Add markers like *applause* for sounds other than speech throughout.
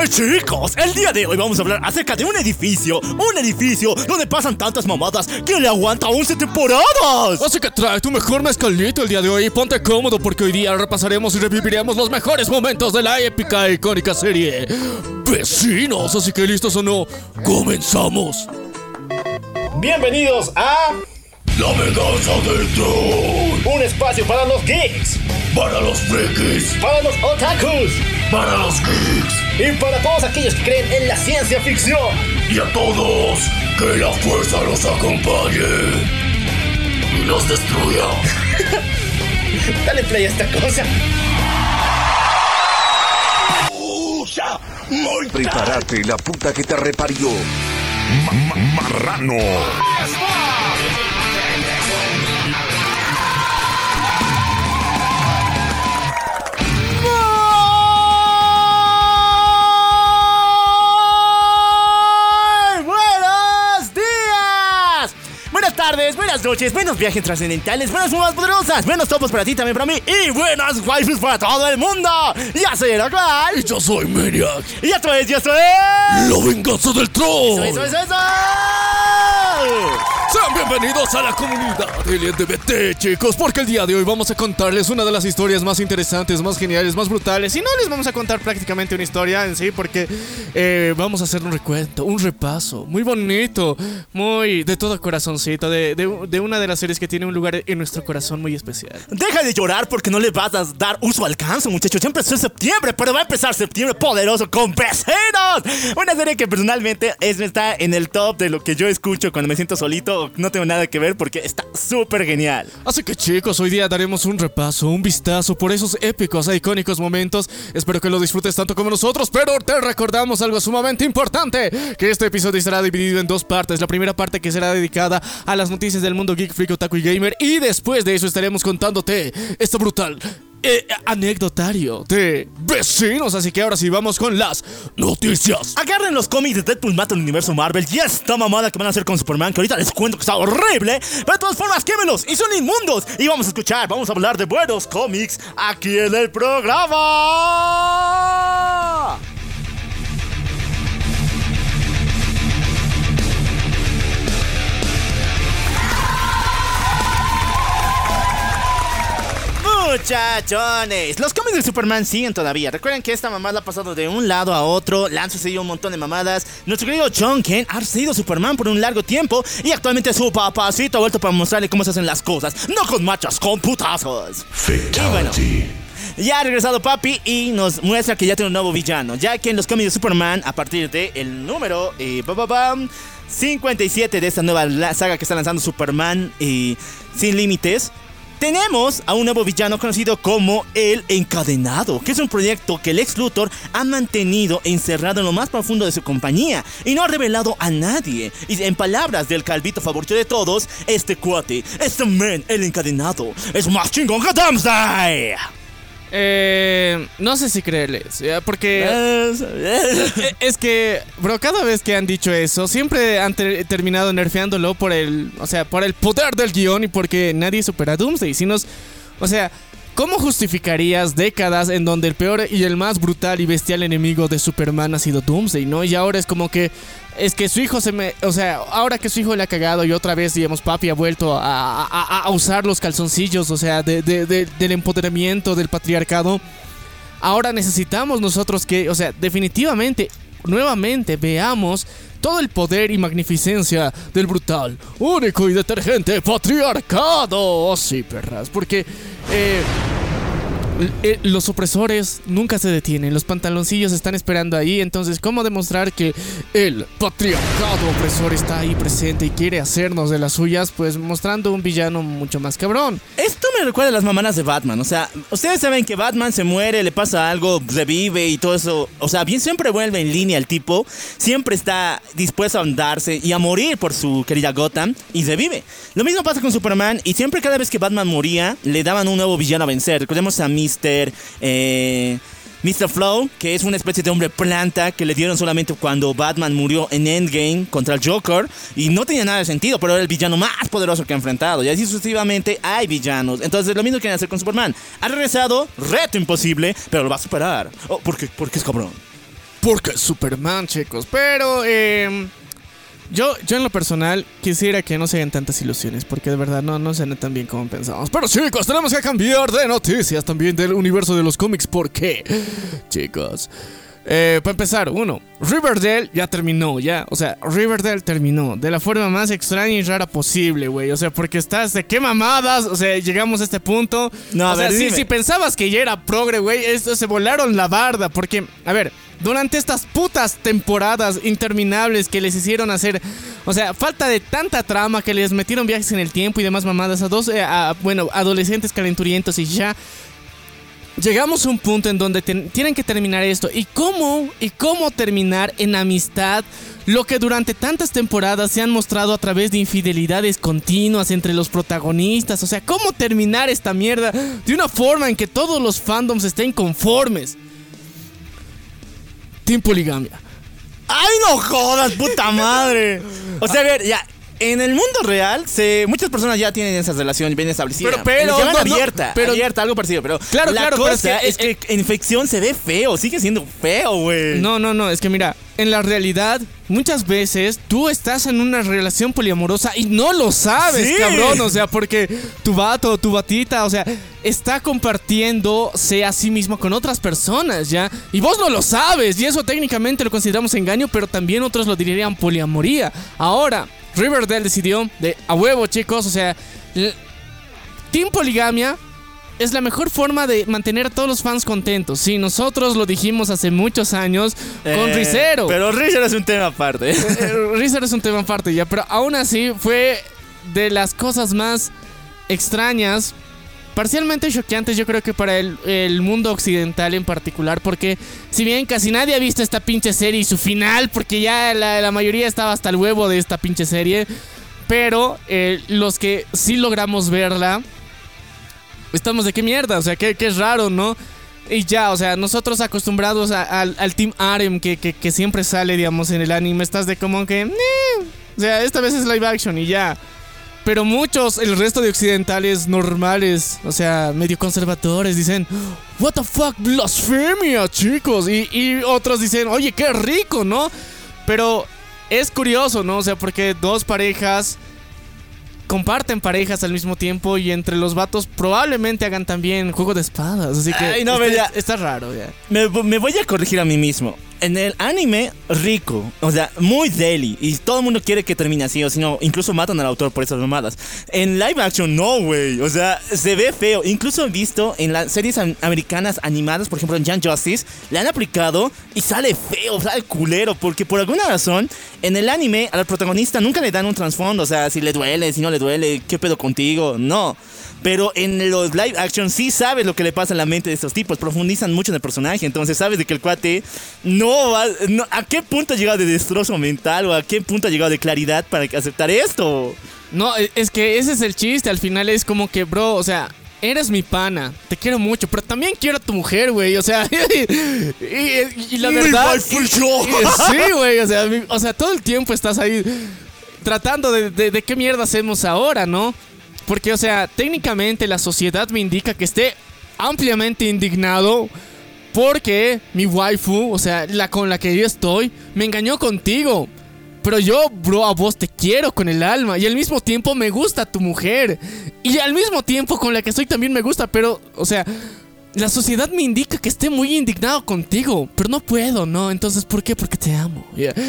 Eh, chicos, el día de hoy vamos a hablar acerca de un edificio, un edificio donde pasan tantas mamadas que le aguanta 11 temporadas. Así que trae tu mejor mezcalito el día de hoy y ponte cómodo porque hoy día repasaremos y reviviremos los mejores momentos de la épica e icónica serie Vecinos. Así que listos o no, comenzamos. Bienvenidos a La venganza del troll. un espacio para los geeks, Para los frikis. para los otakus Para los geeks. Y para todos aquellos que creen en la ciencia ficción. Y a todos, que la fuerza los acompañe. Y los destruya. *laughs* Dale play a esta cosa. Prepárate, la puta que te reparió. Marrano. Tardes, buenas noches, buenos viajes trascendentales, buenas nuevas poderosas, buenos topos para ti también para mí y buenas waifus para todo el mundo. Ya soy el Aqual. Y yo soy Maniac. Y esto es, y esto es. La venganza del troll. ¡Eso, eso, eso! Sean bienvenidos a la comunidad LGBT, chicos, porque el día de hoy vamos a contarles una de las historias más interesantes, más geniales, más brutales. Y no les vamos a contar prácticamente una historia en sí, porque eh, vamos a hacer un recuento, un repaso muy bonito, muy de todo corazoncito, de, de- una de las series que tiene un lugar en nuestro corazón muy especial. Deja de llorar porque no le vas a dar uso al alcance, muchachos. Ya empezó septiembre, pero va a empezar septiembre poderoso con vecinos. Una serie que personalmente es, está en el top de lo que yo escucho cuando me siento solito. No tengo nada que ver porque está súper genial. Así que chicos, hoy día daremos un repaso, un vistazo por esos épicos e icónicos momentos. Espero que lo disfrutes tanto como nosotros, pero te recordamos algo sumamente importante, que este episodio estará dividido en dos partes. La primera parte que será dedicada a las noticias del mundo geek, freak, otaku y gamer, y después de eso estaremos contándote este brutal eh, anecdotario de vecinos. Así que ahora sí vamos con las noticias. Agarren los cómics de Deadpool mata el universo Marvel y esta mamada que van a hacer con Superman, que ahorita les cuento que está horrible, pero de todas formas quémelos y son inmundos. Y vamos a escuchar, vamos a hablar de buenos cómics aquí en el programa. Muchachones, los cómics de Superman siguen todavía. Recuerden que esta mamada ha pasado de un lado a otro, le han sucedido un montón de mamadas. Nuestro querido John Kent ha sido Superman por un largo tiempo y actualmente su papacito ha vuelto para mostrarle cómo se hacen las cosas, no con machos, con putazos. Fatality. Ya ha regresado papi y nos muestra que ya tiene un nuevo villano, ya que en los cómics de Superman, a partir del el número eh, ba, ba, bam, 57 de esta nueva saga que está lanzando Superman eh, Sin Límites, tenemos a un nuevo villano conocido como El Encadenado, que es un proyecto que el ex Luthor ha mantenido encerrado en lo más profundo de su compañía y no ha revelado a nadie. Y en palabras del calvito favorito de todos, este cuate, este man, El Encadenado, es más chingón que Doomsday. Eh, no sé si creerles, ya, porque... *laughs* Eh, Es que, bro, cada vez que han dicho eso, siempre han ter- terminado nerfeándolo por el, o sea, por el poder del guion y porque nadie supera a Doomsday. Si nos, o sea, ¿cómo justificarías décadas en donde el peor y el más brutal y bestial enemigo de Superman ha sido Doomsday, no? Y ahora es como que, es que su hijo se me, o sea, ahora que su hijo le ha cagado y otra vez, digamos, papi ha vuelto a, a- a- usar los calzoncillos, o sea, de- del empoderamiento del patriarcado. Ahora necesitamos nosotros que, o sea, definitivamente, nuevamente veamos todo el poder y magnificencia del brutal, único y detergente patriarcado. Oh, sí, perras, porque eh, eh, los opresores nunca se detienen, los pantaloncillos están esperando ahí, entonces, ¿cómo demostrar que el patriarcado opresor está ahí presente y quiere hacernos de las suyas? Pues mostrando un villano mucho más cabrón. Esto me recuerda a las mamanas de Batman. O sea, ustedes saben que Batman se muere, le pasa algo, revive y todo eso. O sea, bien siempre vuelve en línea el tipo. Siempre está dispuesto a andarse y a morir por su querida Gotham y revive. Lo mismo pasa con Superman y siempre cada vez que Batman moría, le daban un nuevo villano a vencer. Recordemos a Mr. Eh, Mr. Flow, que es una especie de hombre planta que le dieron solamente cuando Batman murió en Endgame contra el Joker. Y no tenía nada de sentido, pero era el villano más poderoso que ha enfrentado. Y así sucesivamente hay villanos. Entonces lo mismo quieren hacer con Superman. Ha regresado, reto imposible, pero lo va a superar. Oh, ¿por qué? Porque es cabrón. Porque es Superman, chicos. Pero, eh, yo, yo en lo personal quisiera que no se hagan tantas ilusiones, porque de verdad no, no se tan bien como pensamos. Pero chicos, tenemos que cambiar de noticias también del universo de los cómics. ¿Por qué? Chicos. Eh, para empezar, uno, Riverdale ya terminó, ya. O sea, Riverdale terminó de la forma más extraña y rara posible, güey. O sea, porque estás de qué mamadas. O sea, llegamos a este punto. No, a o sea, ver, si, dime. si pensabas que ya era progre, güey, se volaron la barda. Porque, a ver, durante estas putas temporadas interminables que les hicieron hacer, o sea, falta de tanta trama que les metieron viajes en el tiempo y demás mamadas a dos, eh, a, bueno, adolescentes calenturientos y ya. Llegamos a un punto en donde tienen que terminar esto. ¿Y cómo? ¿Y cómo terminar en amistad? Lo que durante tantas temporadas se han mostrado a través de infidelidades continuas entre los protagonistas. O sea, ¿cómo terminar esta mierda de una forma en que todos los fandoms estén conformes? Team Poligamia. ¡Ay, no jodas, puta madre! O sea, a ver, ya. En el mundo real, se, muchas personas ya tienen esas relaciones bien establecidas. Pero- pero, no, no, abierta, pero- abierta, algo parecido. Pero Claro, la claro, pero cosa es que- es que, en infección se ve feo, sigue siendo feo, güey. No, no, no, es que mira, en la realidad, muchas veces tú estás en una relación poliamorosa y no lo sabes, Sí. cabrón. O sea, porque tu vato, tu batita, o sea, está compartiéndose a sí mismo con otras personas, ¿ya? Y vos no lo sabes, y eso técnicamente lo consideramos engaño, pero también otros lo dirían poliamoría. Ahora, Riverdale decidió de a huevo, chicos, o sea, Team Poligamia es la mejor forma de mantener a todos los fans contentos. Sí, nosotros lo dijimos hace muchos años con Eh, Rizero. Pero Rizero es un tema aparte. Eh, Rizero es un tema aparte ya, pero aún así fue de las cosas más extrañas, parcialmente choqueantes yo creo que para el, el mundo occidental en particular, porque si bien casi nadie ha visto esta pinche serie y su final, porque ya la, la mayoría estaba hasta el huevo de esta pinche serie, pero eh, los que sí logramos verla, estamos de qué mierda, o sea, qué, qué raro, ¿no? Y ya, o sea, nosotros acostumbrados a- al, Team Arem que, que, siempre sale, digamos, en el anime, estás de como que... O sea, esta vez es live action y ya. Pero muchos, el resto de occidentales normales, o sea, medio conservadores, dicen, What the fuck, blasfemia, chicos. Y, y otros dicen, oye, qué rico, ¿no? Pero es curioso, ¿no? O sea, porque dos parejas comparten parejas al mismo tiempo y entre los vatos probablemente hagan también juego de espadas. Así que Ay, no, está, ve, ya. está raro, ya. me, me voy a corregir a mí mismo. En el anime, rico, o sea, muy deli. Y todo el mundo quiere que termine así, o si no, incluso matan al autor por esas mamadas. En live action, no, güey. O sea, se ve feo. Incluso he visto en las series am- americanas animadas, por ejemplo en Young Justice, le han aplicado y sale feo, sale culero. Porque por alguna razón, en el anime, al protagonista nunca le dan un trasfondo. O sea, si le duele, si no le duele, ¿qué pedo contigo? No. Pero en los live action sí sabes lo que le pasa en la mente de estos tipos, profundizan mucho en el personaje, entonces sabes de que el cuate no va, no- a qué punto ha llegado de destrozo mental o a qué punto ha llegado de claridad para aceptar esto. No, e- es que ese es el chiste. Al final es como que, bro, o sea, eres mi pana. Te quiero mucho, pero también quiero a tu mujer, güey. O sea, *laughs* y, y- y la verdad. y- *laughs* sí, güey. O sea, *laughs* mi- o sea, todo el tiempo estás ahí tratando de, de- de qué mierda hacemos ahora, ¿no? Porque, o sea, técnicamente la sociedad me indica que esté ampliamente indignado. Porque mi waifu, o sea, la con la que yo estoy, me engañó contigo. Pero yo, bro, a vos te quiero con el alma. Y al mismo tiempo me gusta tu mujer. Y al mismo tiempo con la que estoy también me gusta. Pero, o sea, la sociedad me indica que esté muy indignado contigo. Pero no puedo, ¿no? Entonces, ¿por qué? Porque te amo.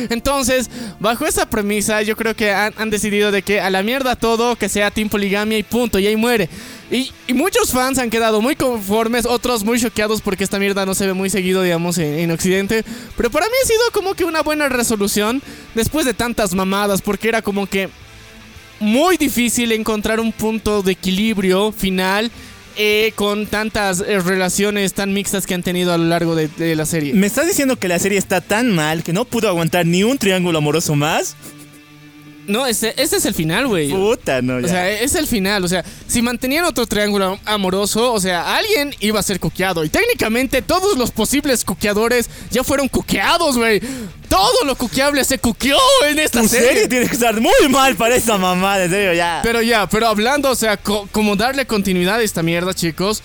Entonces, bajo esa premisa, yo creo que han, decidido de que a la mierda todo, que sea Team Poligamia y punto. Y ahí muere. Y, muchos fans han quedado muy conformes, otros muy choqueados porque esta mierda no se ve muy seguido, digamos, en Occidente. Pero para mí ha sido como que una buena resolución después de tantas mamadas, porque era como que muy difícil encontrar un punto de equilibrio final eh, con tantas eh, relaciones tan mixtas que han tenido a lo largo de, de la serie. ¿Me estás diciendo que la serie está tan mal que no pudo aguantar ni un triángulo amoroso más? No, este, este es el final, güey. Puta, no, ya. O sea, es el final. O sea, si mantenían otro triángulo amoroso, o sea, alguien iba a ser coqueado. Y técnicamente todos los posibles coqueadores ya fueron coqueados, güey. Todo lo coqueable se coqueó en esta tu serie. serie tiene que estar muy mal para esta mamá, en serio, ya. Pero ya, pero hablando, o sea, co- como darle continuidad a esta mierda, chicos.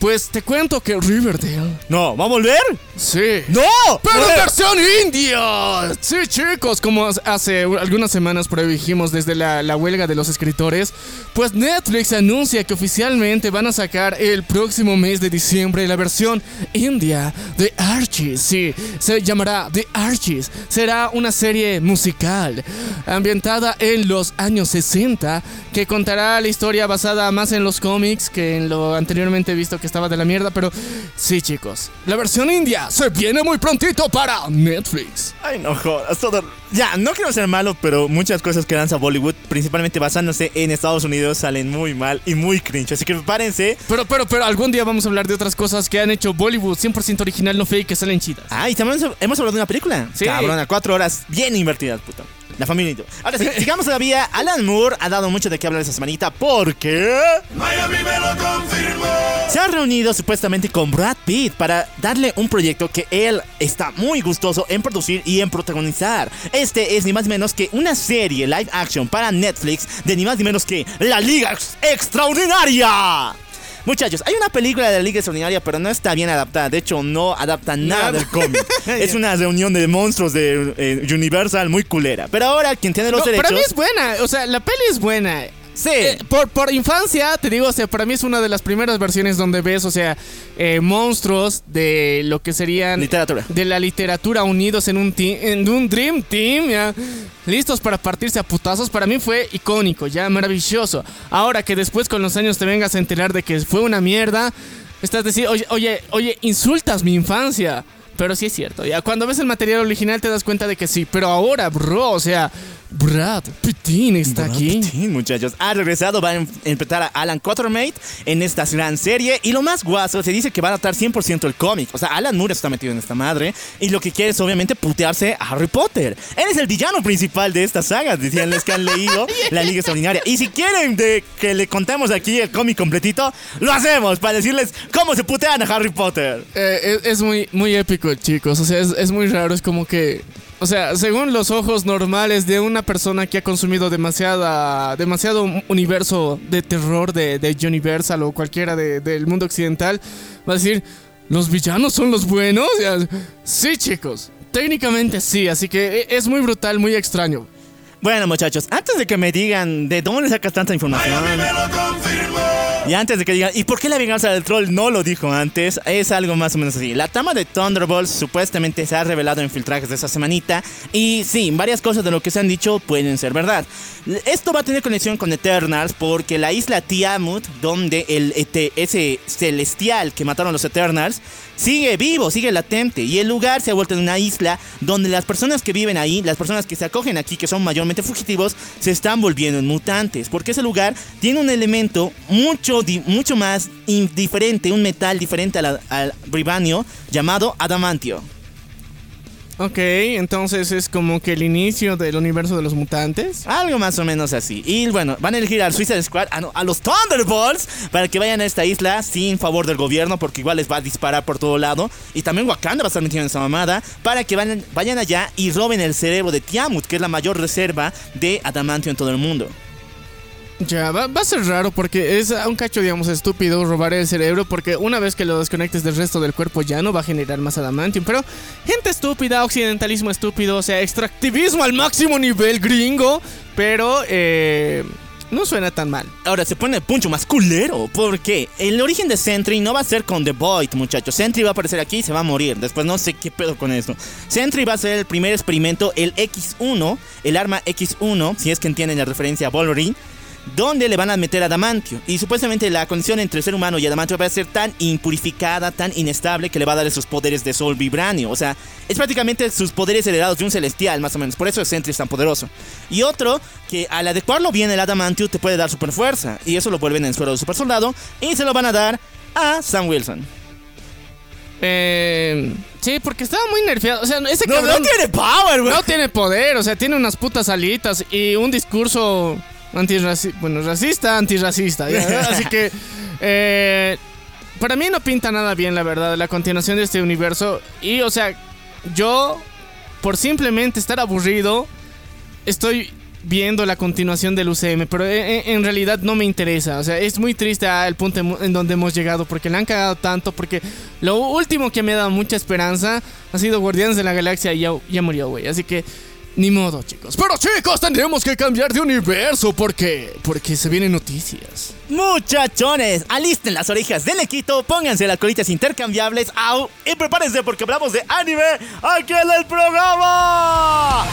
Pues te cuento que Riverdale. No, ¿va a volver? Sí. ¡No! ¡Pero versión india! Sí, chicos, como hace algunas semanas predijimos desde la, la huelga de los escritores, pues Netflix anuncia que oficialmente van a sacar el próximo mes de diciembre la versión india de Archies. Sí, se llamará The Archies. Será una serie musical ambientada en los años 60 que contará la historia basada más en los cómics que en lo anteriormente visto que estaba de la mierda, pero sí, chicos, la versión india se viene muy prontito para Netflix. Ay, no jodas, todo. Ya, no quiero ser malo, pero muchas cosas que lanza Bollywood, principalmente basándose en Estados Unidos, salen muy mal y muy cringe. Así que prepárense. Pero, pero, pero algún día vamos a hablar de otras cosas que han hecho Bollywood 100% original, no fake, que salen chidas. Ah, y también hemos hablado de una película. Sí. Cabrona, cuatro horas bien invertidas, puta. La familia. Ahora sí, sigamos todavía. Alan Moore ha dado mucho de qué hablar esta semanita porque. Miami me lo confirmó. Se ha reunido supuestamente con Brad Pitt para darle un proyecto que él está muy gustoso en producir y en protagonizar. Este es ni más ni menos que una serie live action para Netflix de ni más ni menos que La Liga Extraordinaria. Muchachos, hay una película de la Liga Extraordinaria, pero no está bien adaptada. De hecho, no adapta nada, Nada. del cómic. *laughs* es una reunión de monstruos de eh, Universal muy culera. Pero ahora, quien tiene los No, derechos. para mí es buena, o sea, la peli es buena. Sí. Eh, por, por infancia, te digo, o sea, para mí es una de las primeras versiones donde ves, o sea, eh, monstruos de lo que serían... Literatura. De la literatura unidos en un, team, en un Dream Team, ya. Listos para partirse a putazos. Para mí fue icónico, ya, maravilloso. Ahora que después con los años te vengas a enterar de que fue una mierda, estás diciendo, oye, oye, oye, insultas mi infancia. Pero sí es cierto, ya cuando ves el material original te das cuenta de que sí, pero ahora, bro, o sea, Brad Pittin está aquí. Sí, muchachos. Ha regresado, va a interpretar a Alan Quatermain en esta gran serie. Y lo más guaso, se dice que va a adaptar 100% el cómic. O sea, Alan Moore está metido en esta madre. Y lo que quiere es obviamente putearse a Harry Potter. Él es el villano principal de esta saga, decían los que han leído *laughs* La Liga Extraordinaria. Y si quieren de que le contemos aquí el cómic completito, lo hacemos para decirles cómo se putean a Harry Potter. Eh, es, es muy, muy épico, chicos. O sea, es, es muy raro. Es como que. O sea, según los ojos normales de una persona que ha consumido demasiada, demasiado universo de terror de, de Universal o cualquiera de- del mundo occidental, va a decir: ¿Los villanos son los buenos? Sí, chicos. Técnicamente sí, así que e- es muy brutal, muy extraño. Bueno, muchachos, antes de que me digan de dónde sacas tanta información. Miami me lo confirmó. Y antes de que digan, ¿y por qué la venganza del troll no lo dijo antes? Es algo más o menos así. La trama de Thunderbolts supuestamente se ha revelado en filtrajes de esta semanita. Y sí, varias cosas de lo que se han dicho pueden ser verdad. Esto va a tener conexión con Eternals porque la isla Tiamut, donde el ET ese celestial que mataron los Eternals, sigue vivo, sigue latente. Y el lugar se ha vuelto en una isla donde las personas que viven ahí, las personas que se acogen aquí, que son mayormente fugitivos, se están volviendo en mutantes. Porque ese lugar tiene un elemento mucho, mucho más diferente, un metal diferente al bribanio, llamado adamantio. Ok, entonces es como que el inicio del universo de los mutantes. Algo más o menos así. Y bueno, van a elegir al Suicide Squad, a, no, a los Thunderbolts, para que vayan a esta isla sin favor del gobierno, porque igual les va a disparar por todo lado. Y también Wakanda va a estar metido en esa mamada, para que vayan, vayan allá y roben el cerebro de Tiamut, que es la mayor reserva de adamantio en todo el mundo. Ya, va, va a ser raro porque es un cacho, digamos, estúpido robar el cerebro porque una vez que lo desconectes del resto del cuerpo ya no va a generar más adamantium. Pero gente estúpida, occidentalismo estúpido, o sea, extractivismo al máximo nivel gringo, pero eh, no suena tan mal. Ahora se pone el puncho más culero, porque el origen de Sentry no va a ser con The Void, muchachos. Sentry va a aparecer aquí y se va a morir. Después no sé qué pedo con esto. Sentry va a ser el primer experimento, el X1, el arma X1, si es que entienden la referencia a Wolverine. Donde le van a meter adamantio. Y supuestamente la condición entre el ser humano y adamantio va a ser tan impurificada, tan inestable, que le va a dar esos poderes de sol vibranio. O sea, es prácticamente sus poderes heredados de un celestial, más o menos. Por eso Sentry es tan poderoso. Y otro, que al adecuarlo bien el adamantio te puede dar super fuerza. Y eso lo vuelven en suero de super soldado. Y se lo van a dar a Sam Wilson. Eh, sí, porque estaba muy nerfeado. O sea, ese No, cabrón no tiene power, güey. no tiene poder, o sea, tiene unas putas alitas y un discurso antirracista, bueno, racista, antirracista. Así que, eh, para mí no pinta nada bien, la verdad, la continuación de este universo. Y, o sea, yo, por simplemente estar aburrido, estoy viendo la continuación del UCM, pero eh, eh, en, realidad no me interesa. O sea, es muy triste el punto en donde hemos llegado porque le han cagado tanto. Porque lo último que me ha dado mucha esperanza ha sido Guardianes de la Galaxia y ya, ya murió, güey. Así que ni modo, chicos. Pero chicos, tendremos que cambiar de universo porque porque se vienen noticias. Muchachones, alisten las orejas del equito, pónganse las colitas intercambiables au, y prepárense porque hablamos de anime aquí en el programa.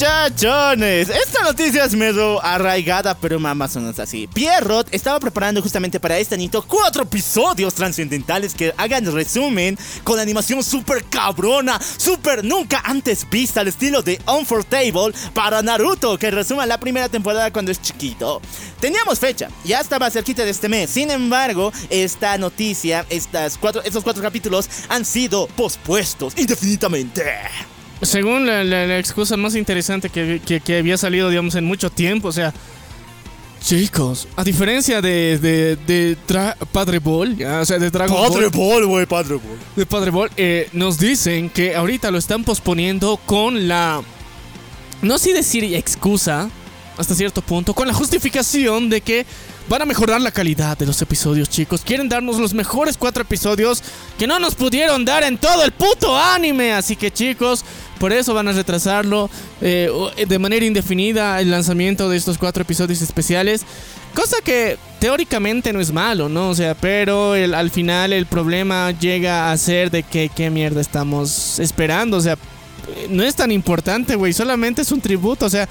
Muchachones, esta noticia es medio arraigada, pero más o menos así. Pierrot estaba preparando justamente para este anito cuatro episodios trascendentales que hagan resumen con animación súper cabrona, súper nunca antes vista al estilo de Unfortable para Naruto, que resuma la primera temporada cuando es chiquito. Teníamos fecha, ya estaba cerquita de este mes. Sin embargo, esta noticia, estas cuatro, estos cuatro capítulos han sido pospuestos indefinidamente. Según la, excusa más interesante que, había salido, digamos, en mucho tiempo, o sea, chicos, a diferencia de, de, Padre Ball, o sea, de Dragon Padre Ball, güey, Padre Ball. De Padre Ball, eh, nos dicen que ahorita lo están posponiendo con la, no sé decir excusa, hasta cierto punto, con la justificación de que van a mejorar la calidad de los episodios, chicos. Quieren darnos los mejores cuatro episodios que no nos pudieron dar en todo el puto anime. Así que, chicos, por eso van a retrasarlo eh, de manera indefinida el lanzamiento de estos cuatro episodios especiales. Cosa que teóricamente no es malo, ¿no? O sea, pero al final el problema llega a ser de que qué mierda estamos esperando. O sea, no es tan importante, güey. Solamente es un tributo. O sea,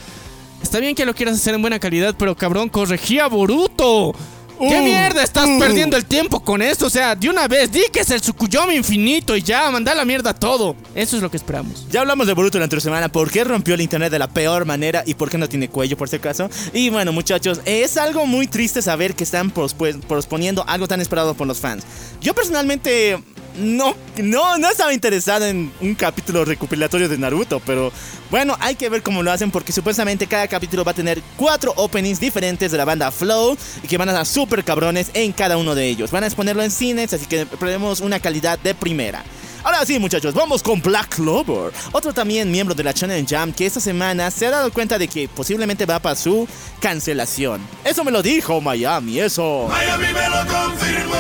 Está bien que lo quieras hacer en buena calidad, pero cabrón, corregía Boruto. ¿Qué uh, mierda estás uh. perdiendo el tiempo con esto? O sea, de una vez, di que es el Tsukuyomi infinito y ya, manda la mierda todo. Eso es lo que esperamos. Ya hablamos de Boruto la otra semana, por qué rompió el internet de la peor manera y por qué no tiene cuello, por si acaso. Y bueno, muchachos, es algo muy triste saber que están posponiendo algo tan esperado por los fans. Yo personalmente no, no, no estaba interesado en un capítulo recopilatorio de Naruto, pero bueno, hay que ver cómo lo hacen porque supuestamente cada capítulo va a tener cuatro openings diferentes de la banda Flow y que van a ser súper cabrones en cada uno de ellos. Van a exponerlo en cines, así que tenemos una calidad de primera. Ahora sí, muchachos, vamos con Black Clover, otro también miembro de la Channel Jam que esta semana se ha dado cuenta de que posiblemente va para su cancelación. Eso me lo dijo Miami, eso. Miami me lo confirmó.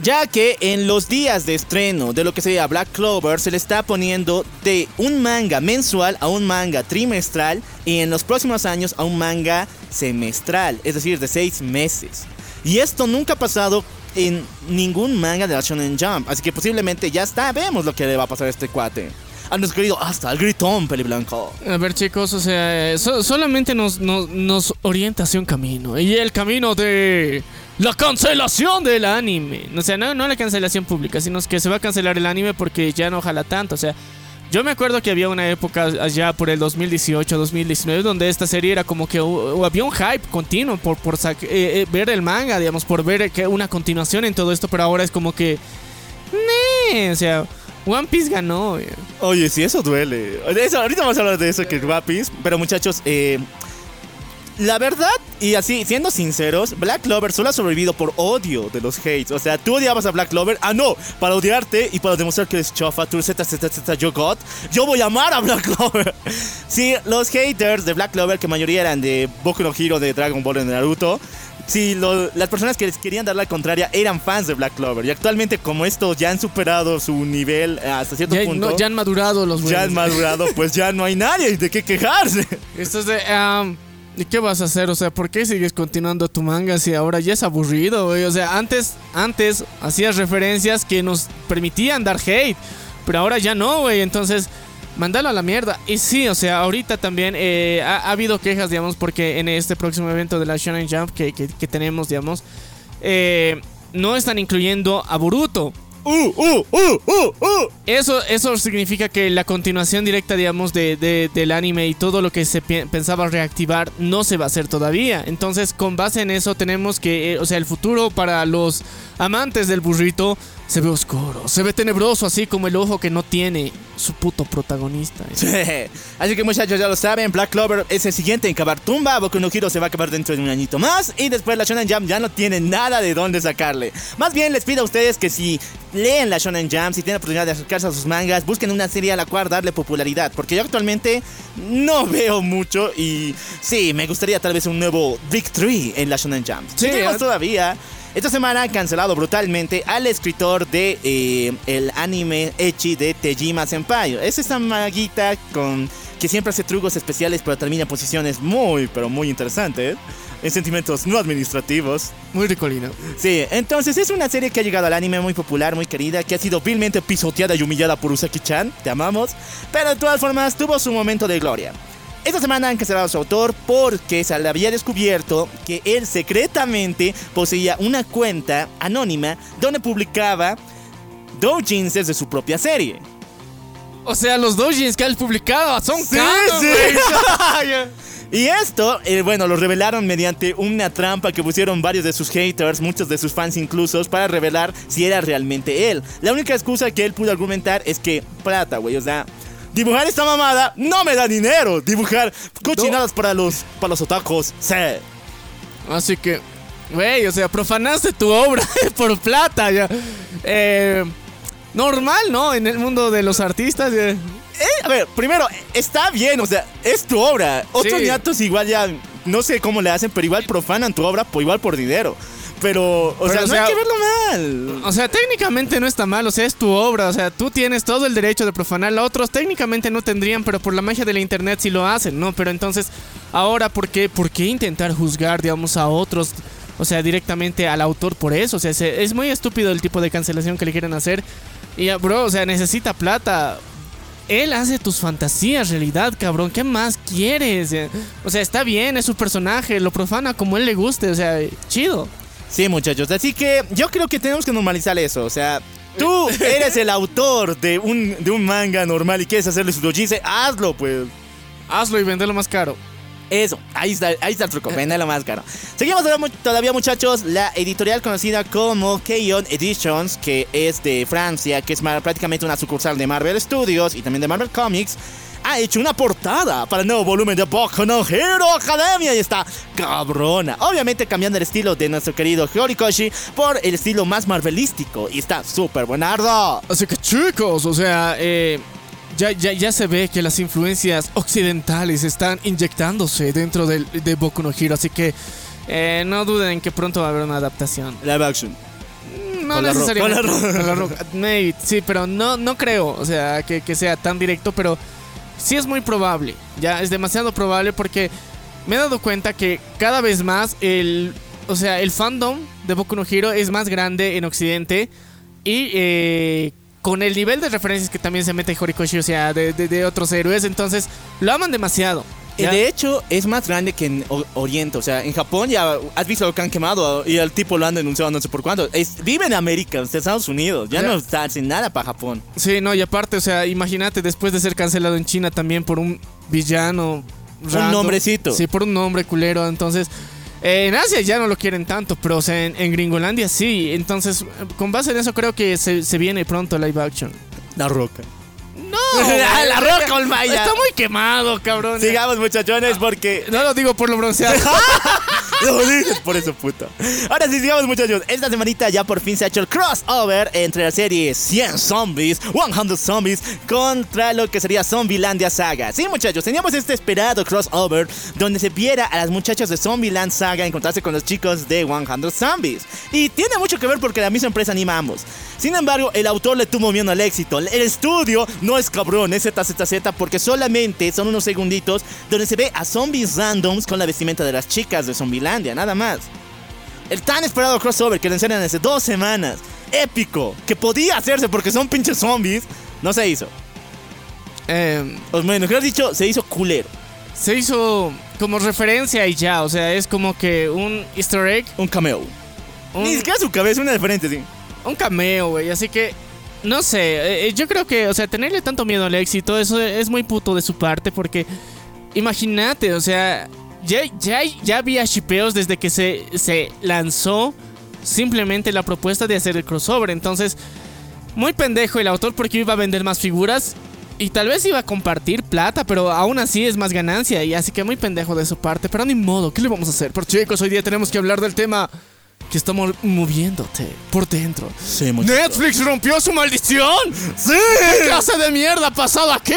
Ya que en los días de estreno de lo que sería Black Clover se le está poniendo de un manga mensual a un manga trimestral y en los próximos años a un manga semestral, es decir, de seis meses. Y esto nunca ha pasado en ningún manga de la Shonen Jump. Así que posiblemente ya está, vemos lo que le va a pasar a este cuate. A nuestro hasta el gritón peliblanco. A ver chicos, o sea, solamente nos, nos, orienta hacia un camino. Y el camino de la cancelación del anime. O sea, no, no la cancelación pública, sino que se va a cancelar el anime porque ya no jala tanto. O sea, yo me acuerdo que había una época allá por el 2018, 2019, donde esta serie era como que había un hype continuo por, por eh, eh, ver el manga, digamos, por ver una continuación en todo esto, pero ahora es como que... o sea... One Piece ganó. Oye, sí, eso duele. Ahorita vamos a hablar de eso, que One Piece. Pero muchachos, eh, la verdad, y así, siendo sinceros, Black Clover solo ha sobrevivido por odio de los hates. O sea, tú odiabas a Black Clover. Ah, no, para odiarte y para demostrar que eres chofa, tú z, z, z, yo God, yo voy a amar a Black *laughs* Clover. sí, los haters de Black Clover, que mayoría eran de Boku no Hero, de Dragon Ball, de Naruto. Sí, las personas que les querían dar la contraria eran fans de Black Clover. Y actualmente, como estos ya han superado su nivel hasta cierto punto. ya han madurado los Ya han madurado, pues ya no hay nadie de qué quejarse. Esto es de. Um, ¿Y qué vas a hacer? O sea, ¿por qué sigues continuando tu manga si ahora ya es aburrido, güey? O sea, antes, antes hacías referencias que nos permitían dar hate, pero ahora ya no, güey. Entonces, mandalo a la mierda. Y sí, o sea, ahorita también eh, ha, habido quejas, digamos, porque en este próximo evento de la Shonen Jump que, que, tenemos, digamos, eh, no están incluyendo a Boruto. Uh, uh, uh, eso, eso significa que la continuación directa, digamos, de, del anime y todo lo que se pensaba reactivar no se va a hacer todavía. Entonces, con base en eso, tenemos que, eh, o sea, el futuro para los amantes del burrito se ve oscuro, se ve tenebroso, así como el ojo que no tiene su puto protagonista. *laughs* Así que muchachos ya lo saben, Black Clover es el siguiente en cavar tumba, Boku no Hero se va a acabar dentro de un añito más y después la Shonen Jam ya no tiene nada de dónde sacarle. Más bien les pido a ustedes que si leen la Shonen Jam, si tienen la oportunidad de acercarse a sus mangas, busquen una serie a la cual darle popularidad, porque yo actualmente no *laughs* veo mucho y sí, me gustaría tal vez un nuevo Big Three en la Shonen Jam. Sí, tenemos eh. todavía. Esta semana han cancelado brutalmente al escritor de eh, el anime Echi de Tejima Senpai. Es esta maguita con que siempre hace trucos especiales pero termina en posiciones muy pero muy interesantes. En sentimientos no administrativos. Muy ricolino. Sí, entonces es una serie que ha llegado al anime muy popular, muy querida, que ha sido vilmente pisoteada y humillada por Usaki-chan, te amamos, pero de todas formas tuvo su momento de gloria. Esta semana han cancelado a su autor porque se le había descubierto que él secretamente poseía una cuenta anónima donde publicaba doujins de su propia serie. O sea, los doujins que has publicado son Sí, canon, sí. *laughs* Y esto, eh, bueno, lo revelaron mediante una trampa que pusieron varios de sus haters, muchos de sus fans incluso, para revelar si era realmente él. La única excusa que él pudo argumentar es que, plata, güey, o sea, dibujar esta mamada no me da dinero. Dibujar cochinadas para los, para los otacos, sí. Así que, güey, o sea, profanaste tu obra *laughs* por plata ya. Eh, normal, ¿no? En el mundo de los artistas. eh. Eh, a ver, primero, está bien, o sea, es tu obra. Otros Sí. igual ya, no sé cómo le hacen, pero igual profanan tu obra igual por dinero. Pero, o Pero, sea, o no sea- hay que verlo mal. O sea, técnicamente no está mal, o sea, es tu obra, o sea, tú tienes todo el derecho de profanarla. Otros técnicamente no tendrían, pero por la magia de la internet sí lo hacen, ¿no? Pero entonces, ahora, ¿por qué, por qué intentar juzgar, digamos, a otros? O sea, directamente al autor por eso. O sea, se- es muy estúpido el tipo de cancelación que le quieren hacer. Y, ah, bro, o sea, necesita plata. Él hace tus fantasías realidad, cabrón. ¿Qué más quieres? O sea, está bien, es su personaje, lo profana como él le guste, o sea, chido. Sí, muchachos, así que yo creo que tenemos que normalizar eso. O sea, tú *laughs* eres el autor de un, de un manga normal y quieres hacerle su doujinse, hazlo, pues. Hazlo y vendelo más caro. Eso, ahí está, ahí está el truco, lo más caro. Seguimos todavía, mu- todavía, muchachos, la editorial conocida como Keyon Editions, que es de Francia, que es prácticamente una sucursal de Marvel Studios y también de Marvel Comics, ha hecho una portada para el nuevo volumen de Boku no Hero Academia y está cabrona. Obviamente cambiando el estilo de nuestro querido Horikoshi por el estilo más marvelístico y está súper buenardo. Así que chicos, o sea, eh, ya, ya, ya se ve que las influencias occidentales están inyectándose dentro del, de Boku no Hero, así que eh, no duden en que pronto va a haber una adaptación. Live action. No Con necesariamente. la Roca. con la Roca. *laughs* Maybe, sí, pero no, no creo, o sea, que, que sea tan directo, pero sí es muy probable. Ya es demasiado probable porque me he dado cuenta que cada vez más el, o sea, el fandom de Boku no Hero es más grande en Occidente y eh, con el nivel de referencias que también se mete Horikoshi, o sea, de, de- de otros héroes, entonces lo aman demasiado. De hecho, es más grande que en Oriente. O sea, en Japón ya has visto lo que han quemado y el tipo lo han denunciado no sé por cuánto. Es, vive en América, en Estados Unidos. Ya no está sin nada para Japón. Sí, no, y aparte, o sea, imagínate después de ser cancelado en China también por un villano. random. nombrecito. Sí, por un nombre culero. Entonces, eh, en Asia ya no lo quieren tanto, pero o sea, en, en Gringolandia sí. Entonces, con base en eso creo que se, se viene pronto live action. La roca. No, La Roca, Olmaya. Está muy quemado, cabrón. Sigamos, muchachones, porque. No lo digo por lo bronceado. *laughs* *laughs* Lo dices por eso, puto. Ahora sí, sigamos, muchachos. Esta semanita ya por fin se ha hecho el crossover entre la serie 100 Zombies, 100 Zombies, contra lo que sería Zombielandia Saga. Sí, muchachos, teníamos este esperado crossover donde se viera a las muchachas de Zombieland Saga encontrarse con los chicos de 100 Zombies. Y tiene mucho que ver porque la misma empresa anima a ambos. Sin embargo, el autor le tuvo miedo al éxito. El estudio no es cabrón, es ZZZ porque solamente son unos segunditos donde se ve a zombies randoms con la vestimenta de las chicas de Zombielandia, nada más. El tan esperado crossover que enseñan hace dos semanas, épico, que podía hacerse porque son pinches zombies, no se hizo. Eh, O bueno, mejor dicho, se hizo culero. se hizo como referencia y ya. O sea, es como que un easter egg. Un cameo. Un, Ni siquiera su cabeza, una diferente, sí. un cameo, güey. Así que, no sé, eh, eh, yo creo que, o sea, tenerle tanto miedo al éxito, eso es muy puto de su parte, porque imagínate, o sea, ya, ya, ya había shipeos desde que se, se lanzó simplemente la propuesta de hacer el crossover. Entonces, muy pendejo el autor porque iba a vender más figuras y tal vez iba a compartir plata, pero aún así es más ganancia. Y así que muy pendejo de su parte. Pero ni modo, ¿qué le vamos a hacer? Pero chicos, hoy día tenemos que hablar del tema que está mo- moviéndote por dentro. Sí. Netflix rompió su maldición. ¡Sí! ¿Qué clase de mierda ha pasado aquí?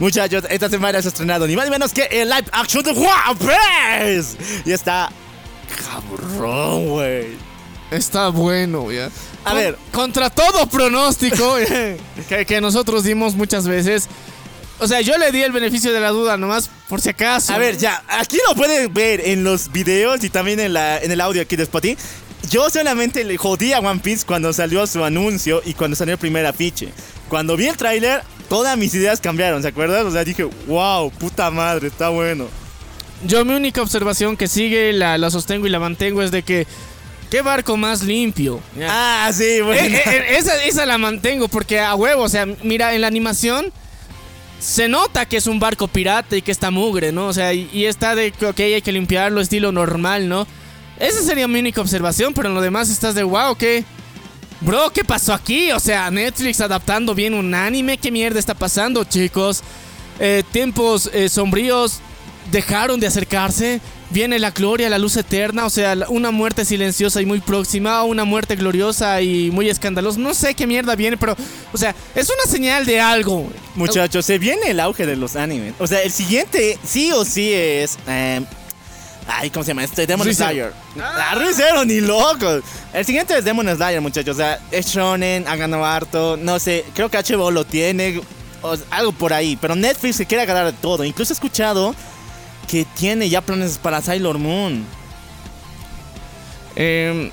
Muchachos, esta semana se ha estrenado ni más ni menos que el live action de One Piece. Y está cabrón, güey. Está bueno, ya. A Con- ver. Contra todo pronóstico *laughs* que, que nosotros dimos muchas veces. O sea, yo le di el beneficio de la duda nomás por si acaso. A ver, ya, aquí lo pueden ver en los videos y también en, la, en el audio aquí de Spotify. Yo solamente le jodí a One Piece cuando salió su anuncio y cuando salió el primer afiche. Cuando vi el tráiler, todas mis ideas cambiaron, ¿se acuerdan? O sea, dije, wow, puta madre, está bueno. Yo mi única observación que sigue, la, la sostengo y la mantengo es de que... ¿Qué barco más limpio? Ah, sí, Eh, bueno. eh, eh, *laughs* esa, esa la mantengo porque a huevo, o sea, mira, en la animación se nota que es un barco pirata y que está mugre, ¿no? O sea, y, y está de que ok, hay que limpiarlo, estilo normal, ¿no? Esa sería mi única observación, pero en lo demás estás de wow, ¿qué? Bro, ¿qué pasó aquí? O sea, Netflix adaptando bien un anime, ¿qué mierda está pasando, chicos? Eh, tiempos eh, sombríos dejaron de acercarse. Viene la gloria, la luz eterna, o sea, una muerte silenciosa y muy próxima, una muerte gloriosa y muy escandalosa. No sé qué mierda viene, pero, o sea, es una señal de algo. Muchachos, se viene el auge de los animes. O sea, el siguiente sí o sí es. eh, ay, ¿cómo se llama? Este Demon. Slayer. Ah, ReZero, ni locos. El siguiente es Demon Slayer, muchachos. O sea, es Shonen, ha ganado harto. No sé, creo que HBO lo tiene. o algo por ahí. Pero Netflix se quiere agarrar de todo. Incluso he escuchado que tiene ya planes para Sailor Moon. Eh,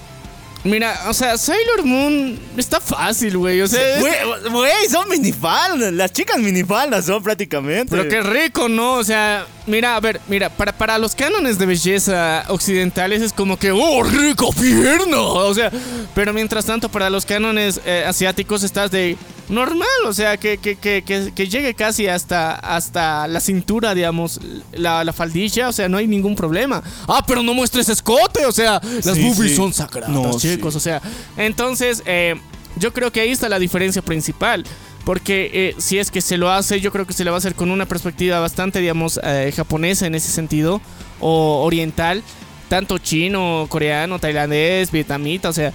mira, o sea, Sailor Moon está fácil, güey. O sea, güey, son minifaldas. Las chicas minifaldas son prácticamente. Pero qué rico, ¿no? O sea, mira, a ver, mira, para, para los cánones de belleza occidentales es como que, ¡oh, rico pierna! O sea, pero mientras tanto, para los cánones eh, asiáticos estás de normal, o sea, que, que, que, que, que llegue casi hasta, hasta la cintura, digamos, la, la faldilla, o sea, no hay ningún problema. Ah, pero no muestres escote, o sea, las Sí, boobies sí. son sagradas, No, chicos, sí. o sea, entonces, eh, yo creo que ahí está la diferencia principal. Porque eh, si es que se lo hace, yo creo que se le va a hacer con una perspectiva bastante, digamos, eh, japonesa en ese sentido, o oriental, tanto chino, coreano, tailandés, vietnamita, o sea.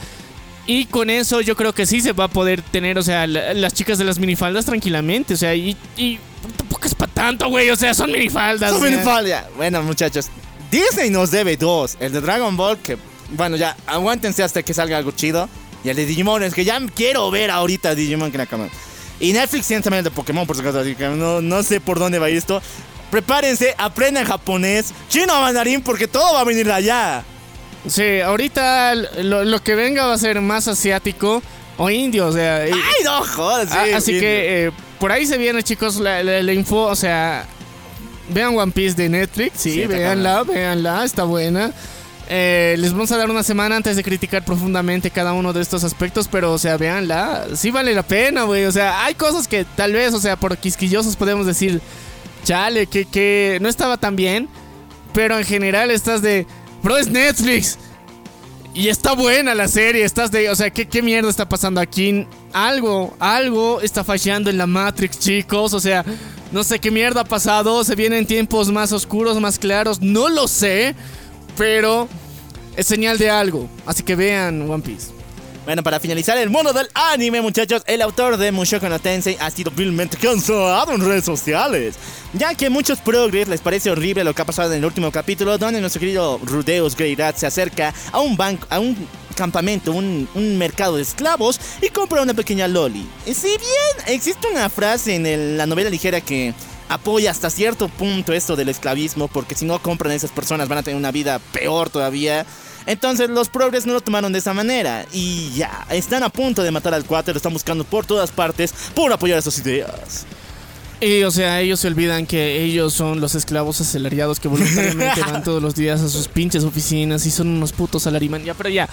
Y con eso yo creo que sí se va a poder tener, o sea, la- las chicas de las minifaldas tranquilamente, o sea, y, y tampoco es para tanto, güey, o sea, son minifaldas. Son minifaldas. Bueno, muchachos, Disney nos debe dos. El de Dragon Ball, que, bueno, ya, aguántense hasta que salga algo chido. Y el de Digimon, es que ya quiero ver ahorita Digimon que la cama. Y Netflix tiene también el de Pokémon, por acaso, así que no, no sé por dónde va esto. Prepárense, aprendan japonés, chino mandarín, porque todo va a venir de allá. Sí, ahorita lo, lo que venga va a ser más asiático o indio, o sea. y- ¡Ay, no jodas! sí, Ah, así sí. que eh, por ahí se viene, chicos, la, la- la info. O sea, vean One Piece de Netflix. Sí, Sí, está véanla, véanla, está buena. Eh, les vamos a dar una semana antes de criticar profundamente cada uno de estos aspectos, pero, o sea, véanla. Sí vale la pena, güey. O sea, hay cosas que tal vez, o sea, por quisquillosos podemos decir, chale, que, que no estaba tan bien. Pero en general estás de, bro, es Netflix. Y está buena la serie, estás de, o sea, ¿qué, qué mierda está pasando aquí? Algo, algo está fallando en la Matrix, chicos, o sea, no sé qué mierda ha pasado, se vienen tiempos más oscuros, más claros, no lo sé, pero es señal de algo, así que vean One Piece. Bueno, para finalizar el mundo del anime, muchachos, el autor de Mushoku no Tensei ha sido vilmente cancelado en redes sociales. Ya que a muchos progres les parece horrible lo que ha pasado en el último capítulo, donde nuestro querido Rudeus Greyrat se acerca a un banco, a un campamento, un, un mercado de esclavos y compra una pequeña loli. Si bien existe una frase en la novela ligera que apoya hasta cierto punto esto del esclavismo, porque si no compran a esas personas van a tener una vida peor todavía. Entonces los progres no lo tomaron de esa manera y ya, están a punto de matar al cuate, lo están buscando por todas partes por apoyar sus ideas. Y, o sea, ellos se olvidan que ellos son los esclavos asalariados que voluntariamente *laughs* van todos los días a sus pinches oficinas y son unos putos salariman. Ya, pero ya,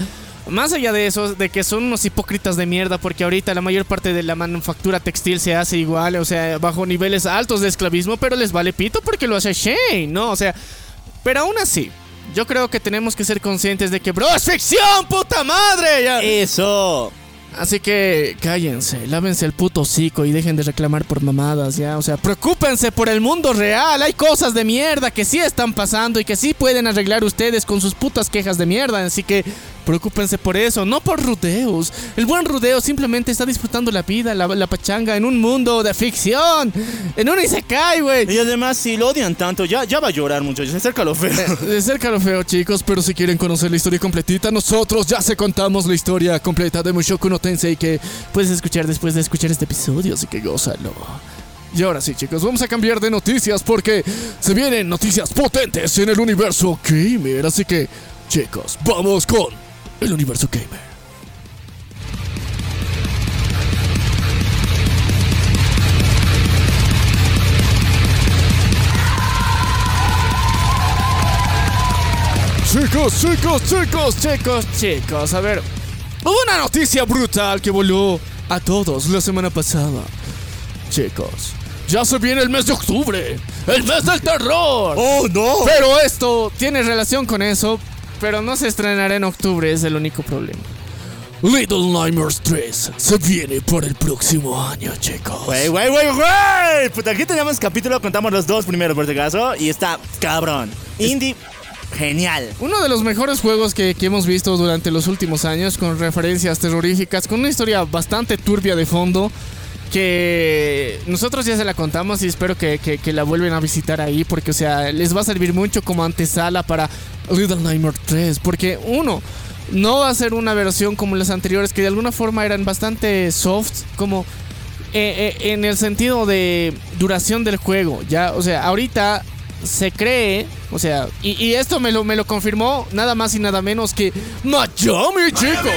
más allá de eso, de que son unos hipócritas de mierda, porque ahorita la mayor parte de la manufactura textil se hace igual, o sea, bajo niveles altos de esclavismo, pero les vale pito porque lo hace Shane, ¿no? O sea, pero aún así, yo creo que tenemos que ser conscientes de que, bro, es ficción, puta madre. Ya. Eso. Así que cállense, lávense el puto hocico y dejen de reclamar por mamadas, ya. O sea, preocúpense por el mundo real. Hay cosas de mierda que sí están pasando y que sí pueden arreglar ustedes con sus putas quejas de mierda. Así que preocúpense por eso, no por rudeos. El buen rudeo simplemente está disfrutando la vida, la, la pachanga en un mundo de ficción. En un Isekai, güey. Y además, si lo odian tanto, ya, ya va a llorar, muchachos. Acércalo feo. De cerca lo feo, chicos, pero si quieren conocer la historia completita, nosotros ya se contamos la historia completa de Mushoku no Tensei que puedes escuchar después de escuchar este episodio, así que gózalo. Y ahora sí, chicos, vamos a cambiar de noticias porque se vienen noticias potentes en el universo gamer, así que, chicos, vamos con el universo gamer. Chicos, chicos, chicos, chicos, chicos, a ver. Hubo una noticia brutal que voló a todos la semana pasada. Chicos, ya se viene el mes de octubre, el mes del terror. ¡Oh, no! Pero esto tiene relación con eso, pero no se estrenará en octubre, es el único problema. Little Nightmares 3 se viene por el próximo año, chicos. Güey, güey, güey, güey. Puta, aquí tenemos capítulo, contamos los dos primeros por si acaso. Y está cabrón. Indie, genial. Uno de los mejores juegos que, que hemos visto durante los últimos años, con referencias terroríficas, con una historia bastante turbia de fondo, que nosotros ya se la contamos y espero que, que- que la vuelven a visitar ahí, porque, o sea, les va a servir mucho como antesala para Little Nightmare 3, porque uno... No va a ser una versión como las anteriores que de alguna forma eran bastante soft, como eh, eh, en el sentido de duración del juego, ya, o sea, ahorita se cree, o sea, y, y esto me lo, me lo confirmó nada más y nada menos que Miami, chicos.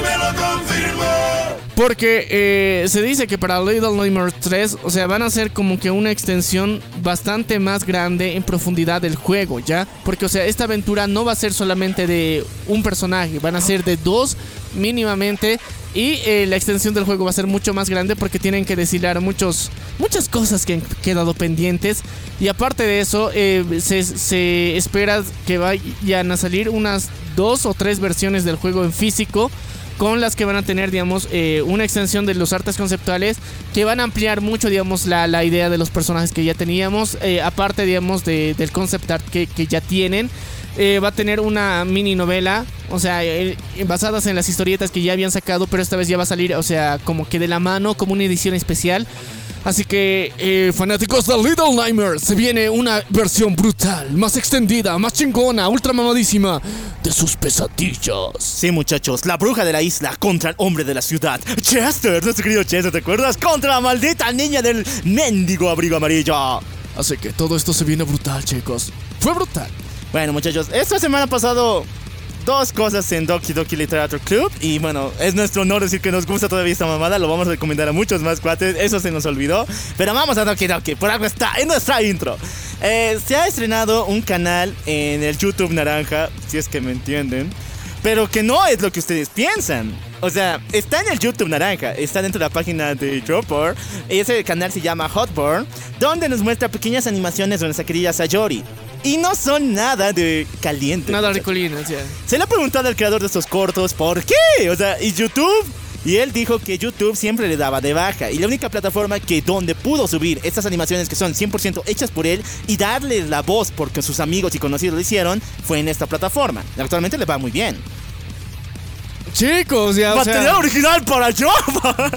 Porque eh, se dice que para Little Nightmares 3, o sea, van a ser como que una extensión bastante más grande en profundidad del juego, ¿ya? Porque, o sea, esta aventura no va a ser solamente de un personaje, van a ser de dos mínimamente. Y eh, la extensión del juego va a ser mucho más grande porque tienen que deshilar muchos, muchas cosas que han quedado pendientes. Y aparte de eso, eh, se, espera que vayan a salir unas dos o tres versiones del juego en físico con las que van a tener, digamos, eh, una extensión de los artes conceptuales que van a ampliar mucho, digamos, la, la idea de los personajes que ya teníamos, aparte, digamos, de- del concept art que, que ya tienen. Eh, va a tener una mini novela, o sea, eh, basadas en las historietas que ya habían sacado, pero esta vez ya va a salir, o sea, como que de la mano, como una edición especial. Así que, eh, fanáticos de Little Nightmares, se viene una versión brutal, más extendida, más chingona, ultra mamadísima de sus pesadillas. Sí, muchachos, la bruja de la isla contra el hombre de la ciudad. Chester, nuestro querido Chester, ¿te acuerdas? Contra la maldita niña del mendigo abrigo amarillo. Así que todo esto se viene brutal, chicos. Fue brutal. Bueno, muchachos, esta semana ha pasado dos cosas en Doki Doki Literature Club. Y bueno, es nuestro honor decir que nos gusta todavía esta mamada. Lo vamos a recomendar a muchos más cuates. Eso se nos olvidó. Pero vamos a Doki Doki. Por algo está en nuestra intro. Eh, se ha estrenado un canal en el YouTube Naranja, si es que me entienden. Pero que no es lo que ustedes piensan. O sea, está en el YouTube Naranja, está dentro de la página de Dropper. Ese canal se llama Hotburn, donde nos muestra pequeñas animaciones de nuestra querida Sayori. Y no son nada de caliente. Nada ricolino, sea. Se le ha preguntado al creador de estos cortos por qué. O sea, y YouTube. Y él dijo que YouTube siempre le daba de baja. Y la única plataforma que donde pudo subir estas animaciones que son 100% hechas por él y darle la voz porque sus amigos y conocidos lo hicieron fue en esta plataforma. Actualmente le va muy bien. Chicos, ya, o Material sea, original para Java.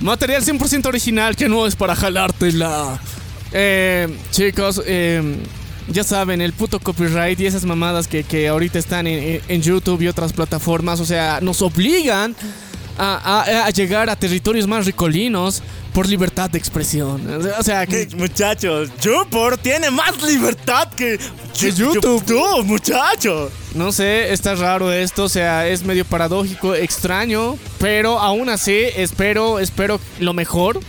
material 100% original que no es para jalártela. Eh, chicos, eh, ya saben, el puto copyright y esas mamadas que, que ahorita están en, en YouTube y otras plataformas, o sea, nos obligan a, a- a llegar a territorios más ricolinos por libertad de expresión. O sea, que, muchachos, YouTube tiene más libertad que, Que YouTube. YouTube, muchachos. No sé, está raro esto, o sea, es medio paradójico, extraño, pero aún así espero, espero lo mejor.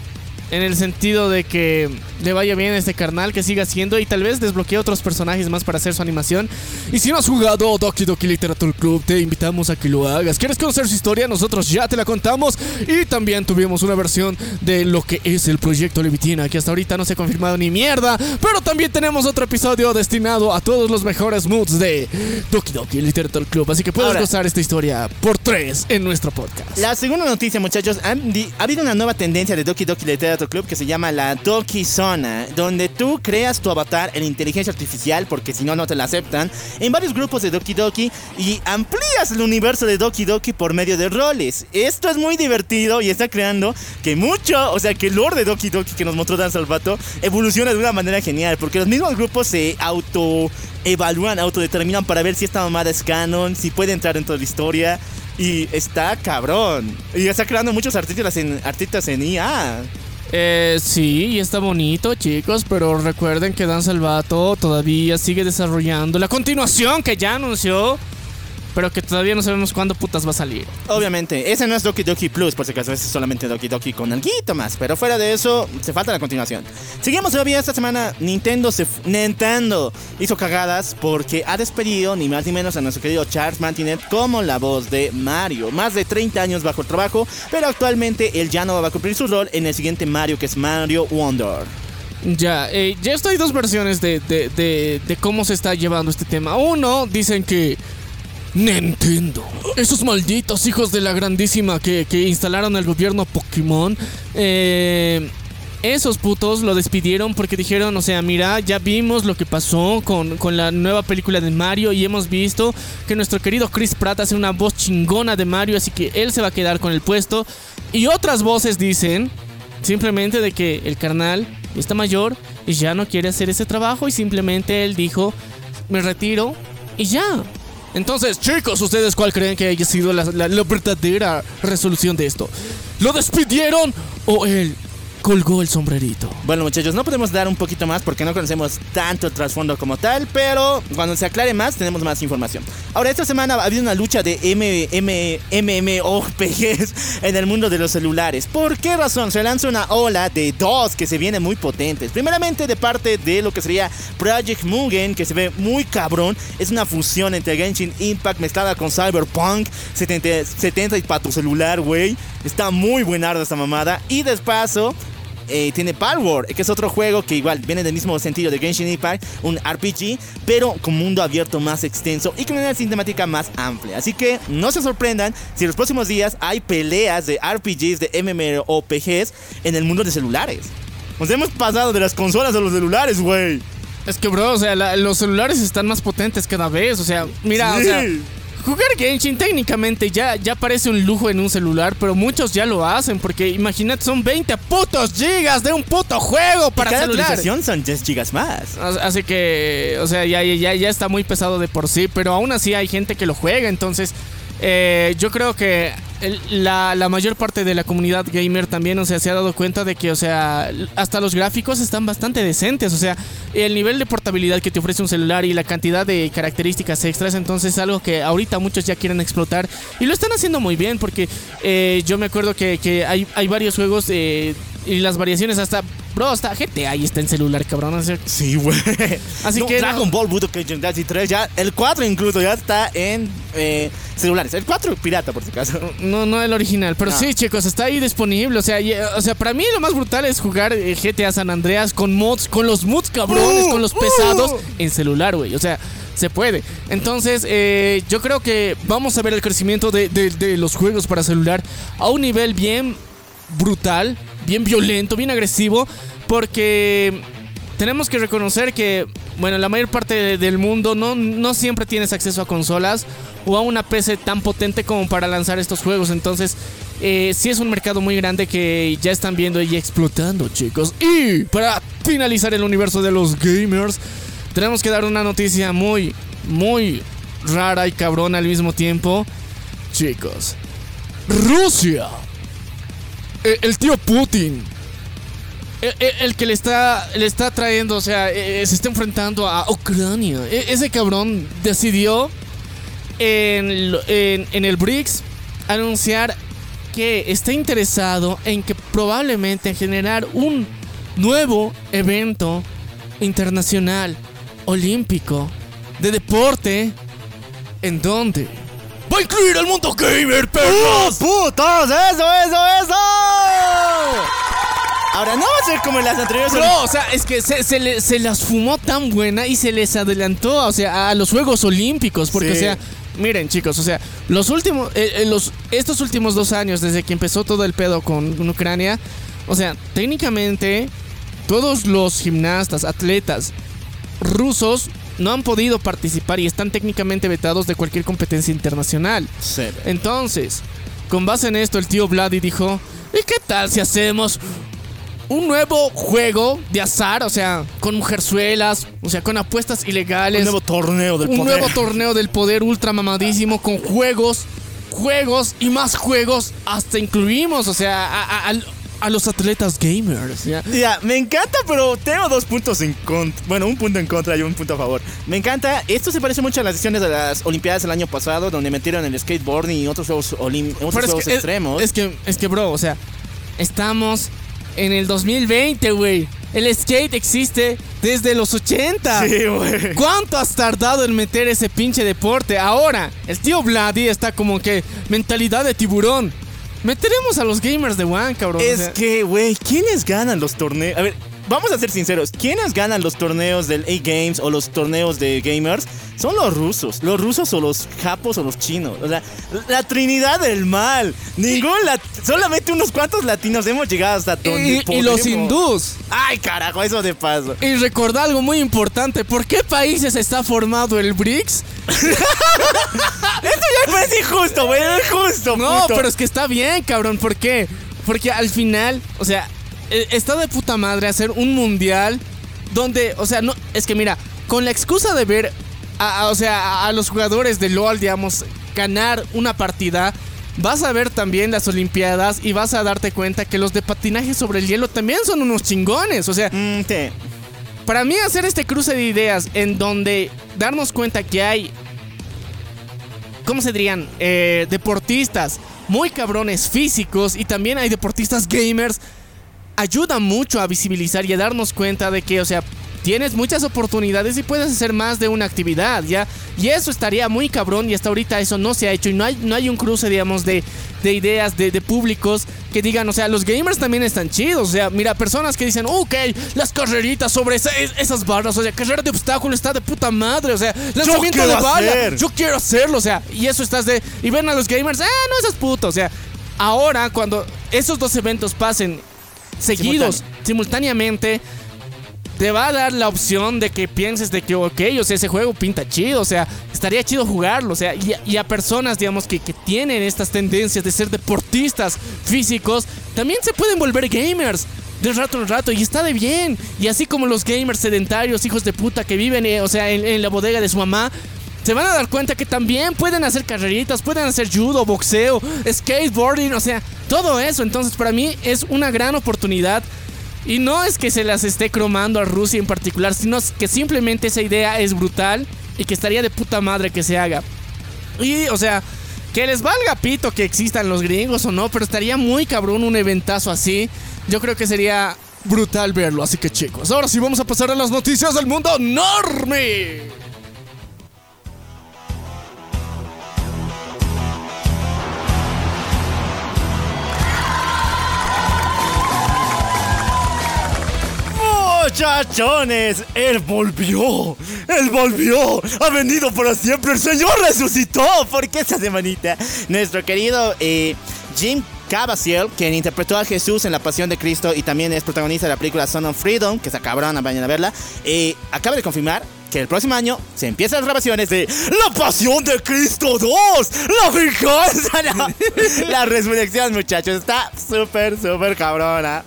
En el sentido de que le vaya bien a este carnal, que siga haciendo y tal vez desbloquee otros personajes más para hacer su animación. Y si no has jugado Doki Doki Literature Club, te invitamos a que lo hagas. ¿Quieres conocer su historia? Nosotros ya te la contamos. Y también tuvimos una versión de lo que es el proyecto Levitina, que hasta ahorita no se ha confirmado ni mierda. Pero también tenemos otro episodio destinado a todos los mejores moods de Doki Doki Literature Club. Así que puedes Ahora. gozar esta historia por tres en nuestro podcast. La segunda noticia, muchachos, di- ha habido una nueva tendencia de Doki Doki Literature Club que se llama la Doki Zona, donde tú creas tu avatar en inteligencia artificial, porque si no, no te la aceptan, en varios grupos de Doki Doki y amplías el universo de Doki Doki por medio de roles. Esto es muy divertido y está creando que mucho, o sea, que el lore de Doki Doki que nos mostró Dan Salvato evoluciona de una manera genial, porque los mismos grupos se auto evalúan, autodeterminan para ver si esta mamada es canon, si puede entrar dentro de la historia. Y está cabrón. Y está creando muchos artistas en, artistas en IA. Eh, sí, está bonito, chicos, pero recuerden que Dan Salvato todavía sigue desarrollando la continuación que ya anunció, pero que todavía no sabemos cuándo putas va a salir. Obviamente, ese no es Doki Doki Plus, por si acaso, ese es solamente Doki Doki con algo más. Pero fuera de eso, se falta la continuación. Seguimos todavía esta semana. Nintendo se Nintendo hizo cagadas porque ha despedido ni más ni menos a nuestro querido Charles Martinet como la voz de Mario. Más de 30 años bajo el trabajo, pero actualmente él ya no va a cumplir su rol en el siguiente Mario, que es Mario Wonder. Ya, eh, ya estoy dos versiones de, de, de, de cómo se está llevando este tema. Uno, dicen que Nintendo, esos malditos hijos de la grandísima que, que instalaron el gobierno Pokémon, eh, esos putos lo despidieron porque dijeron, o sea, mira, ya vimos lo que pasó con, con la nueva película de Mario y hemos visto que nuestro querido Chris Pratt hace una voz chingona de Mario, así que él se va a quedar con el puesto. Y otras voces dicen simplemente de que el carnal está mayor y ya no quiere hacer ese trabajo y simplemente él dijo, me retiro y ya. Entonces, chicos, ¿ustedes cuál creen que haya sido la, la- la verdadera resolución de esto? ¿Lo despidieron o él colgó el sombrerito? Bueno, muchachos, no podemos dar un poquito más porque no conocemos tanto el trasfondo como tal, pero cuando se aclare más, tenemos más información. Ahora, esta semana ha habido una lucha de MMORPGs en el mundo de los celulares. ¿Por qué razón? Se lanza una ola de dos que se vienen muy potentes. Primeramente, de parte de lo que sería Project Mugen, que se ve muy cabrón. Es una fusión entre Genshin Impact mezclada con Cyberpunk 70, 70 y para tu celular, güey. Está muy buenarda esta mamada. Y de paso, eh, tiene Palworld, que es otro juego que igual viene del mismo sentido de Genshin Impact, un RPG, pero con mundo abierto más extenso y con una cinemática más amplia. Así que no se sorprendan si en los próximos días hay peleas de RPGs, de MMORPGs en el mundo de celulares. Nos hemos pasado de las consolas a los celulares, güey. Es que, bro, o sea, la- los celulares están más potentes cada vez. O sea, mira, o sea, jugar Genshin técnicamente ya, ya parece un lujo en un celular, pero muchos ya lo hacen. Porque imagínate, son 20 putos gigas de un puto juego para y cada celular. actualización son 10 gigas más. As- Así que, o sea, ya, ya, ya está muy pesado de por sí, pero aún así hay gente que lo juega, entonces eh, yo creo que la, la mayor parte de la comunidad gamer también, o sea, se ha dado cuenta de que, o sea, hasta los gráficos están bastante decentes, o sea, el nivel de portabilidad que te ofrece un celular y la cantidad de características extras, entonces es algo que ahorita muchos ya quieren explotar y lo están haciendo muy bien porque eh, yo me acuerdo que, que hay, hay varios juegos eh, y las variaciones hasta... Bro, hasta GTA ahí está en celular, cabrón. o sea, Sí, güey. Así No, que no. Dragon Ball Budokai Tenkaichi 3 ya, el 4 incluso ya está en eh, celulares. El 4 pirata, por si acaso. No, no el original, pero No. sí, chicos, está ahí disponible. O sea, o sea, para mí lo más brutal es jugar eh, GTA San Andreas con mods, con los mods cabrones, Uh, con los uh. pesados en celular, güey. O sea, se puede. Entonces, eh, yo creo que vamos a ver el crecimiento de, de- de los juegos para celular a un nivel bien brutal, bien violento, bien agresivo, porque tenemos que reconocer que, bueno, la mayor parte de- del mundo no, no siempre tienes acceso a consolas o a una PC tan potente como para lanzar estos juegos. Entonces, eh, sí es un mercado muy grande que ya están viendo y explotando, chicos. Y para finalizar el universo de los gamers, tenemos que dar una noticia muy, muy rara y cabrona al mismo tiempo. Chicos, Rusia. Eh, El tío Putin. El, el- el que le está, le está trayendo, o sea, eh, se está enfrentando a Ucrania. E- ese cabrón decidió en, en el BRICS anunciar que está interesado en que probablemente generar un nuevo evento internacional olímpico de deporte. En donde va a incluir al mundo gamer, perros. ¡Putos! ¡Eso, eso, eso! Ahora, no va a ser como en las anteriores. No, o sea, es que se, se, le- se las fumó tan buena y se les adelantó, o sea, a los Juegos Olímpicos. Porque, Sí. o sea, miren, chicos, o sea, los últimos, eh, eh, los, estos últimos dos años, desde que empezó todo el pedo con Ucrania, o sea, técnicamente, todos los gimnastas, atletas rusos no han podido participar y están técnicamente vetados de cualquier competencia internacional. Cero. Entonces, con base en esto, el tío Vladi dijo: ¿Y qué tal si hacemos un nuevo juego de azar? O sea, con mujerzuelas, o sea, con apuestas ilegales. Un nuevo torneo del un poder. nuevo torneo del poder ultra mamadísimo con juegos, juegos y más juegos. Hasta incluimos, o sea, a, a- a- a los atletas gamers. ¿ya? Ya, me encanta, pero tengo dos puntos en contra. Bueno, un punto en contra y un punto a favor. Me encanta. Esto se parece mucho a las decisiones de las Olimpiadas del año pasado, donde metieron el skateboarding y otros juegos, olim- otros Pero es que, es- extremos. Es, que, es que, bro, o sea, estamos en el 2020, güey. El skate existe desde los 80. Sí, güey. ¿Cuánto has tardado en meter ese pinche deporte? Ahora, el tío Vladi está como que mentalidad de tiburón. Meteremos a los gamers de One, cabrón. o Es sea, que, güey, ¿quiénes ganan los torneos? A ver, vamos a ser sinceros. ¿Quiénes ganan los torneos del A-Games o los torneos de gamers? Son los rusos. Los rusos o los japos o los chinos. O sea, la trinidad del mal. Ningún Solamente unos cuantos latinos hemos llegado hasta donde y, y los hindús. Ay, carajo, eso de paso. Y recordar algo muy importante. ¿Por qué países está formado el BRICS? *laughs* Esto ya parece injusto, güey. Es justo, No, puto. pero es que está bien, cabrón. ¿Por qué? Porque al final, o sea, eh, está de puta madre hacer un mundial donde, o sea, no, es que mira, con la excusa de ver, a, a- o sea, a, a los jugadores de LOL, digamos, ganar una partida, vas a ver también las Olimpiadas y vas a darte cuenta que los de patinaje sobre el hielo también son unos chingones. O sea, Mm, sí. para mí hacer este cruce de ideas en donde darnos cuenta que hay, ¿cómo se dirían? Eh, deportistas muy cabrones físicos y también hay deportistas gamers, ayuda mucho a visibilizar y a darnos cuenta de que, o sea, tienes muchas oportunidades y puedes hacer más de una actividad, ¿ya? Y eso estaría muy cabrón y hasta ahorita eso no se ha hecho y no hay, no hay un cruce, digamos, de, de ideas, de, de públicos que digan, o sea, los gamers también están chidos, o sea, mira, personas que dicen, ok, las carreritas sobre esa- es- esas barras, o sea, carrera de obstáculo está de puta madre, o sea, lanzamiento de bala, hacer. yo quiero hacerlo, o sea, y eso estás de, y ven a los gamers, ah, no esas putas, o sea, ahora cuando esos dos eventos pasen seguidos, simultáneamente, te va a dar la opción de que pienses de que, ok, o sea, ese juego pinta chido, o sea, estaría chido jugarlo, o sea, y, a- personas, digamos, que, que tienen estas tendencias de ser deportistas físicos, también se pueden volver gamers. De rato en rato, y está de bien. Y así como los gamers sedentarios, hijos de puta que viven, eh, o sea, en la bodega de su mamá, se van a dar cuenta que también pueden hacer carreritas, pueden hacer judo, boxeo, skateboarding, o sea, todo eso. Entonces, para mí es una gran oportunidad. Y no es que se las esté cromando a Rusia en particular, sino que simplemente esa idea es brutal y que estaría de puta madre que se haga. Y, o sea, que les valga pito que existan los gringos o no, pero estaría muy cabrón un eventazo así. Yo creo que sería brutal verlo, así que chicos, ahora sí vamos a pasar a las noticias del mundo normie. Muchachones, Él volvió, Él volvió, ha venido para siempre, el Señor resucitó, porque esta semanita nuestro querido eh, Jim Caviezel, quien interpretó a Jesús en La Pasión de Cristo y también es protagonista de la película Son of Freedom, que se acabaron, vayan a verla, eh, acaba de confirmar que el próximo año se empiezan las grabaciones de La Pasión de Cristo 2, la venganza, la resurrección, muchachos, está súper, súper cabrona.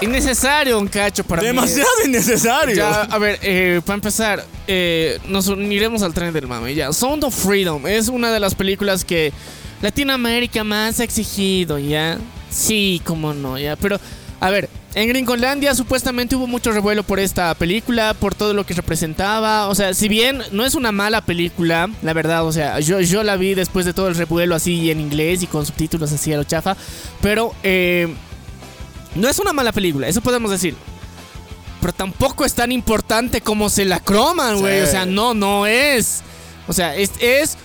Innecesario un cacho para mí. Demasiado innecesario. Ya, a ver, eh, para empezar, eh, nos uniremos al tren del mame. Ya, Sound of Freedom es una de las películas que Latinoamérica más ha exigido, ¿ya? Sí, cómo no, ya. Pero, a ver, en Gringolandia supuestamente hubo mucho revuelo por esta película, por todo lo que representaba. O sea, si bien no es una mala película, la verdad, o sea, yo, yo la vi después de todo el revuelo así en inglés y con subtítulos así a lo chafa. Pero eh, no es una mala película, eso podemos decir. Pero tampoco es tan importante como se la croman, güey. Sí. O sea, no, no es. O sea, es, es.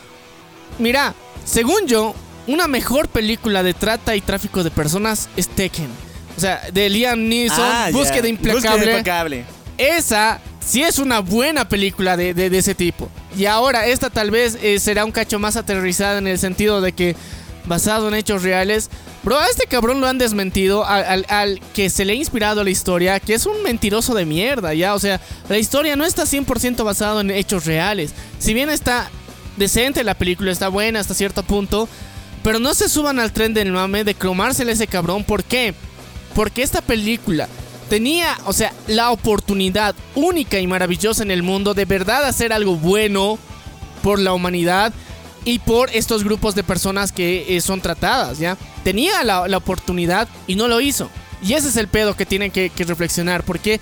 Mira, según yo, una mejor película de trata y tráfico de personas es Tekken. O sea, de Liam Neeson, Ah. Búsqueda Implacable. Búsqueda implacable. Esa sí es una buena película de, de- de ese tipo. Y ahora, esta tal vez eh, será un cacho más aterrizada en el sentido de que, basado en hechos reales, bro, a este cabrón lo han desmentido al, que se le ha inspirado la historia, que es un mentiroso de mierda, ya. O sea, la historia no está 100% basado en hechos reales. Si bien está decente la película, está buena hasta cierto punto, pero no se suban al tren del mame de cromársele a ese cabrón. ¿Por qué? Porque esta película tenía, o sea, la oportunidad única y maravillosa en el mundo de verdad hacer algo bueno por la humanidad y por estos grupos de personas que eh, son tratadas, ¿ya? Tenía la, oportunidad y no lo hizo. Y ese es el pedo que tienen que, que reflexionar, porque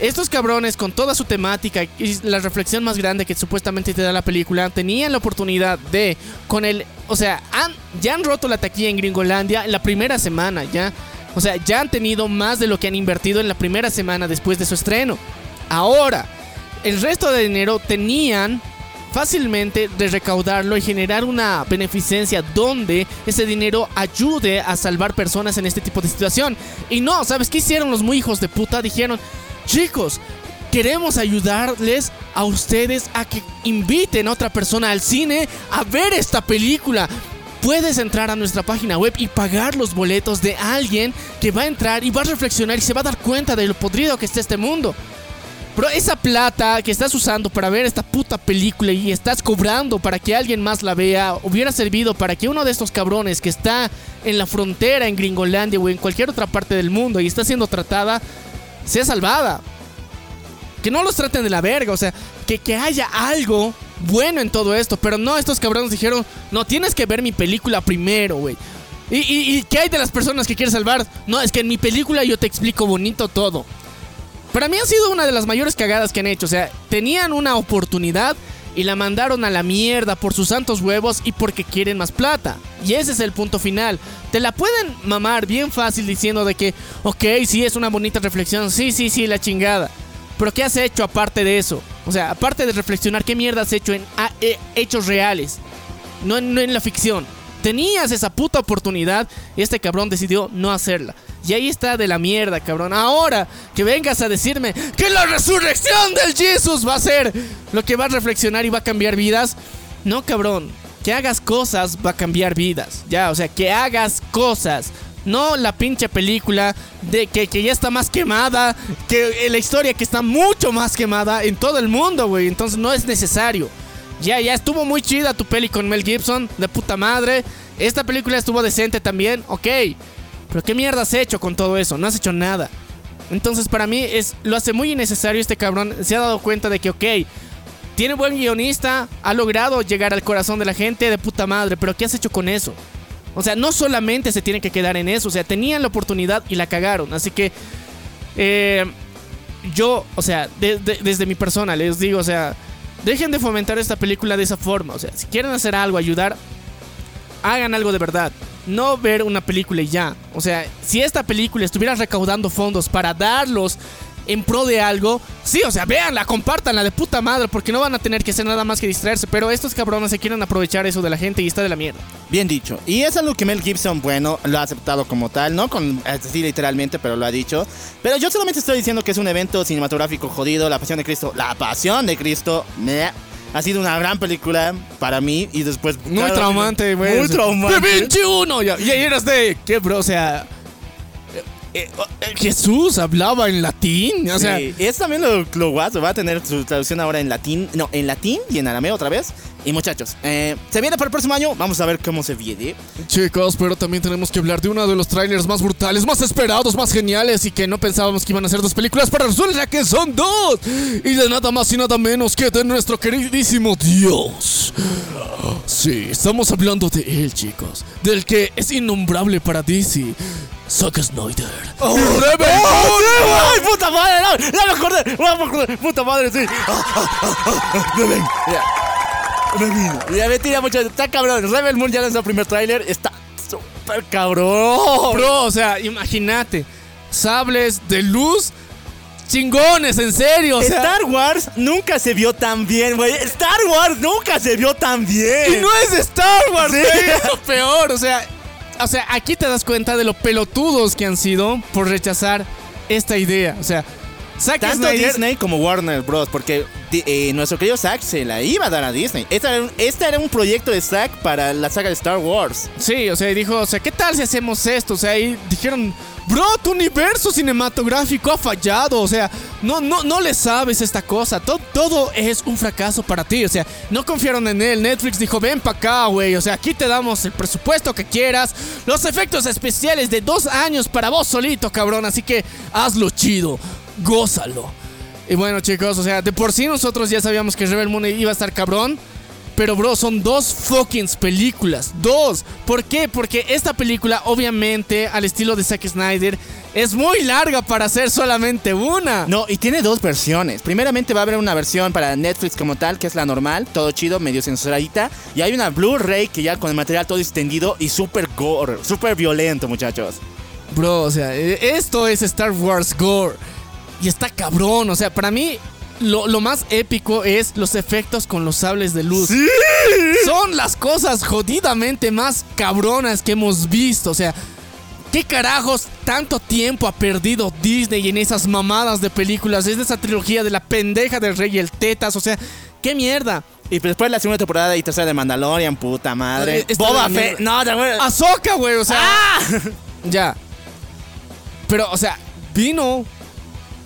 estos cabrones con toda su temática y la reflexión más grande que supuestamente te da la película, tenían la oportunidad de, con el, o sea, han, ya han roto la taquilla en Gringolandia en la primera semana, ¿ya? O sea, ya han tenido más de lo que han invertido en la primera semana después de su estreno. Ahora, el resto de dinero tenían fácilmente de recaudarlo y generar una beneficencia donde ese dinero ayude a salvar personas en este tipo de situación. Y no, ¿sabes qué hicieron los muy hijos de puta? Dijeron, chicos, queremos ayudarles a ustedes a que inviten a otra persona al cine a ver esta película. Puedes entrar a nuestra página web y pagar los boletos de alguien que va a entrar y va a reflexionar y se va a dar cuenta de lo podrido que está este mundo. Bro, esa plata que estás usando para ver esta puta película y estás cobrando para que alguien más la vea, hubiera servido para que uno de estos cabrones que está en la frontera en Gringolandia o en cualquier otra parte del mundo y está siendo tratada, sea salvada. Que no los traten de la verga, o sea, que, que haya algo bueno en todo esto. Pero no, estos cabrones dijeron, no, tienes que ver mi película primero, güey. ¿Y, y, y qué hay de las personas que quieres salvar? No, es que en mi película yo te explico bonito todo. Para mí ha sido una de las mayores cagadas que han hecho. O sea, tenían una oportunidad y la mandaron a la mierda por sus santos huevos y porque quieren más plata. Y ese es el punto final. Te la pueden mamar bien fácil diciendo de que, ok, sí, es una bonita reflexión. Sí, sí, sí, la chingada. Pero ¿qué has hecho aparte de eso? O sea, aparte de reflexionar, ¿qué mierda has hecho en ah, eh, hechos reales? No en, no en la ficción. Tenías esa puta oportunidad y este cabrón decidió no hacerla. Y ahí está de la mierda, cabrón. Ahora que vengas a decirme que la resurrección del Jesús va a ser lo que va a reflexionar y va a cambiar vidas. No, cabrón. Que hagas cosas va a cambiar vidas. Ya, o sea, que hagas cosas. No la pinche película de que, que ya está más quemada. Que eh, la historia que está mucho más quemada en todo el mundo, güey. Entonces no es necesario. Ya, ya estuvo muy chida tu peli con Mel Gibson, de puta madre. Esta película estuvo decente también, ok. Pero ¿qué mierda has hecho con todo eso? No has hecho nada. Entonces para mí es, lo hace muy innecesario este cabrón. Se ha dado cuenta de que, ok, tiene buen guionista, ha logrado llegar al corazón de la gente de puta madre, pero ¿qué has hecho con eso? O sea, no solamente se tiene que quedar en eso, o sea, tenían la oportunidad y la cagaron. Así que, eh, yo, o sea, de- de- desde mi persona les digo, o sea, dejen de fomentar esta película de esa forma. O sea, si quieren hacer algo, ayudar, hagan algo de verdad. No ver una película y ya. O sea, si esta película estuviera recaudando fondos para darlos en pro de algo, sí, o sea, véanla, compártanla de puta madre, porque no van a tener que hacer nada más que distraerse. Pero estos cabrones se quieren aprovechar eso de la gente y está de la mierda. Bien dicho. Y es algo que Mel Gibson, bueno, lo ha aceptado como tal, no con así literalmente, pero lo ha dicho. Pero yo solamente estoy diciendo que es un evento cinematográfico jodido, La Pasión de Cristo, La Pasión de Cristo, meh, ha sido una gran película para mí y después... Muy claro, traumante, güey. Muy traumante. De 21, ya. Y ahí eras de. ¿Qué, bro? O sea. eh, eh, eh, Jesús hablaba en latín. O sea. Sí, es también lo, lo guaso, va a tener su traducción ahora en latín, no, en latín y en arameo otra vez. Y muchachos, eh, se viene para el próximo año, vamos a ver cómo se viene. Chicos, pero también tenemos que hablar de uno de los trailers más brutales, más esperados, más geniales y que no pensábamos que iban a ser dos películas, pero resulta que son dos. Y de nada más y nada menos que de nuestro queridísimo Dios. Sí, estamos hablando de él, chicos. Del que es innombrable para DC. Zack Snyder. ¡Oh, Rebel! ¡Ay, puta madre! No, ¡Ya me acordé! ¡Ya me acordé! ¡Puta madre, sí! ¡Ah, ah, ah, ah! ¡Rebel! Ya. Ya me tira mucho. Está cabrón. Rebel Moon ya lanzó el primer tráiler. Está súper cabrón. Bro, o sea, imagínate. Sables de luz chingones, en serio. O sea, Star Wars nunca se vio tan bien, güey. Star Wars nunca se vio tan bien. y no es Star Wars, Sí. es lo peor. O sea, o sea, aquí te das cuenta de lo pelotudos que han sido por rechazar esta idea. O sea, Zack Tanto Snyder. Disney como Warner Bros. Porque eh, nuestro querido Zack se la iba a dar a Disney. Este era, un, este era un proyecto de Zack para la saga de Star Wars. Sí, o sea, dijo, o sea, ¿qué tal si hacemos esto? O sea, y dijeron, bro, tu universo cinematográfico ha fallado. O sea, no, no, no le sabes esta cosa. To- todo es un fracaso para ti. O sea, no confiaron en él. Netflix dijo, ven para acá, güey. O sea, aquí te damos el presupuesto que quieras. Los efectos especiales de dos años para vos solito, cabrón. Así que hazlo chido. Gózalo. Y bueno, chicos, o sea, de por sí nosotros ya sabíamos que Rebel Moon iba a estar cabrón. Pero, bro, son dos fucking películas. Dos. ¿Por qué? Porque esta película, obviamente, al estilo de Zack Snyder, es muy larga para ser solamente una. No, y tiene dos versiones. Primeramente va a haber una versión para Netflix como tal, que es la normal, todo chido, medio censuradita. Y hay una Blu-ray que ya con el material todo extendido y súper gore, súper violento, muchachos. Bro, o sea, eh, esto es Star Wars Gore. Y está cabrón. O sea, para mí, lo, lo más épico es los efectos con los sables de luz. Son las cosas jodidamente más cabronas que hemos visto. O sea, ¿qué carajos tanto tiempo ha perdido Disney en esas mamadas de películas? Es de esa trilogía de la pendeja del rey y el tetas. O sea, ¿qué mierda? Y después la segunda temporada y tercera de Mandalorian, puta madre. Esta Boba Fett. No, te. Azoka, güey, o sea. Ya. Pero, o sea, vino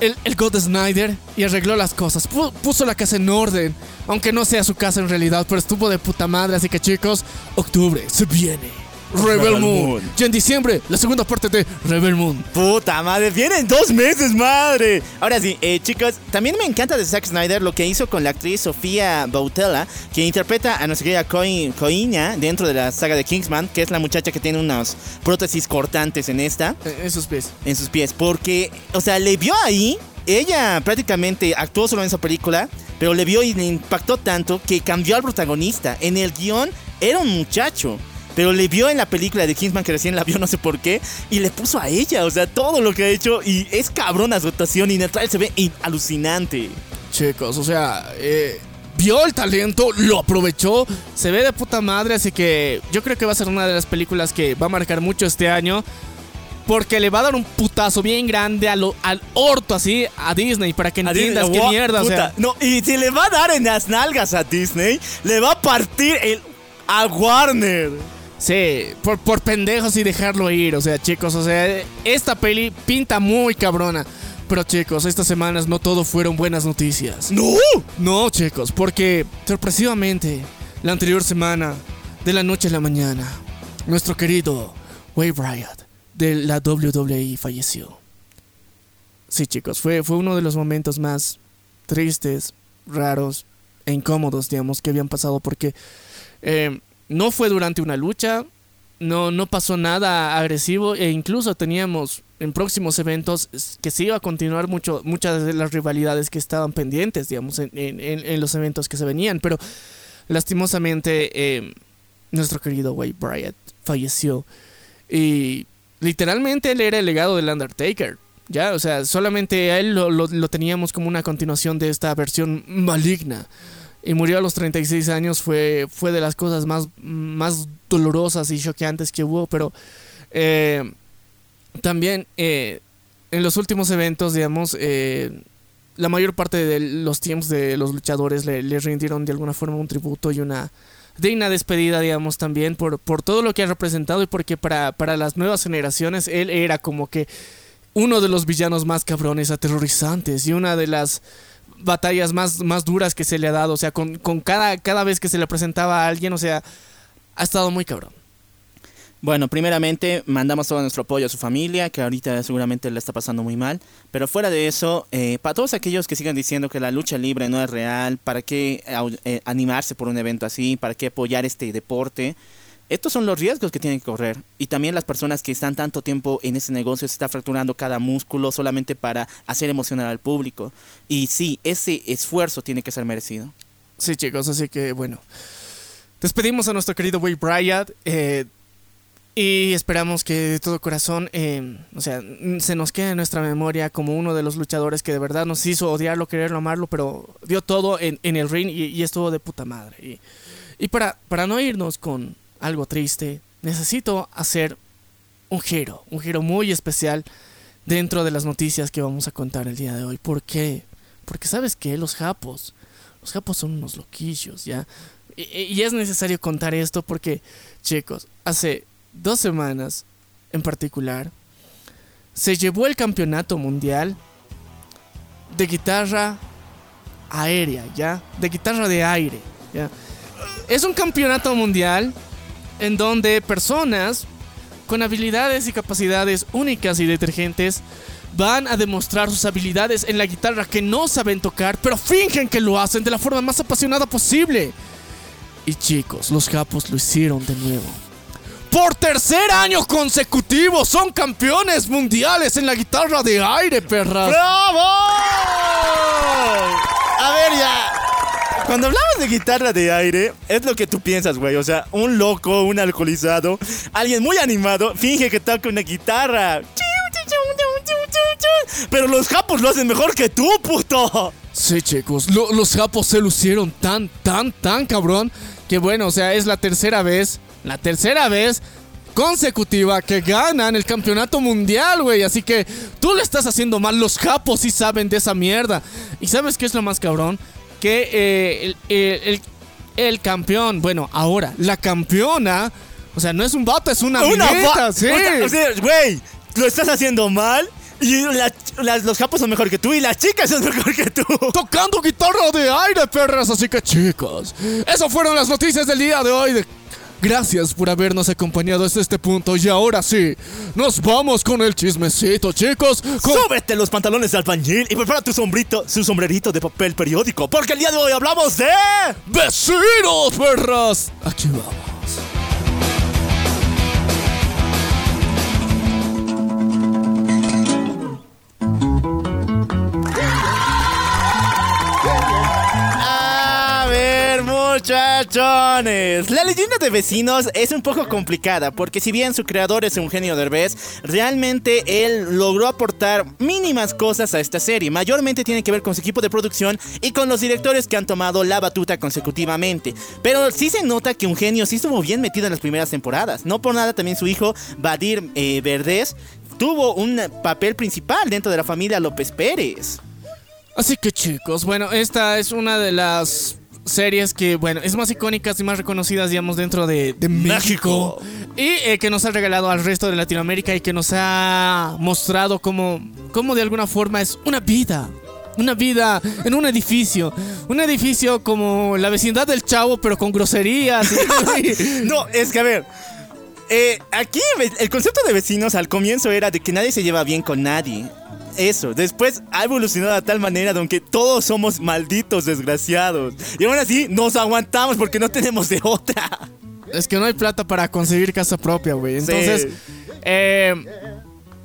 el, el God Snyder y arregló las cosas. Pu- puso la casa en orden. Aunque no sea su casa en realidad, pero estuvo de puta madre. Así que, chicos, octubre se viene. Rebel, Moon. Moon. Y en diciembre, la segunda parte de Rebel Moon. Puta madre, vienen dos meses, madre. Ahora sí, eh, chicos, también me encanta de Zack Snyder lo que hizo con la actriz Sofía Bautella, que interpreta a nuestra querida Coi- Coiña dentro de la saga de Kingsman, que es la muchacha que tiene unas prótesis cortantes en esta, Eh, En sus pies. en sus pies. Porque, o sea, le vio ahí, ella prácticamente actuó solo en esa película, pero le vio y le impactó tanto que cambió al protagonista. En el guion era un muchacho. Pero le vio en la película de Kingsman que recién la vio, no sé por qué, y le puso a ella, o sea, todo lo que ha hecho, y es cabrona su actuación, y en el trailer se ve in- alucinante. Chicos, o sea, eh, vio el talento, lo aprovechó, se ve de puta madre, así que yo creo que va a ser una de las películas que va a marcar mucho este año. Porque le va a dar un putazo bien grande a lo- al orto así a Disney para que entiendas qué Wow, mierda, o sea. No, y si le va a dar en las nalgas a Disney, le va a partir el a Warner. Sí, por, por pendejos y dejarlo ir, o sea, chicos, o sea, esta peli pinta muy cabrona. Pero chicos, estas semanas no todo fueron buenas noticias. ¡No! No, chicos, porque sorpresivamente, la anterior semana, de la noche a la mañana, nuestro querido Wade Bryant de la WWE falleció. Sí, chicos, fue, fue uno de los momentos más tristes, raros e incómodos, digamos, que habían pasado porque eh, no fue durante una lucha, no, no pasó nada agresivo e incluso teníamos en próximos eventos que se iba a continuar mucho, muchas de las rivalidades que estaban pendientes, digamos, en- en los eventos que se venían, pero lastimosamente eh, nuestro querido Wade Bryant falleció y literalmente él era el legado del Undertaker. Ya, o sea, solamente a él lo, lo- lo teníamos como una continuación de esta versión maligna. Y murió a los 36 años, fue, fue de las cosas más, más dolorosas y choqueantes que hubo, pero eh, también eh, en los últimos eventos, digamos, eh, la mayor parte de los teams de los luchadores le, rindieron de alguna forma un tributo y una digna despedida, digamos, también por, por todo lo que ha representado y porque para, para las nuevas generaciones él era como que uno de los villanos más cabrones, aterrorizantes y una de las batallas más, más duras que se le ha dado. O sea, con, con cada, cada vez que se le presentaba a alguien, o sea, ha estado muy cabrón. Bueno, primeramente mandamos todo nuestro apoyo a su familia, que ahorita seguramente le está pasando muy mal. Pero fuera de eso, eh, para todos aquellos que sigan diciendo que la lucha libre no es real, ¿para qué eh, animarse por un evento así? ¿Para qué apoyar este deporte? Estos son los riesgos que tienen que correr. Y también las personas que están tanto tiempo en ese negocio se está fracturando cada músculo solamente para hacer emocionar al público. Y sí, ese esfuerzo tiene que ser merecido. Sí, chicos, así que bueno. Despedimos a nuestro querido Way Bryant. eh, y esperamos que de todo corazón, eh, o sea, se nos quede en nuestra memoria como uno de los luchadores que de verdad nos hizo odiarlo, quererlo, amarlo, pero dio todo en, en el ring y, y estuvo de puta madre. Y, y para, para no irnos con algo triste, necesito hacer un giro, un giro muy especial dentro de las noticias que vamos a contar el día de hoy. ¿Por qué? Porque sabes que los japos, los japos son unos loquillos, ¿ya? Y, y es necesario contar esto porque, chicos, hace dos semanas en particular, se llevó el campeonato mundial de guitarra aérea, ¿ya? De guitarra de aire, ¿ya? Es un campeonato mundial en donde personas con habilidades y capacidades únicas y detergentes van a demostrar sus habilidades en la guitarra que no saben tocar, pero fingen que lo hacen de la forma más apasionada posible. Y chicos, los capos lo hicieron de nuevo. Por tercer año consecutivo son campeones mundiales en la guitarra de aire, perras. ¡Bravo! A ver, ya. Cuando hablamos de guitarra de aire, es lo que tú piensas, güey. O sea, un loco, un alcoholizado, alguien muy animado, finge que toca una guitarra. Pero los japos lo hacen mejor que tú, puto. Sí, chicos, lo- los japos se lucieron tan, tan, tan cabrón que bueno, o sea, es la tercera vez, la tercera vez consecutiva que ganan el campeonato mundial, güey. Así que tú le estás haciendo mal, los japos sí saben de esa mierda. ¿Y sabes qué es lo más cabrón? Que eh, el, el- el- el campeón, bueno, ahora, la campeona, o sea, no es un vato, es una, Una mineta, fa- sí. O sea, o sea, güey, lo estás haciendo mal. Y la- las- los japos son mejor que tú y las chicas son *laughs* mejor que tú. tocando guitarra de aire, perras. Así que chicos, esas fueron las noticias del día de hoy. de- Gracias por habernos acompañado hasta este punto. Y ahora sí, nos vamos con el chismecito, chicos. Con- Súbete los pantalones de albañil y prepara tu sombrito, su sombrerito de papel periódico. Porque el día de hoy hablamos de. ¡Vecinos, perras! Aquí vamos. Muchachones. La leyenda de vecinos es un poco complicada porque si bien su creador es Eugenio Derbez, realmente él logró aportar mínimas cosas a esta serie. Mayormente tiene que ver con su equipo de producción y con los directores que han tomado la batuta consecutivamente. Pero sí se nota que Eugenio sí estuvo bien metido en las primeras temporadas. No por nada también su hijo, Badir eh, Verdez, tuvo un papel principal dentro de la familia López Pérez. Así que chicos, bueno, esta es una de las series que, bueno, es más icónicas y más reconocidas, digamos, dentro de, de México. México. Y eh, que nos ha regalado al resto de Latinoamérica y que nos ha mostrado cómo, cómo de alguna forma es una vida. Una vida en un edificio. Un edificio como la vecindad del chavo, pero con groserías. y- *laughs* No, es que a ver. eh, aquí el concepto de vecinos al comienzo era de que nadie se lleva bien con nadie. Eso, después ha evolucionado de tal manera de que todos somos malditos desgraciados. Y aún así nos aguantamos porque no tenemos de otra. Es que no hay plata para conseguir casa propia, güey. Entonces, Sí. eh,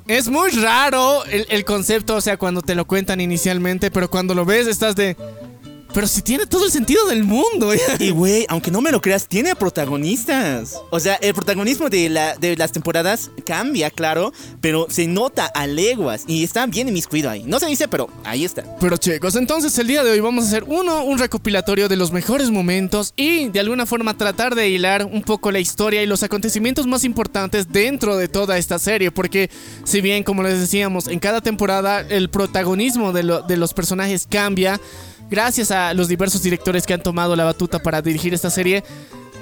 es muy raro el, el concepto, o sea, cuando te lo cuentan inicialmente, pero cuando lo ves estás de... Pero si tiene todo el sentido del mundo. Y güey, aunque no me lo creas, tiene protagonistas. O sea, el protagonismo de, la, de las temporadas cambia, claro, pero se nota a leguas y está bien inmiscuido ahí. No se dice, pero ahí está. Pero chicos, entonces el día de hoy vamos a hacer uno, un recopilatorio de los mejores momentos y de alguna forma tratar de hilar un poco la historia y los acontecimientos más importantes dentro de toda esta serie. Porque si bien, como les decíamos, en cada temporada el protagonismo de, lo- de los personajes cambia, gracias a los diversos directores que han tomado la batuta para dirigir esta serie,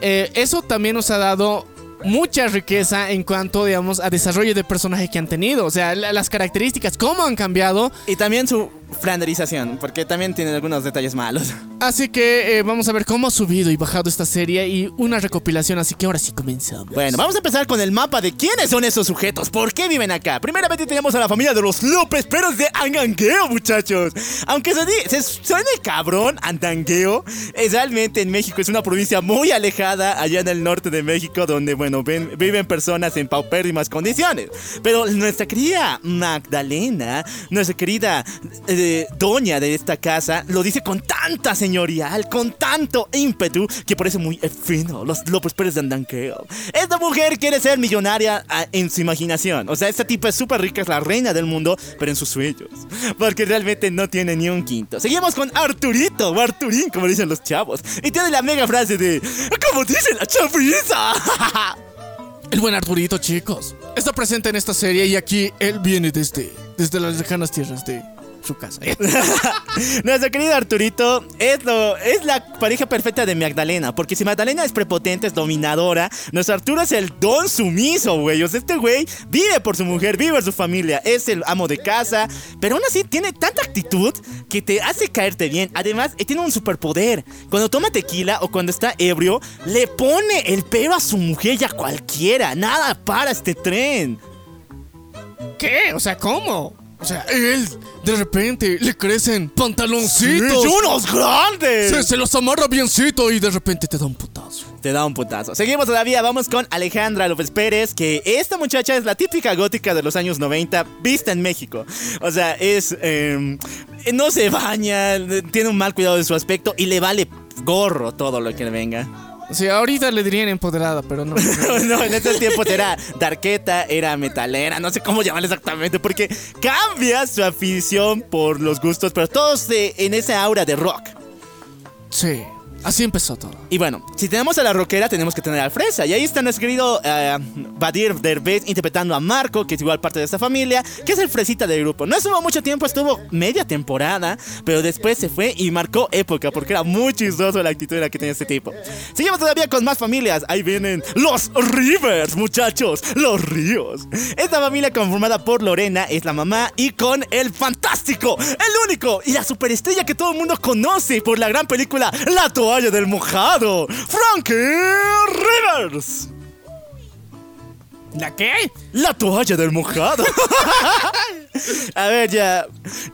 eh, eso también nos ha dado mucha riqueza en cuanto, digamos, a desarrollo de personaje que han tenido. O sea, la- las características, cómo han cambiado Y también su flanderización, porque también tiene algunos detalles malos. Así que eh, vamos a ver cómo ha subido y bajado esta serie y una recopilación, así que ahora sí comenzamos. Bueno, vamos a empezar con el mapa de quiénes son esos sujetos, por qué viven acá. Primeramente tenemos a la familia de los López Peros de Angangueo, muchachos. Aunque se, se suene cabrón, Andangueo, es realmente en México es una provincia muy alejada allá en el norte de México, donde, bueno, ven- viven personas en paupérrimas condiciones. Pero nuestra querida Magdalena, nuestra querida eh, doña de esta casa, lo dice con tanta señorial, con tanto ímpetu, que parece muy fino, los López Pérez de Andanqueo. Esta mujer quiere ser millonaria ah, en su imaginación. O sea, esta tipa es súper rica, es la reina del mundo, pero en sus sueños. Porque realmente no tiene ni un quinto. Seguimos con Arturito, o Arturín, como dicen los chavos. Y tiene la mega frase de, como dice la chaviza. *laughs* El buen Arturito, chicos. Está presente en esta serie y aquí él viene desde, desde las lejanas tierras de su casa. *laughs* Nuestro querido Arturito es, lo, es la pareja perfecta de Magdalena. Porque si Magdalena es prepotente, es dominadora, nuestro Arturo es el don sumiso, güey. Este güey vive por su mujer, vive por su familia, es el amo de casa. Pero aún así tiene tanta actitud que te hace caerte bien. Además, eh, tiene un superpoder. Cuando toma tequila o cuando está ebrio, le pone el pelo a su mujer y a cualquiera. Nada para este tren. ¿Qué? O sea, ¿cómo? O sea, él de repente le crecen pantaloncitos. ¡Sí, unos grandes! Se, se los amarra biencito y de repente te da un putazo. Te da un putazo. Seguimos todavía, vamos con Alejandra López Pérez, que esta muchacha es la típica gótica de los años 90, vista en México. O sea, es... eh, no se baña, tiene un mal cuidado de su aspecto y le vale gorro todo lo que le venga. Sea, ahorita le dirían empoderada, pero *laughs* no. no, en ese tiempo era darqueta, era metalera, no sé cómo llamarle exactamente, porque cambia su afición por los gustos, pero todos de- en esa aura de rock. Sí, así empezó todo. Y bueno, si tenemos a la rockera, tenemos que tener al fresa. Y ahí está nuestro querido eh, Badir Derbez interpretando a Marco, que es igual parte de esta familia, que es el fresita del grupo. No estuvo mucho tiempo, estuvo media temporada, pero después se fue y marcó época, porque era muy chistoso la actitud en la que tenía este tipo. Seguimos todavía con más familias. Ahí vienen los Rivers, muchachos, los ríos. Esta familia conformada por Lorena es la mamá y con el fantástico, el único y la superestrella que todo el mundo conoce por la gran película La toalla del mojado, Frankie Rivers. ¿La qué? La toalla del mojado. *laughs* A ver, ya.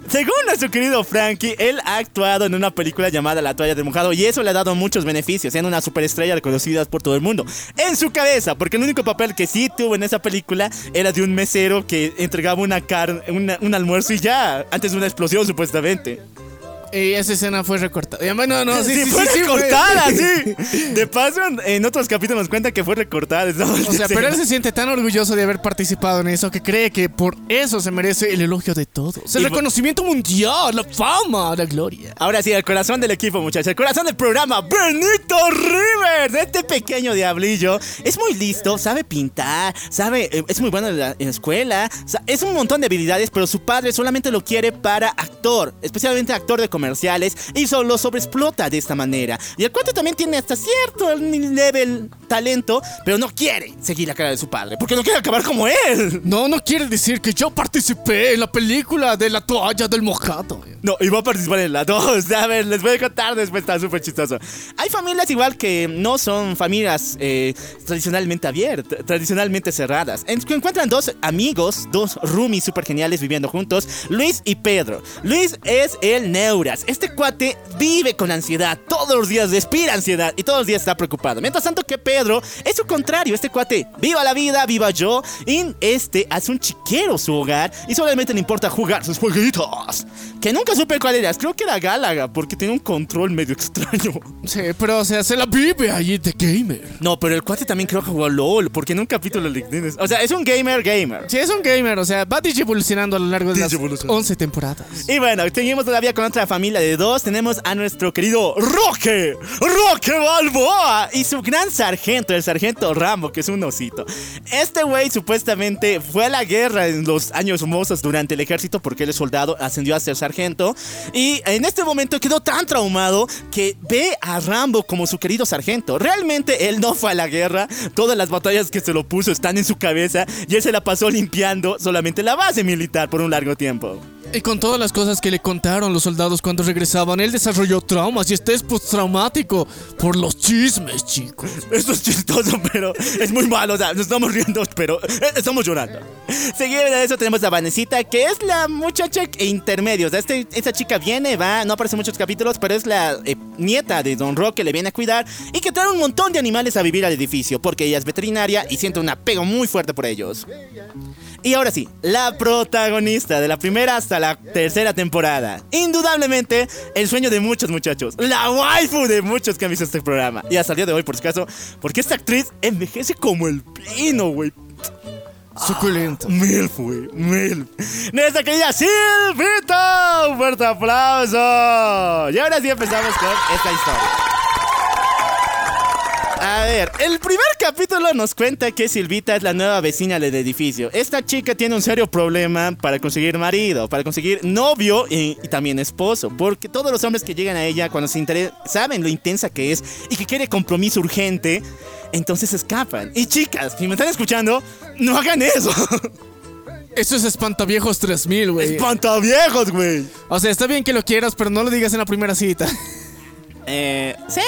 Según nuestro querido Frankie, él ha actuado en una película llamada La toalla del mojado y eso le ha dado muchos beneficios, siendo una superestrella reconocida por todo el mundo. En su cabeza, porque el único papel que sí tuvo en esa película era de un mesero que entregaba una carne, una- un almuerzo y ya, antes de una explosión supuestamente. Y esa escena fue recortada. Ya, No, sí, sí, sí, fue sí, recortada, sí. *laughs* De paso, en otros capítulos nos cuenta que fue recortada. O sea, pero él se siente tan orgulloso de haber participado en eso que cree que por eso se merece el elogio de todos. El Y- reconocimiento mundial, la fama, la gloria. Ahora sí, el corazón del equipo, muchachos. El corazón del programa, Benito Rivers. Este pequeño diablillo es muy listo, sabe pintar, sabe, eh, es muy bueno en la, en la escuela. Es un montón de habilidades, pero su padre solamente lo quiere para actor, especialmente actor de comerciales, y solo lo sobreexplota de esta manera. Y el cuate también tiene hasta cierto level talento, pero no quiere seguir la cara de su padre, porque no quiere acabar como él. No, no quiere decir que yo participé en la película de la toalla del mojado. No, iba a participar en la 2. A ver, les voy a contar después, está súper chistoso. Hay familias igual que no son familias eh, tradicionalmente abiertas, tradicionalmente cerradas. En- encuentran dos amigos, dos roomies súper geniales viviendo juntos, Luis y Pedro. Luis es el Neuras. Este cuate vive con ansiedad, todos los días respira ansiedad y todos los días está preocupado. Mientras tanto que Pedro es su contrario, este cuate viva la vida, viva yo, y este hace un chiquero su hogar y solamente le importa jugar sus jueguitos. Que nunca supe cuál era, creo que era Gálaga, porque tiene un control medio extraño. Sí, pero o sea, se la vive allí de gamer. No, pero el cuate también creo que jugó LOL, porque en un capítulo le tienes. O sea, es un gamer gamer. Sí, es un gamer, o sea, va evolucionando a lo largo de las Digievolucionando. 11 temporadas. Y bueno, seguimos todavía con otra familia de dos. Tenemos a nuestro querido Roque, Roque Balboa y su gran sargento, el sargento Rambo, que es un osito. Este güey supuestamente fue a la guerra en los años mozos durante el ejército porque él es soldado, ascendió a ser sargento. Y en este momento quedó tan traumado que ve a Rambo como su querido sargento. Realmente él no fue a la guerra, todas las batallas que se lo puso están en su cabeza y él se la pasó limpiando solamente la base militar por un largo tiempo. Y con todas las cosas que le contaron los soldados cuando regresaban, él desarrolló traumas y este es postraumático por los chismes, chicos. Esto es chistoso, pero es muy malo. O sea, nos estamos riendo, pero eh, estamos llorando. Seguido de eso tenemos a Vanesita, que es la muchacha intermedia. O sea, este, esta chica viene, va, no aparece en muchos capítulos, pero es la eh, nieta de Don Rock que le viene a cuidar y que trae un montón de animales a vivir al edificio, porque ella es veterinaria y siente un apego muy fuerte por ellos. Y ahora sí, la protagonista de la primera hasta la tercera temporada. Indudablemente, el sueño de muchos muchachos. La waifu de muchos que han visto este programa. Y hasta el día de hoy, por si acaso, porque esta actriz envejece como el pino, güey. Suculento. Milf, güey, Milf. Nuestra querida Silvita. Un fuerte aplauso. Y ahora sí empezamos con esta historia. A ver, el primer capítulo nos cuenta que Silvita es la nueva vecina del edificio. Esta chica tiene un serio problema para conseguir marido, para conseguir novio y, y también esposo. Porque todos los hombres que llegan a ella cuando se interesan saben lo intensa que es y que quiere compromiso urgente. Entonces escapan. Y chicas, si me están escuchando, no hagan eso. *laughs* Eso es Espantaviejos 3000, güey. Espantaviejos, güey. O sea, está bien que lo quieras, pero no lo digas en la primera cita. *laughs* Eh, sí,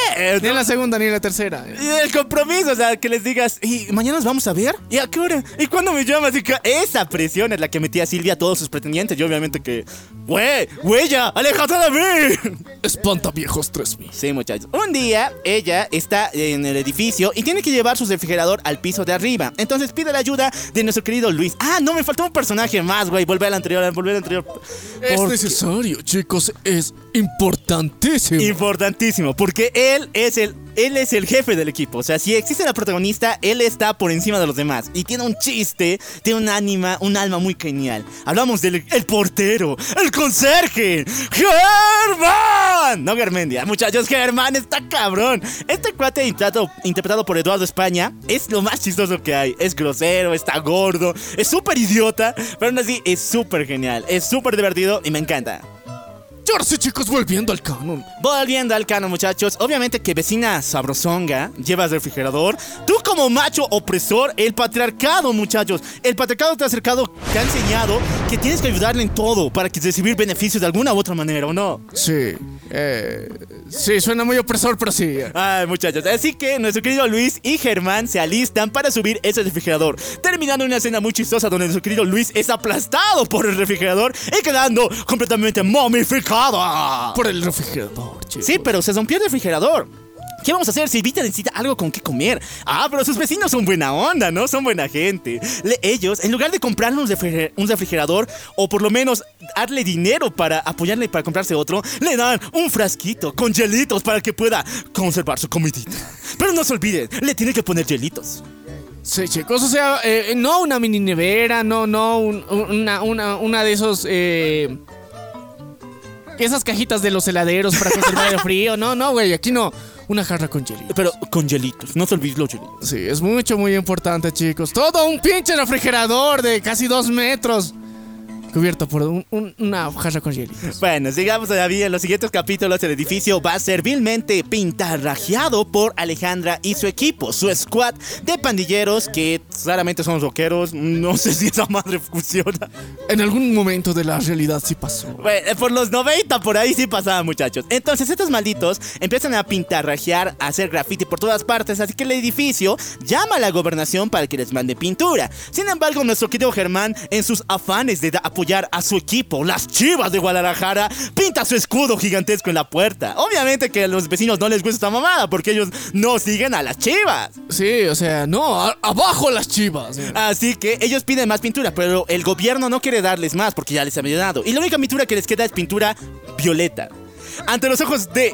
Ni en la segunda ni en la tercera. Y el compromiso, o sea, que les digas, ¿y mañana nos vamos a ver? ¿Y a qué hora? ¿Y cuándo me llamas? Y que esa presión es la que metía Silvia a todos sus pretendientes. Y obviamente que, güey, güey, ya, aléjate de mí. Espantaviejos 3000. Sí, muchachos. Un día, ella está en el edificio y tiene que llevar su refrigerador al piso de arriba. Entonces pide la ayuda de nuestro querido Luis. Ah, no, me faltó un personaje más, güey. Volver al anterior, volver al anterior. Es Porque- necesario, chicos. Es importantísimo. Porque él es el él es el jefe del equipo. O sea, si existe la protagonista, él está por encima de los demás. Y tiene un chiste, tiene un ánima, un alma muy genial. Hablamos del el portero, el conserje, Germán. No Germendia, muchachos, Germán está cabrón. Este cuate interpretado, interpretado por Eduardo España es lo más chistoso que hay. Es grosero, está gordo, es súper idiota, pero aún así es súper genial, es súper divertido y me encanta. Y ahora sí, chicos, volviendo al canon. Volviendo al canon, muchachos. Obviamente que vecina sabrosonga llevas refrigerador. Tú como macho opresor, el patriarcado, muchachos. El patriarcado te ha acercado, te ha enseñado que tienes que ayudarle en todo para que recibir beneficios de alguna u otra manera, ¿o no? Sí. Eh, sí, suena muy opresor, pero sí. Ay, muchachos. Así que nuestro querido Luis y Germán se alistan para subir ese refrigerador. Terminando una escena muy chistosa donde nuestro querido Luis es aplastado por el refrigerador y quedando completamente momificado. Por el refrigerador, chicos. Sí, pero se rompió el refrigerador. ¿Qué vamos a hacer si Vita necesita algo con qué comer? Ah, pero sus vecinos son buena onda, ¿no? Son buena gente. Le- ellos, en lugar de comprarle un, refriger- un refrigerador o por lo menos darle dinero para apoyarle para comprarse otro, le dan un frasquito con hielitos para que pueda conservar su comidita. Pero no se olviden, le tiene que poner hielitos. Sí, chicos, o sea, eh, no una mini nevera, no, no, un- una, una, una de esos, eh, esas cajitas de los heladeros para conservar el frío, no, no, güey, aquí no, una jarra con hielo. Pero con hielitos, no se olviden los hielitos. Sí, es mucho, muy importante, chicos. Todo un pinche refrigerador de casi dos metros. Cubierto por un- un- una jarra con hielo. Bueno, sigamos todavía. En los siguientes capítulos, el edificio va a ser vilmente pintarrajeado por Alejandra y su equipo, su squad de pandilleros que claramente son rockeros. No sé si esa madre funciona. En algún momento de la realidad sí pasó. Bueno, por los 90 por ahí sí pasaba, muchachos. Entonces, estos malditos empiezan a pintarrajear, a hacer graffiti por todas partes. Así que el edificio llama a la gobernación para que les mande pintura. Sin embargo, nuestro querido Germán, en sus afanes de da- apoyar a su equipo, las chivas de Guadalajara, pinta su escudo gigantesco en la puerta. Obviamente que a los vecinos no les gusta esta mamada porque ellos no siguen a las chivas. Sí, o sea, no, a- abajo las chivas. Así que ellos piden más pintura, pero el gobierno no quiere darles más porque ya les había dado. Y la única pintura que les queda es pintura violeta. Ante los ojos de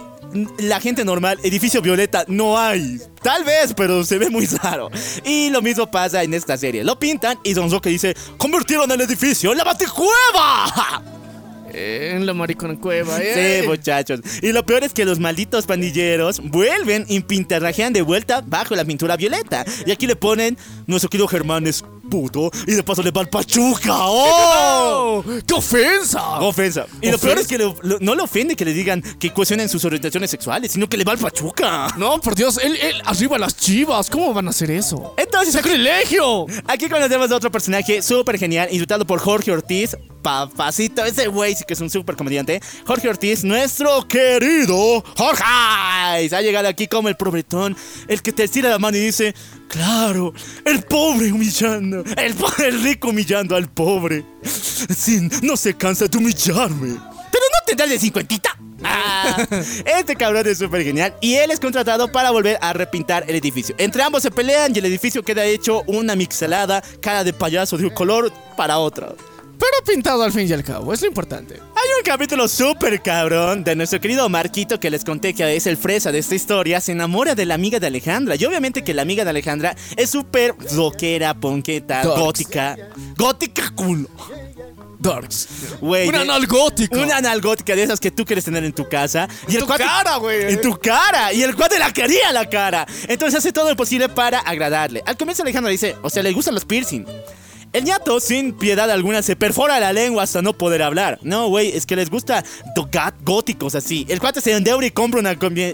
la gente normal, edificio violeta no hay. Tal vez, pero se ve muy raro. Y lo mismo pasa en esta serie. Lo pintan y Don Roque dice, convirtieron el edificio en la baticueva. En la maricona cueva, eh. Sí, muchachos. Y lo peor es que los malditos pandilleros vuelven y pintarrajean de vuelta bajo la pintura violeta. Y aquí le ponen, nuestro querido Germán es puto y de paso le va al Pachuca. ¡Oh! ¡Qué ofensa! Ofensa. Y lo peor es que lo- no le ofende que le digan que cuestionen sus orientaciones sexuales, sino que le va al Pachuca. No, por Dios, él, él, arriba las chivas, ¿cómo van a hacer eso? Entonces, ¡Sacrilegio! aquí conocemos a otro personaje súper genial, interpretado por Jorge Ortiz. Papacito, ese güey sí que es un súper comediante. Jorge Ortiz, nuestro querido Jorge. Ha llegado aquí como el pobretón, el que te estira la mano y dice: Claro, el pobre humillando, el, el rico humillando al pobre. Sí, no se cansa de humillarme. Pero no tendrás de cincuentita. Ah, *laughs* este cabrón es súper genial y él es contratado para volver a repintar el edificio. Entre ambos se pelean y el edificio queda hecho una mixelada, cara de payaso de un color para otro. Pero pintado al fin y al cabo, es lo importante. Hay un capítulo súper cabrón de nuestro querido Marquito que les conté que es el fresa de esta historia. Se enamora de la amiga de Alejandra. Y obviamente que la amiga de Alejandra es súper rockera, ponqueta, Darks. gótica. Gótica culo. Darks. Güey. Una analgótica. Una analgótica de esas que tú quieres tener en tu casa. Y tu cara, güey. En tu cara. Y el cuate la quería la cara. Entonces hace todo lo posible para agradarle. Al comienzo Alejandra dice, o sea, le gustan los piercing. El ñato, sin piedad alguna, se perfora la lengua hasta no poder hablar. No, güey, es que les gusta do- gat- góticos así. El cuate se endeuda y compra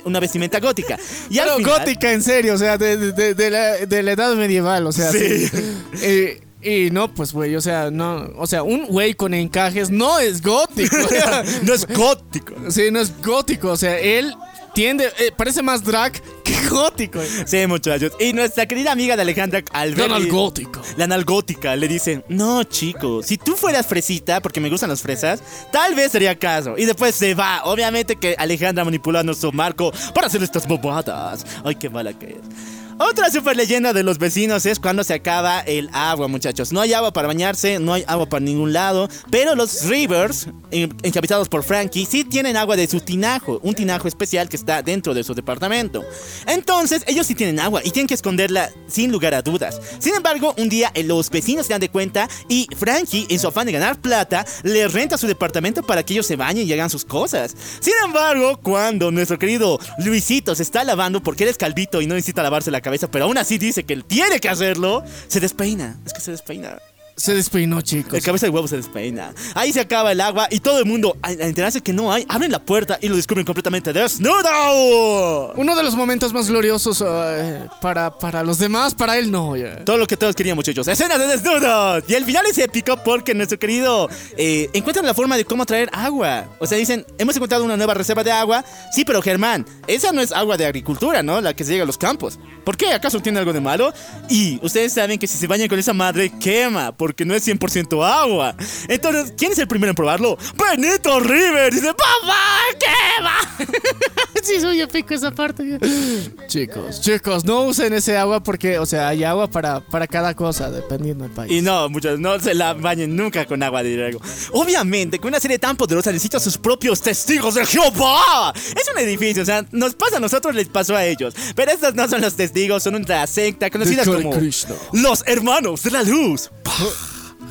una, vestimenta gótica. Y Pero final- gótica, en serio, o sea, de, de- de- de la, de la edad medieval, o sea. Sí. sí. Eh, y no, pues, güey, o sea, no. O sea, un güey con encajes no es gótico. *laughs* no es gótico. sí, no es gótico, o sea, él tiende. eh, parece más drag que *laughs* gótico. Sí, muchachos. Y nuestra querida amiga de Alejandra, al ver- gótico. La analgótica le dice, no chico, si tú fueras fresita, porque me gustan las fresas, tal vez sería caso. Y después se va. Obviamente que Alejandra manipuló a nuestro Marco para hacer estas bobadas. Ay, qué mala que es. Otra super leyenda de los vecinos es cuando se acaba el agua, muchachos. No hay agua para bañarse, no hay agua para ningún lado. Pero los Rivers, en- encabitados por Frankie, sí tienen agua de su tinajo. Un tinajo especial que está dentro de su departamento. Entonces, ellos sí tienen agua y tienen que esconderla sin lugar a dudas. Sin embargo, un día eh, los vecinos se dan de cuenta y Frankie, en su afán de ganar plata, le renta su departamento para que ellos se bañen y hagan sus cosas. Sin embargo, cuando nuestro querido Luisito se está lavando porque él es calvito y no necesita lavarse la cabeza, pero aún así dice que él tiene que hacerlo, se despeina. Es que se despeina. Se despeinó, chicos. El cabeza de huevo se despeina. Ahí se acaba el agua y todo el mundo, al enterarse que no hay, abren la puerta y lo descubren completamente desnudo. Uno de los momentos más gloriosos eh, para, para los demás, para él no. ya. Todo lo que todos querían, muchachos. Escena de desnudos. Y el final es épico porque nuestro querido eh, encuentran la forma de cómo traer agua. O sea, dicen, hemos encontrado una nueva reserva de agua. Sí, pero Germán, esa no es agua de agricultura, ¿no? La que se llega a los campos. ¿Por qué? ¿Acaso tiene algo de malo? Y ustedes saben que si se bañan con esa madre, quema, porque no es 100% agua. Entonces, ¿quién es el primero en probarlo? Benito River. Dice, ¡Papá, quema! *laughs* sí, soy épico esa parte. Chicos, chicos, no usen ese agua porque, o sea, hay agua para, para cada cosa, dependiendo del país. Y no, muchachos, no se la bañen nunca con agua de drago. Obviamente, que una serie tan poderosa necesita sus propios testigos de Jehová. Es un edificio, o sea, nos pasa a nosotros, les pasó a ellos. Pero estos no son los testigos, son una secta conocida como Krishna. los hermanos de la luz.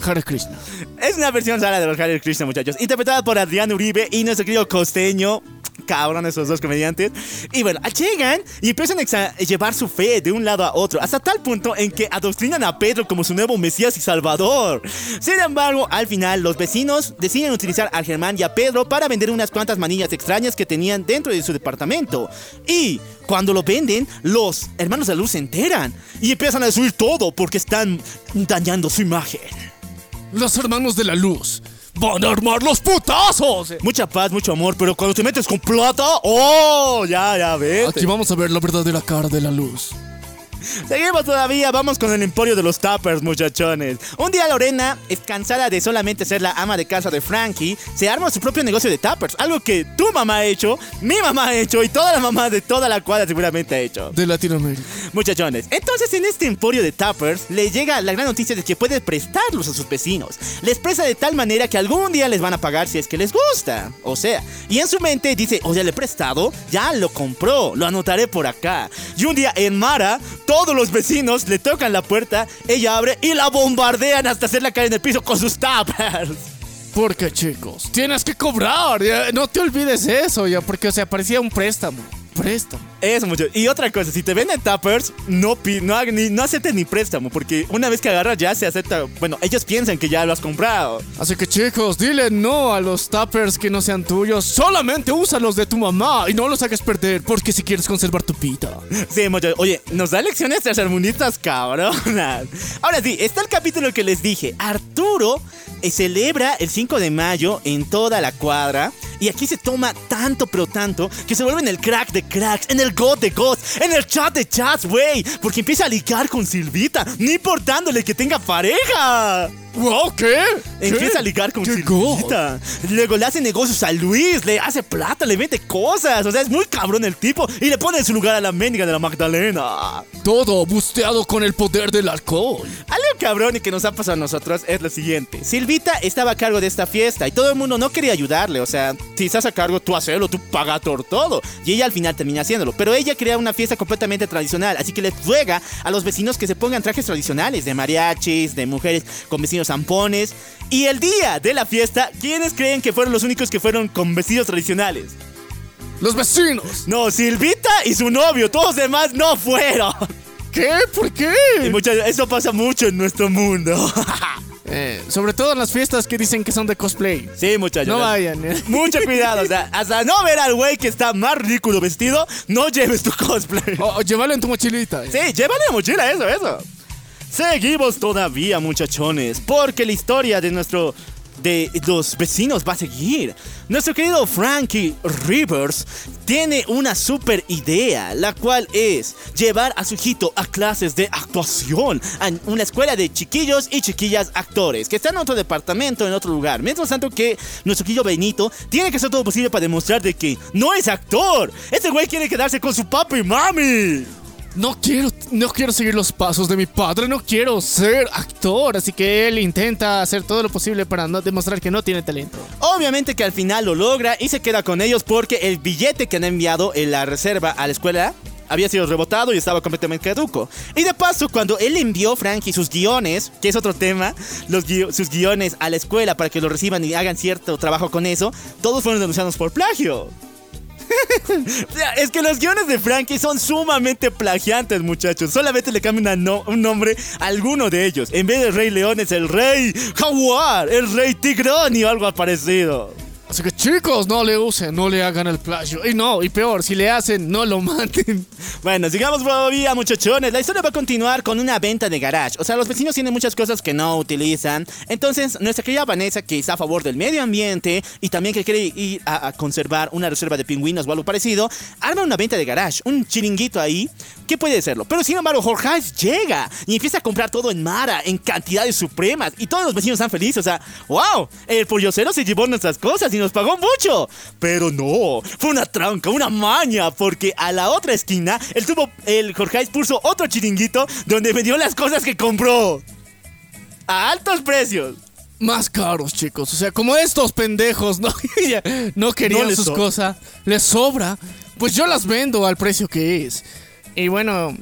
Hare Krishna. Es una versión rara de los Hare Krishna, muchachos. Interpretada por Adrián Uribe y nuestro querido costeño. Cabrón, esos dos comediantes. Y bueno, llegan y empiezan a llevar su fe de un lado a otro, hasta tal punto en que adoctrinan a Pedro como su nuevo Mesías y Salvador. Sin embargo, al final, los vecinos deciden utilizar a Germán y a Pedro para vender unas cuantas manillas extrañas que tenían dentro de su departamento. Y cuando lo venden, los hermanos de luz se enteran y empiezan a destruir todo porque están dañando su imagen. Los hermanos de la luz van a armar los putazos. Mucha paz, mucho amor, pero cuando te metes con plata, ¡oh! Ya, ya ves. Aquí vamos a ver la verdadera cara de la luz. Seguimos todavía, vamos con el emporio de los tappers, muchachones. Un día Lorena, cansada de solamente ser la ama de casa de Frankie, se arma su propio negocio de tappers. Algo que tu mamá ha hecho, mi mamá ha hecho y toda la mamá de toda la cuadra seguramente ha hecho. De Latinoamérica. Muchachones, entonces en este emporio de tappers le llega la gran noticia de que puede prestarlos a sus vecinos. Les presta de tal manera que algún día les van a pagar si es que les gusta. O sea, y en su mente dice, o ya le he prestado, ya lo compró, lo anotaré por acá. Y un día en Mara, todos los vecinos le tocan la puerta, ella abre y la bombardean hasta hacerla caer en el piso con sus tappers. Porque, chicos, tienes que cobrar. No te olvides eso, ya, porque, o sea, parecía un préstamo. Préstamo. Eso mucho. Y otra cosa, si te venden tappers, no, no, ni, no aceptes ni préstamo, porque una vez que agarras ya se acepta. Bueno, ellos piensan que ya lo has comprado. Así que chicos, dile no a los tuppers que no sean tuyos. Solamente usa los de tu mamá y no los hagas perder, porque si quieres conservar tu pita. Sí, mucho. Oye, nos da lecciones tercermundistas, cabronas. Ahora sí, está el capítulo que les dije. Arturo eh, celebra el 5 de mayo en toda la cuadra. Y aquí se toma tanto, pero tanto, que se vuelve en el crack de cracks, en el god de gods, en el chat de chats, güey. Porque empieza a ligar con Silvita, no importándole que tenga pareja. Wow, ¿qué? Empieza a ligar con. Silvita. Luego le hace negocios a Luis, le hace plata, le vende cosas. O sea, es muy cabrón el tipo. Y le pone en su lugar a la mendiga de la Magdalena. Todo busteado con el poder del alcohol. Algo cabrón y que nos ha pasado a nosotros es lo siguiente. Silvita estaba a cargo de esta fiesta y todo el mundo no quería ayudarle. O sea, si estás a cargo, tú hazlo, tú paga por todo. Y ella al final termina haciéndolo. Pero ella crea una fiesta completamente tradicional. Así que le ruega a los vecinos que se pongan trajes tradicionales de mariachis, de mujeres con zampones. Y el día de la fiesta, ¿quiénes creen que fueron los únicos que fueron con vestidos tradicionales? Los vecinos. No, Silvita y su novio. Todos los demás no fueron. ¿Qué? ¿Por Y qué? muchachos, eso pasa mucho en nuestro mundo. *laughs* Eh, sobre todo en las fiestas que dicen que son de cosplay. Sí, muchachos. No vayan. eh. *laughs* Mucho cuidado, o sea, hasta no ver al güey que está más ridículo vestido, no lleves tu cosplay. O, o llévalo en tu mochilita. eh. Sí, llévale la mochila, eso, eso. Seguimos todavía, muchachones, porque la historia de nuestro. de los vecinos va a seguir. Nuestro querido Frankie Rivers tiene una super idea, la cual es llevar a su hijito a clases de actuación a una escuela de chiquillos y chiquillas actores, que está en otro departamento, en otro lugar. Mientras tanto que nuestro querido Benito tiene que hacer todo posible para demostrar de que no es actor. Ese güey quiere quedarse con su papi y mami. No quiero, no quiero seguir los pasos de mi padre, no quiero ser actor, así que él intenta hacer todo lo posible para no demostrar que no tiene talento. Obviamente que al final lo logra y se queda con ellos porque el billete que han enviado en la reserva a la escuela había sido rebotado y estaba completamente caduco. Y de paso, cuando él envió Frankie sus guiones, que es otro tema, los sus guiones a la escuela para que lo reciban y hagan cierto trabajo con eso, todos fueron denunciados por plagio. *laughs* Es que los guiones de Frankie son sumamente plagiantes, muchachos. Solamente le cambian un nombre a alguno de ellos. En vez de Rey León es el Rey Jaguar, el Rey Tigrón y algo parecido. Así que chicos, no le usen, no le hagan el plagio. Y no, y peor, si le hacen, no lo maten. *laughs* Bueno, sigamos todavía, muchachones. La historia va a continuar con una venta de garage. O sea, los vecinos tienen muchas cosas que no utilizan. Entonces, nuestra querida Vanessa, que está a favor del medio ambiente y también que quiere ir a, conservar una reserva de pingüinos o algo parecido, arma una venta de garage, un chiringuito ahí, que puede serlo. Pero sin embargo, Jorge llega y empieza a comprar todo en Mara, en cantidades supremas. Y todos los vecinos están felices. O sea, wow, el pollocero se llevó nuestras cosas nos pagó mucho. Pero no, fue una tranca, una maña, porque a la otra esquina, el tuvo, el Jorge puso otro chiringuito donde vendió las cosas que compró. A altos precios. Más caros, chicos. O sea, como estos pendejos no, *laughs* no querían No sus so- cosas, les sobra, pues yo las vendo al precio que es. Y bueno,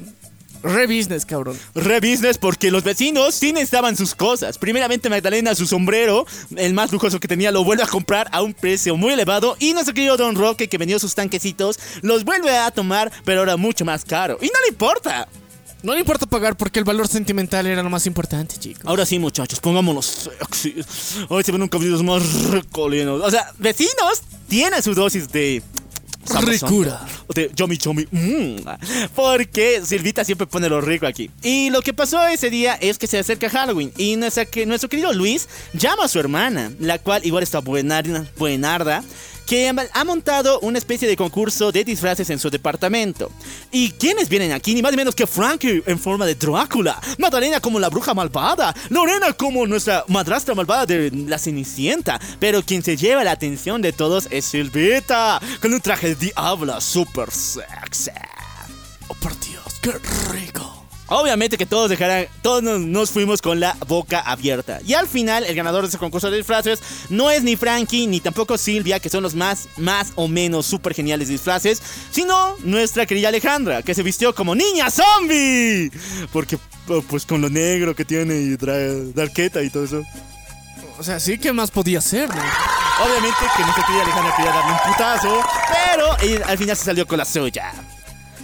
re business, cabrón. Re business porque los vecinos sí necesitaban sus cosas. Primeramente Magdalena su sombrero, el más lujoso que tenía, lo vuelve a comprar a un precio muy elevado. Y nuestro querido Don Roque, que vendió sus tanquecitos, los vuelve a tomar, pero ahora mucho más caro. Y no le importa. No le importa pagar porque el valor sentimental era lo más importante, chicos. Ahora sí, muchachos, pongámonos sexy. Hoy se ven un cabello más recolinos. O sea, vecinos tienen su dosis de... Ricura. De yomi chomi. mm, porque Silvita siempre pone lo rico aquí. Y lo que pasó ese día es que se acerca Halloween. Y nuestra, que, nuestro querido Luis llama a su hermana, la cual igual está buenarda, buenarda que ha montado una especie de concurso de disfraces en su departamento. ¿Y quiénes vienen aquí? Ni más ni menos que Frankie en forma de Drácula, Magdalena como la bruja malvada, Lorena como nuestra madrastra malvada de la Cenicienta. Pero quien se lleva la atención de todos es Silvita, con un traje diabla super sexy. Oh, por Dios, qué rico. Obviamente que todos dejarán, todos nos, fuimos con la boca abierta. Y al final, el ganador de ese concurso de disfraces no es ni Frankie ni tampoco Silvia, que son los más, más o menos súper geniales disfraces, sino nuestra querida Alejandra, que se vistió como niña zombie. Porque, pues con lo negro que tiene y trae darqueta y todo eso. O sea, sí, ¿qué más podía ser, no? Obviamente que nuestra querida Alejandra quería darle un putazo, pero eh, al final se salió con la suya.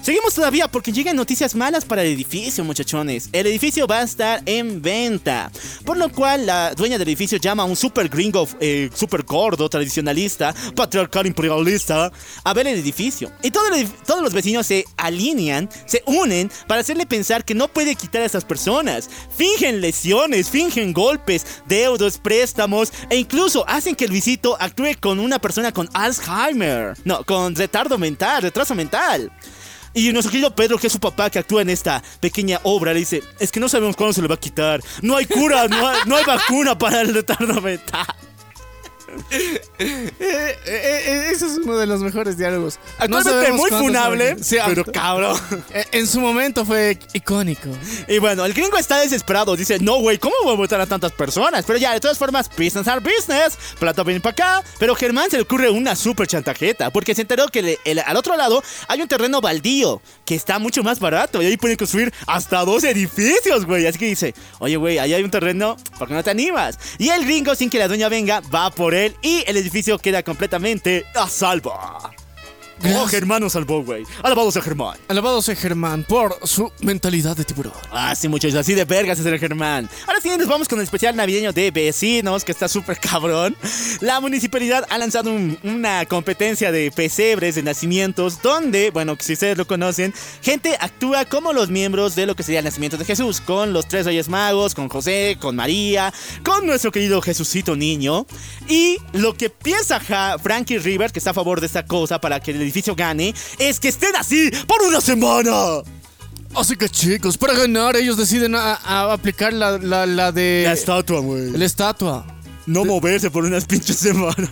Seguimos todavía porque llegan noticias malas para el edificio, muchachones. El edificio va a estar en venta. Por lo cual, la dueña del edificio llama a un super gringo, eh, super gordo, tradicionalista, patriarcal imperialista, a ver el edificio. Y todos los vecinos se alinean, se unen para hacerle pensar que no puede quitar a esas personas. Fingen lesiones, fingen golpes, deudos, préstamos e incluso hacen que Luisito actúe con una persona con Alzheimer. No, con retardo mental, retraso mental. Y nuestro querido Pedro, que es su papá, que actúa en esta pequeña obra, le dice, es que no sabemos cuándo se le va a quitar. No hay cura, no hay, no hay vacuna para el retardo mental. Eh, eh, eh, ese es uno de los mejores diálogos. No Actualmente sabemos muy funable, Sí, pero cabrón. *laughs* En su momento fue icónico. Y bueno, el gringo está desesperado. Dice, no, güey, ¿cómo voy a votar a tantas personas? Pero ya, de todas formas, business are business. Plata viene para acá. Pero Germán se le ocurre una super chantajeta. Porque se enteró que le- el- al otro lado hay un terreno baldío. Que está mucho más barato. Y ahí pueden construir hasta dos edificios, güey. Así que dice, oye, güey, ahí hay un terreno. ¿Por qué no te animas? Y el gringo, sin que la doña venga, va por él. Y el edificio queda completamente a salvo. Oh. Germán nos salvó, güey. Alabados a Germán. Alabado sea Germán por su mentalidad de tiburón. Ah, sí, muchachos, así de vergas es el Germán. Ahora sí, nos vamos con el especial navideño de vecinos, que está súper cabrón. La municipalidad ha lanzado un- una competencia de pesebres, de nacimientos, donde, bueno, si ustedes lo conocen, gente actúa como los miembros de lo que sería el nacimiento de Jesús, con los tres reyes magos, con José, con María, con nuestro querido Jesucito niño. Y lo que piensa Frankie Rivers, que está a favor de esta cosa para que el gane, es que estén así por una semana. Así que chicos, para ganar ellos deciden a, a aplicar la, la, la de... La estatua, güey. la estatua. No moverse por unas pinches semanas.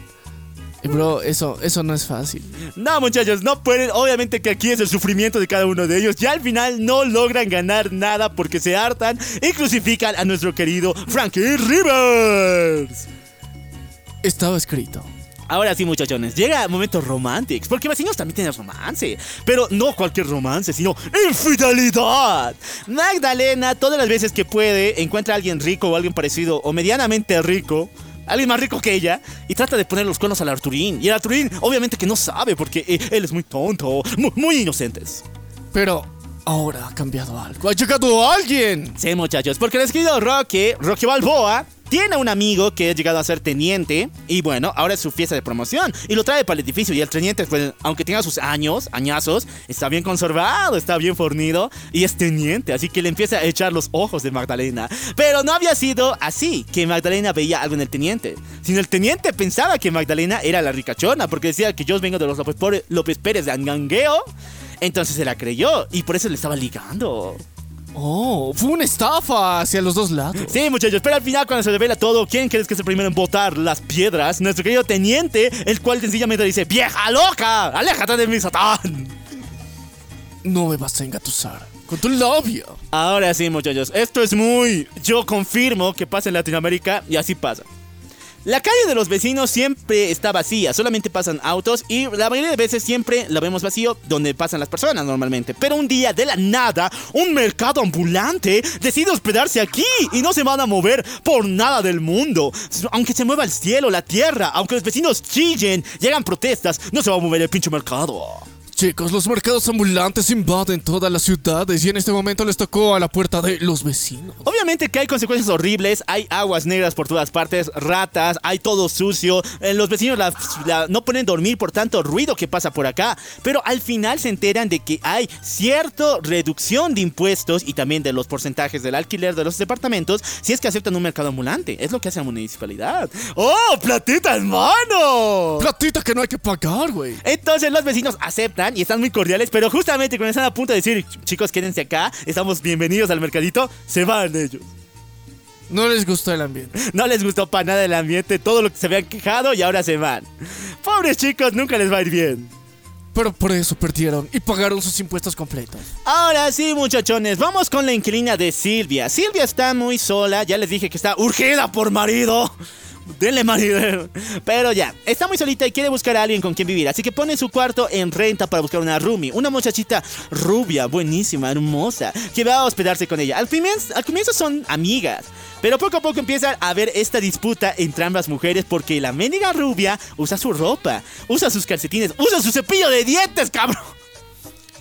Bro, eso, eso no es fácil. No, muchachos, no pueden. Obviamente que aquí es el sufrimiento de cada uno de ellos. Y al final no logran ganar nada porque se hartan y crucifican a nuestro querido Frankie Rivers. Estaba escrito. Ahora sí, muchachones, llega momentos románticos. Porque vecinos también tienen romance. Pero no cualquier romance, sino infidelidad. Magdalena, todas las veces que puede, encuentra a alguien rico o alguien parecido o medianamente rico. Alguien más rico que ella y trata de poner los cuernos al Arturín. Y el Arturín, obviamente que no sabe porque eh, él es muy tonto, muy, muy inocentes. Pero ahora ha cambiado algo. Ha llegado alguien. Sí, muchachos, porque el querido Rocky, Rocky Balboa, tiene un amigo que ha llegado a ser teniente y bueno, ahora es su fiesta de promoción y lo trae para el edificio y el teniente, pues, aunque tenga sus años, añazos, está bien conservado, está bien fornido y es teniente, así que le empieza a echar los ojos de Magdalena. Pero no había sido así, que Magdalena veía algo en el teniente, sino el teniente pensaba que Magdalena era la ricachona porque decía que yo vengo de los López, López Pérez de Angangueo. Entonces se la creyó y por eso le estaba ligando. Oh, fue una estafa hacia los dos lados. Sí, muchachos, pero al final cuando se revela todo, ¿quién crees que es el primero en botar las piedras? Nuestro querido teniente, el cual sencillamente dice, ¡Vieja loca! ¡Aléjate de mi satán! No me vas a engatusar con tu labio. Ahora sí, muchachos, esto es muy... Yo confirmo que pasa en Latinoamérica y así pasa. La calle de los vecinos siempre está vacía, solamente pasan autos y la mayoría de veces siempre la vemos vacío donde pasan las personas normalmente. Pero un día de la nada, un mercado ambulante decide hospedarse aquí y no se van a mover por nada del mundo. Aunque se mueva el cielo, la tierra, aunque los vecinos chillen, llegan protestas, no se va a mover el pinche mercado. Chicos, los mercados ambulantes invaden todas las ciudades y en este momento les tocó a la puerta de los vecinos. Obviamente que hay consecuencias horribles, hay aguas negras por todas partes, ratas, hay todo sucio, eh, los vecinos la- la- no pueden dormir por tanto ruido que pasa por acá, pero al final se enteran de que hay cierta reducción de impuestos y también de los porcentajes del alquiler de los departamentos si es que aceptan un mercado ambulante, es lo que hace la municipalidad. ¡Oh, platita hermano! Platita que no hay que pagar, güey. Entonces los vecinos aceptan y están muy cordiales, pero justamente cuando están a punto de decir, chicos, quédense acá, estamos bienvenidos al mercadito, se van ellos. No les gustó el ambiente. No les gustó para nada el ambiente, todo lo que se habían quejado y ahora se van. Pobres chicos, nunca les va a ir bien. Pero por eso perdieron y pagaron sus impuestos completos. Ahora sí, muchachones, vamos con la inquilina de Silvia. Silvia está muy sola, ya les dije que está urgida por marido. Denle marido. Pero ya, está muy solita y quiere buscar a alguien con quien vivir. Así que pone su cuarto en renta para buscar una roomie. Una muchachita rubia, buenísima, hermosa, que va a hospedarse con ella. Al, primer- al comienzo son amigas. Pero poco a poco empieza a haber esta disputa entre ambas mujeres porque la mendiga rubia usa su ropa, usa sus calcetines, usa su cepillo de dientes, cabrón.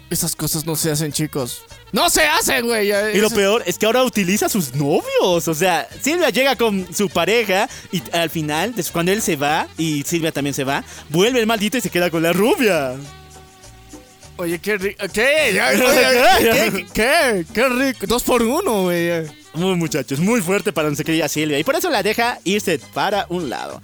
Esas cosas no se hacen, chicos. ¡No se hacen, güey! Y lo peor es que ahora utiliza a sus novios. O sea, Silvia llega con su pareja y al final, cuando él se va y Silvia también se va, vuelve el maldito y se queda con la rubia. Oye, qué rico. *laughs* ¿Qué? ¿Qué? ¿Qué? Qué rico. Dos por uno, güey. Muy muchachos, muy fuerte para nuestra querida Silvia. Y por eso la deja irse para un lado.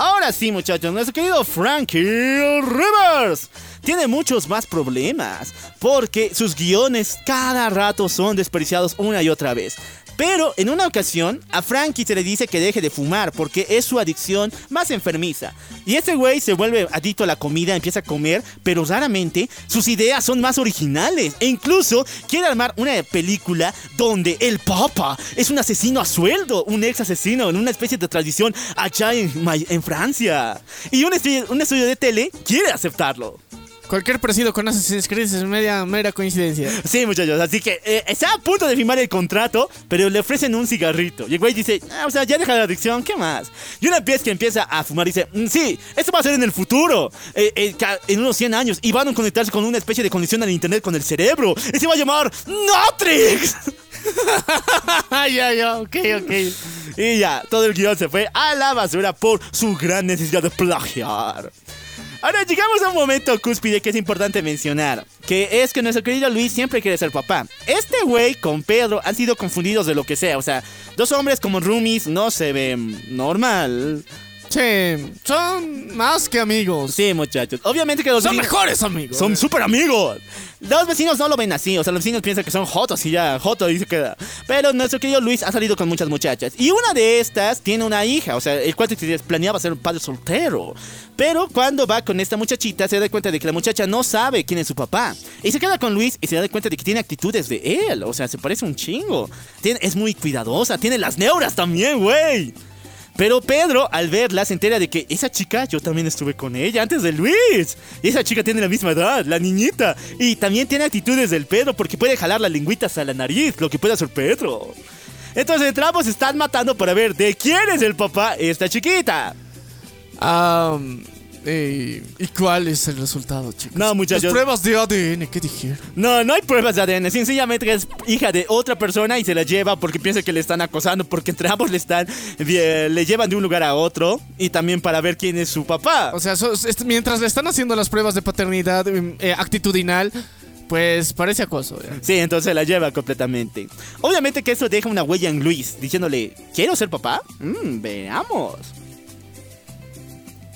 Ahora sí, muchachos, nuestro querido Frankie Rivers tiene muchos más problemas. Porque sus guiones cada rato son desperdiciados una y otra vez. Pero en una ocasión, a Frankie se le dice que deje de fumar porque es su adicción más enfermiza. Y este güey se vuelve adicto a la comida, empieza a comer, pero raramente sus ideas son más originales. E incluso quiere armar una película donde el Papa es un asesino a sueldo, un ex asesino en una especie de tradición allá en, en Francia. Y un un estudio de tele quiere aceptarlo. Cualquier parecido con Assassin's Creed es media, mera coincidencia. Sí, muchachos, así que eh, está a punto de firmar el contrato, pero le ofrecen un cigarrito. Y el güey dice, ah, o sea, ya deja la adicción, ¿qué más? Y una vez que empieza a fumar dice, "Mm, sí, esto va a ser en el futuro, eh, eh, en unos 100 años, y van a conectarse con una especie de conexión al internet con el cerebro. Y se va a llamar Notrix. *laughs* ya, ya, ok, ok. Y ya, todo el guion se fue a la basura por su gran necesidad de plagiar. Ahora llegamos a un momento cúspide que es importante mencionar, que es que nuestro querido Luis siempre quiere ser papá. Este güey con Pedro han sido confundidos de lo que sea, o sea, dos hombres como roomies no se ven normal. Sí, son más que amigos. Sí, muchachos. Obviamente que los Son vecinos- mejores amigos. Son súper amigos. Los vecinos no lo ven así. O sea, los vecinos piensan que son jotos y ya, joto y se queda. Pero nuestro querido Luis ha salido con muchas muchachas. Y una de estas tiene una hija. O sea, el cuate que planeaba ser un padre soltero. Pero cuando va con esta muchachita, se da cuenta de que la muchacha no sabe quién es su papá. Y se queda con Luis y se da cuenta de que tiene actitudes de él. O sea, se parece un chingo. Tiene, es muy cuidadosa. Tiene las neuras también, güey. Pero Pedro, al verla, se entera de que esa chica, yo también estuve con ella antes de Luis. Y esa chica tiene la misma edad, la niñita. Y también tiene actitudes del Pedro porque puede jalar las lengüitas a la nariz, lo que puede hacer Pedro. Entonces se están matando para ver de quién es el papá esta chiquita. Am, eh, ¿Y cuál es el resultado, chicos? No, muchachos. Las pruebas de ADN, ¿qué dijeron? No, no hay pruebas de ADN. Sencillamente es hija de otra persona y se la lleva porque piensa que le están acosando. Porque entre ambos le están. eh, Le llevan de un lugar a otro. Y también para ver quién es su papá. O sea, so- mientras le están haciendo las pruebas de paternidad mm, eh, actitudinal, pues parece acoso. ya. Sí, entonces la lleva completamente. Obviamente que eso deja una huella en Luis, diciéndole, ¿quiero ser papá? Mm, veamos.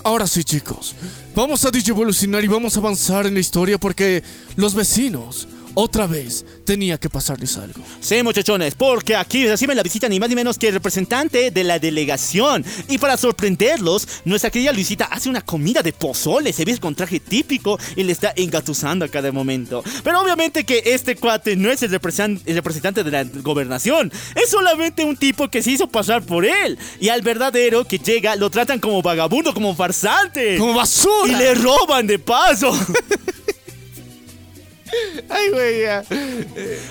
Ahora sí, chicos. Vamos a evolucionar y vamos a avanzar en la historia porque los vecinos, otra vez, tenía que pasarles algo. Sí, muchachones, porque aquí reciben la visita ni más ni menos que el representante de la delegación. Y para sorprenderlos, nuestra querida Luisita hace una comida de pozole, se ve con traje típico y le está engatusando a cada momento. Pero obviamente que este cuate no es el representante de la gobernación, es solamente un tipo que se hizo pasar por él. Y al verdadero que llega lo tratan como vagabundo, como farsante. ¡Como basura! Y le roban de paso. *laughs* ¡Ay, ya.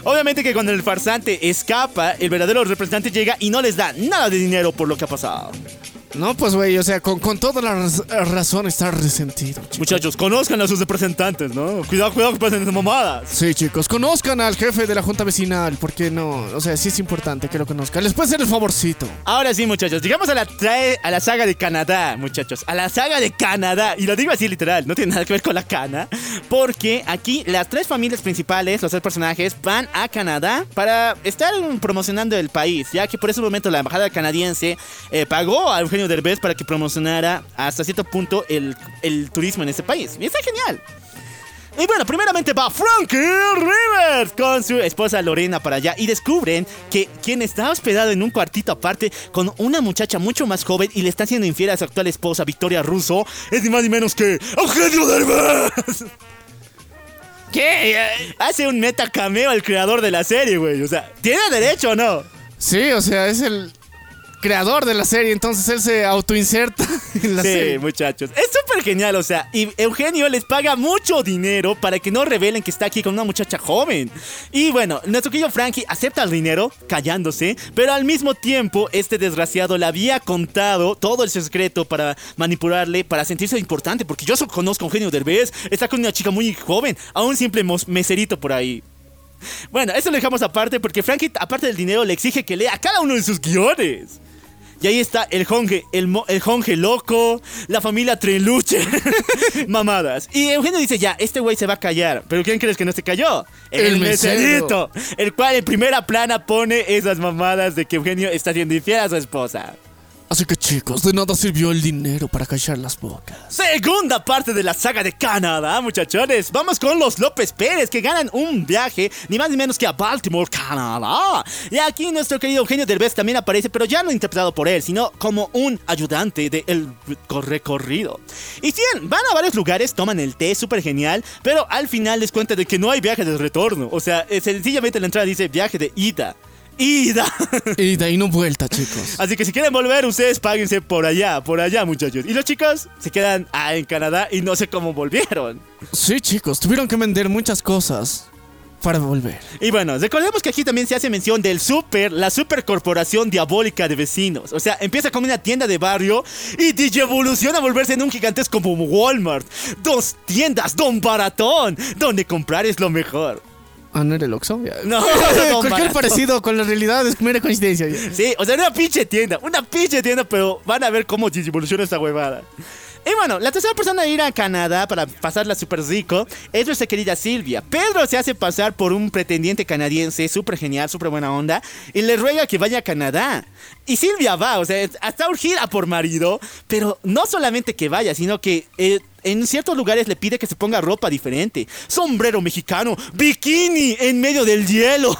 Obviamente que cuando el farsante escapa, el verdadero representante llega y no les da nada de dinero por lo que ha pasado. No, pues, güey, o sea, con, con toda la raz- razón está resentido, chicos. Muchachos, conozcan a sus representantes, ¿no? Cuidado, cuidado que pasen mamadas. Sí, chicos, conozcan al jefe de la junta vecinal, porque no, o sea, sí es importante que lo conozcan. Les puede hacer el favorcito. Ahora sí, muchachos, llegamos a la, trae, a la saga de Canadá, muchachos. A la saga de Canadá. Y lo digo así literal, no tiene nada que ver con la cana. Porque aquí las tres familias principales, los tres personajes, van a Canadá para estar promocionando el país. Ya que por ese momento la embajada canadiense eh, pagó a Eugenio Derbez para que promocionara hasta cierto punto el, el turismo en ese país. Y está genial. Y bueno, primeramente va Frankie Rivers con su esposa Lorena para allá y descubren que quien está hospedado en un cuartito aparte con una muchacha mucho más joven y le está haciendo infiel a su actual esposa Victoria Russo es ni más ni menos que Eugenio Derbez. ¿Qué? Hace un meta cameo el creador de la serie, güey. O sea, ¿tiene derecho o no? Sí, o sea, es el... creador de la serie, entonces él se autoinserta *laughs* en la sí, serie. muchachos. Es súper genial, o sea, y Eugenio les paga mucho dinero para que no revelen que está aquí con una muchacha joven. Y bueno, nuestro querido Frankie acepta el dinero, callándose, pero al mismo tiempo, este desgraciado le había contado todo el secreto para manipularle, para sentirse importante, porque yo conozco a Eugenio Derbez, está con una chica muy joven, a un simple meserito por ahí. Bueno, eso lo dejamos aparte porque Frankie, aparte del dinero, le exige que lea cada uno de sus guiones. Y ahí está el jonge, el, el jonge loco, la familia Treluche, *laughs* mamadas. Y Eugenio dice, ya, este güey se va a callar. ¿Pero quién crees que no se cayó? El meserito. El cual en primera plana pone esas mamadas de que Eugenio está siendo infiel a su esposa. Así que chicos, de nada sirvió el dinero para callar las bocas. Segunda parte de la saga de Canadá, muchachones. Vamos con los López Pérez que ganan un viaje, ni más ni menos que a Baltimore, Canadá. Y aquí nuestro querido Eugenio Derbez también aparece, pero ya no interpretado por él, sino como un ayudante del recorrido. Y sí, van a varios lugares, toman el té, súper genial, pero al final les cuenta de que no hay viaje de retorno. O sea, eh, sencillamente en la entrada dice viaje de ida. Ida. Y de ahí no vuelta, chicos. *laughs* Así que si quieren volver, ustedes páguense por allá, por allá, muchachos. Y los chicos se quedan ah, en Canadá y no sé cómo volvieron. Sí, chicos, tuvieron que vender muchas cosas para volver. Y bueno, recordemos que aquí también se hace mención del super, la supercorporación diabólica de vecinos. O sea, empieza como una tienda de barrio y DJ evoluciona a volverse en un gigantesco como Walmart. Dos tiendas, don baratón, donde comprar es lo mejor. Ah, no era el Oxxo? No, *laughs* Cualquier parecido con la realidad es mera coincidencia. Sí, o sea, una pinche tienda, una pinche tienda, pero van a ver cómo evoluciona esta huevada. Y bueno, la tercera persona a ir a Canadá para pasarla súper rico es nuestra querida Silvia. Pedro se hace pasar por un pretendiente canadiense súper genial, súper buena onda, y le ruega que vaya a Canadá. Y Silvia va, o sea, hasta urgida por marido, pero no solamente que vaya, sino que eh, en ciertos lugares le pide que se ponga ropa diferente. Sombrero mexicano, bikini en medio del hielo.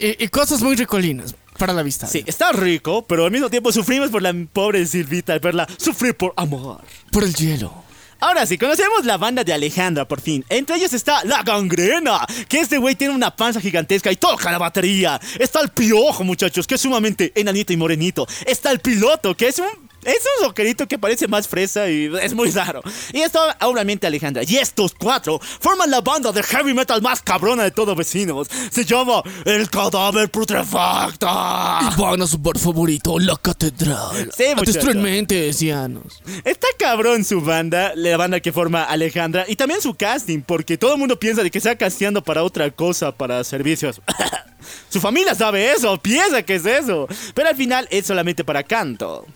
Y, y cosas muy ricolinas para la vista. Sí, está rico, pero al mismo tiempo sufrimos por la pobre Silvita al verla sufrir por amor. Por el hielo. Ahora sí, conocemos la banda de Alejandra por fin. Entre ellos está la gangrena, que este güey tiene una panza gigantesca y toca la batería. Está el piojo, muchachos, que es sumamente enanito y morenito. Está el piloto, que es un... Es un roquerito que parece más fresa y es muy raro. Y está obviamente Alejandra. Y estos cuatro forman la banda de heavy metal más cabrona de todos vecinos. Se llama El Cadáver Putrefacto. Y van a su bar favorito, la catedral. Sí, a muchacho. destruir mentes, cianos. Está cabrón su banda, la banda que forma Alejandra, y también su casting, porque todo el mundo piensa de que está casteando para otra cosa, para servicios. *coughs* su familia sabe eso, piensa que es eso, pero al final es solamente para canto.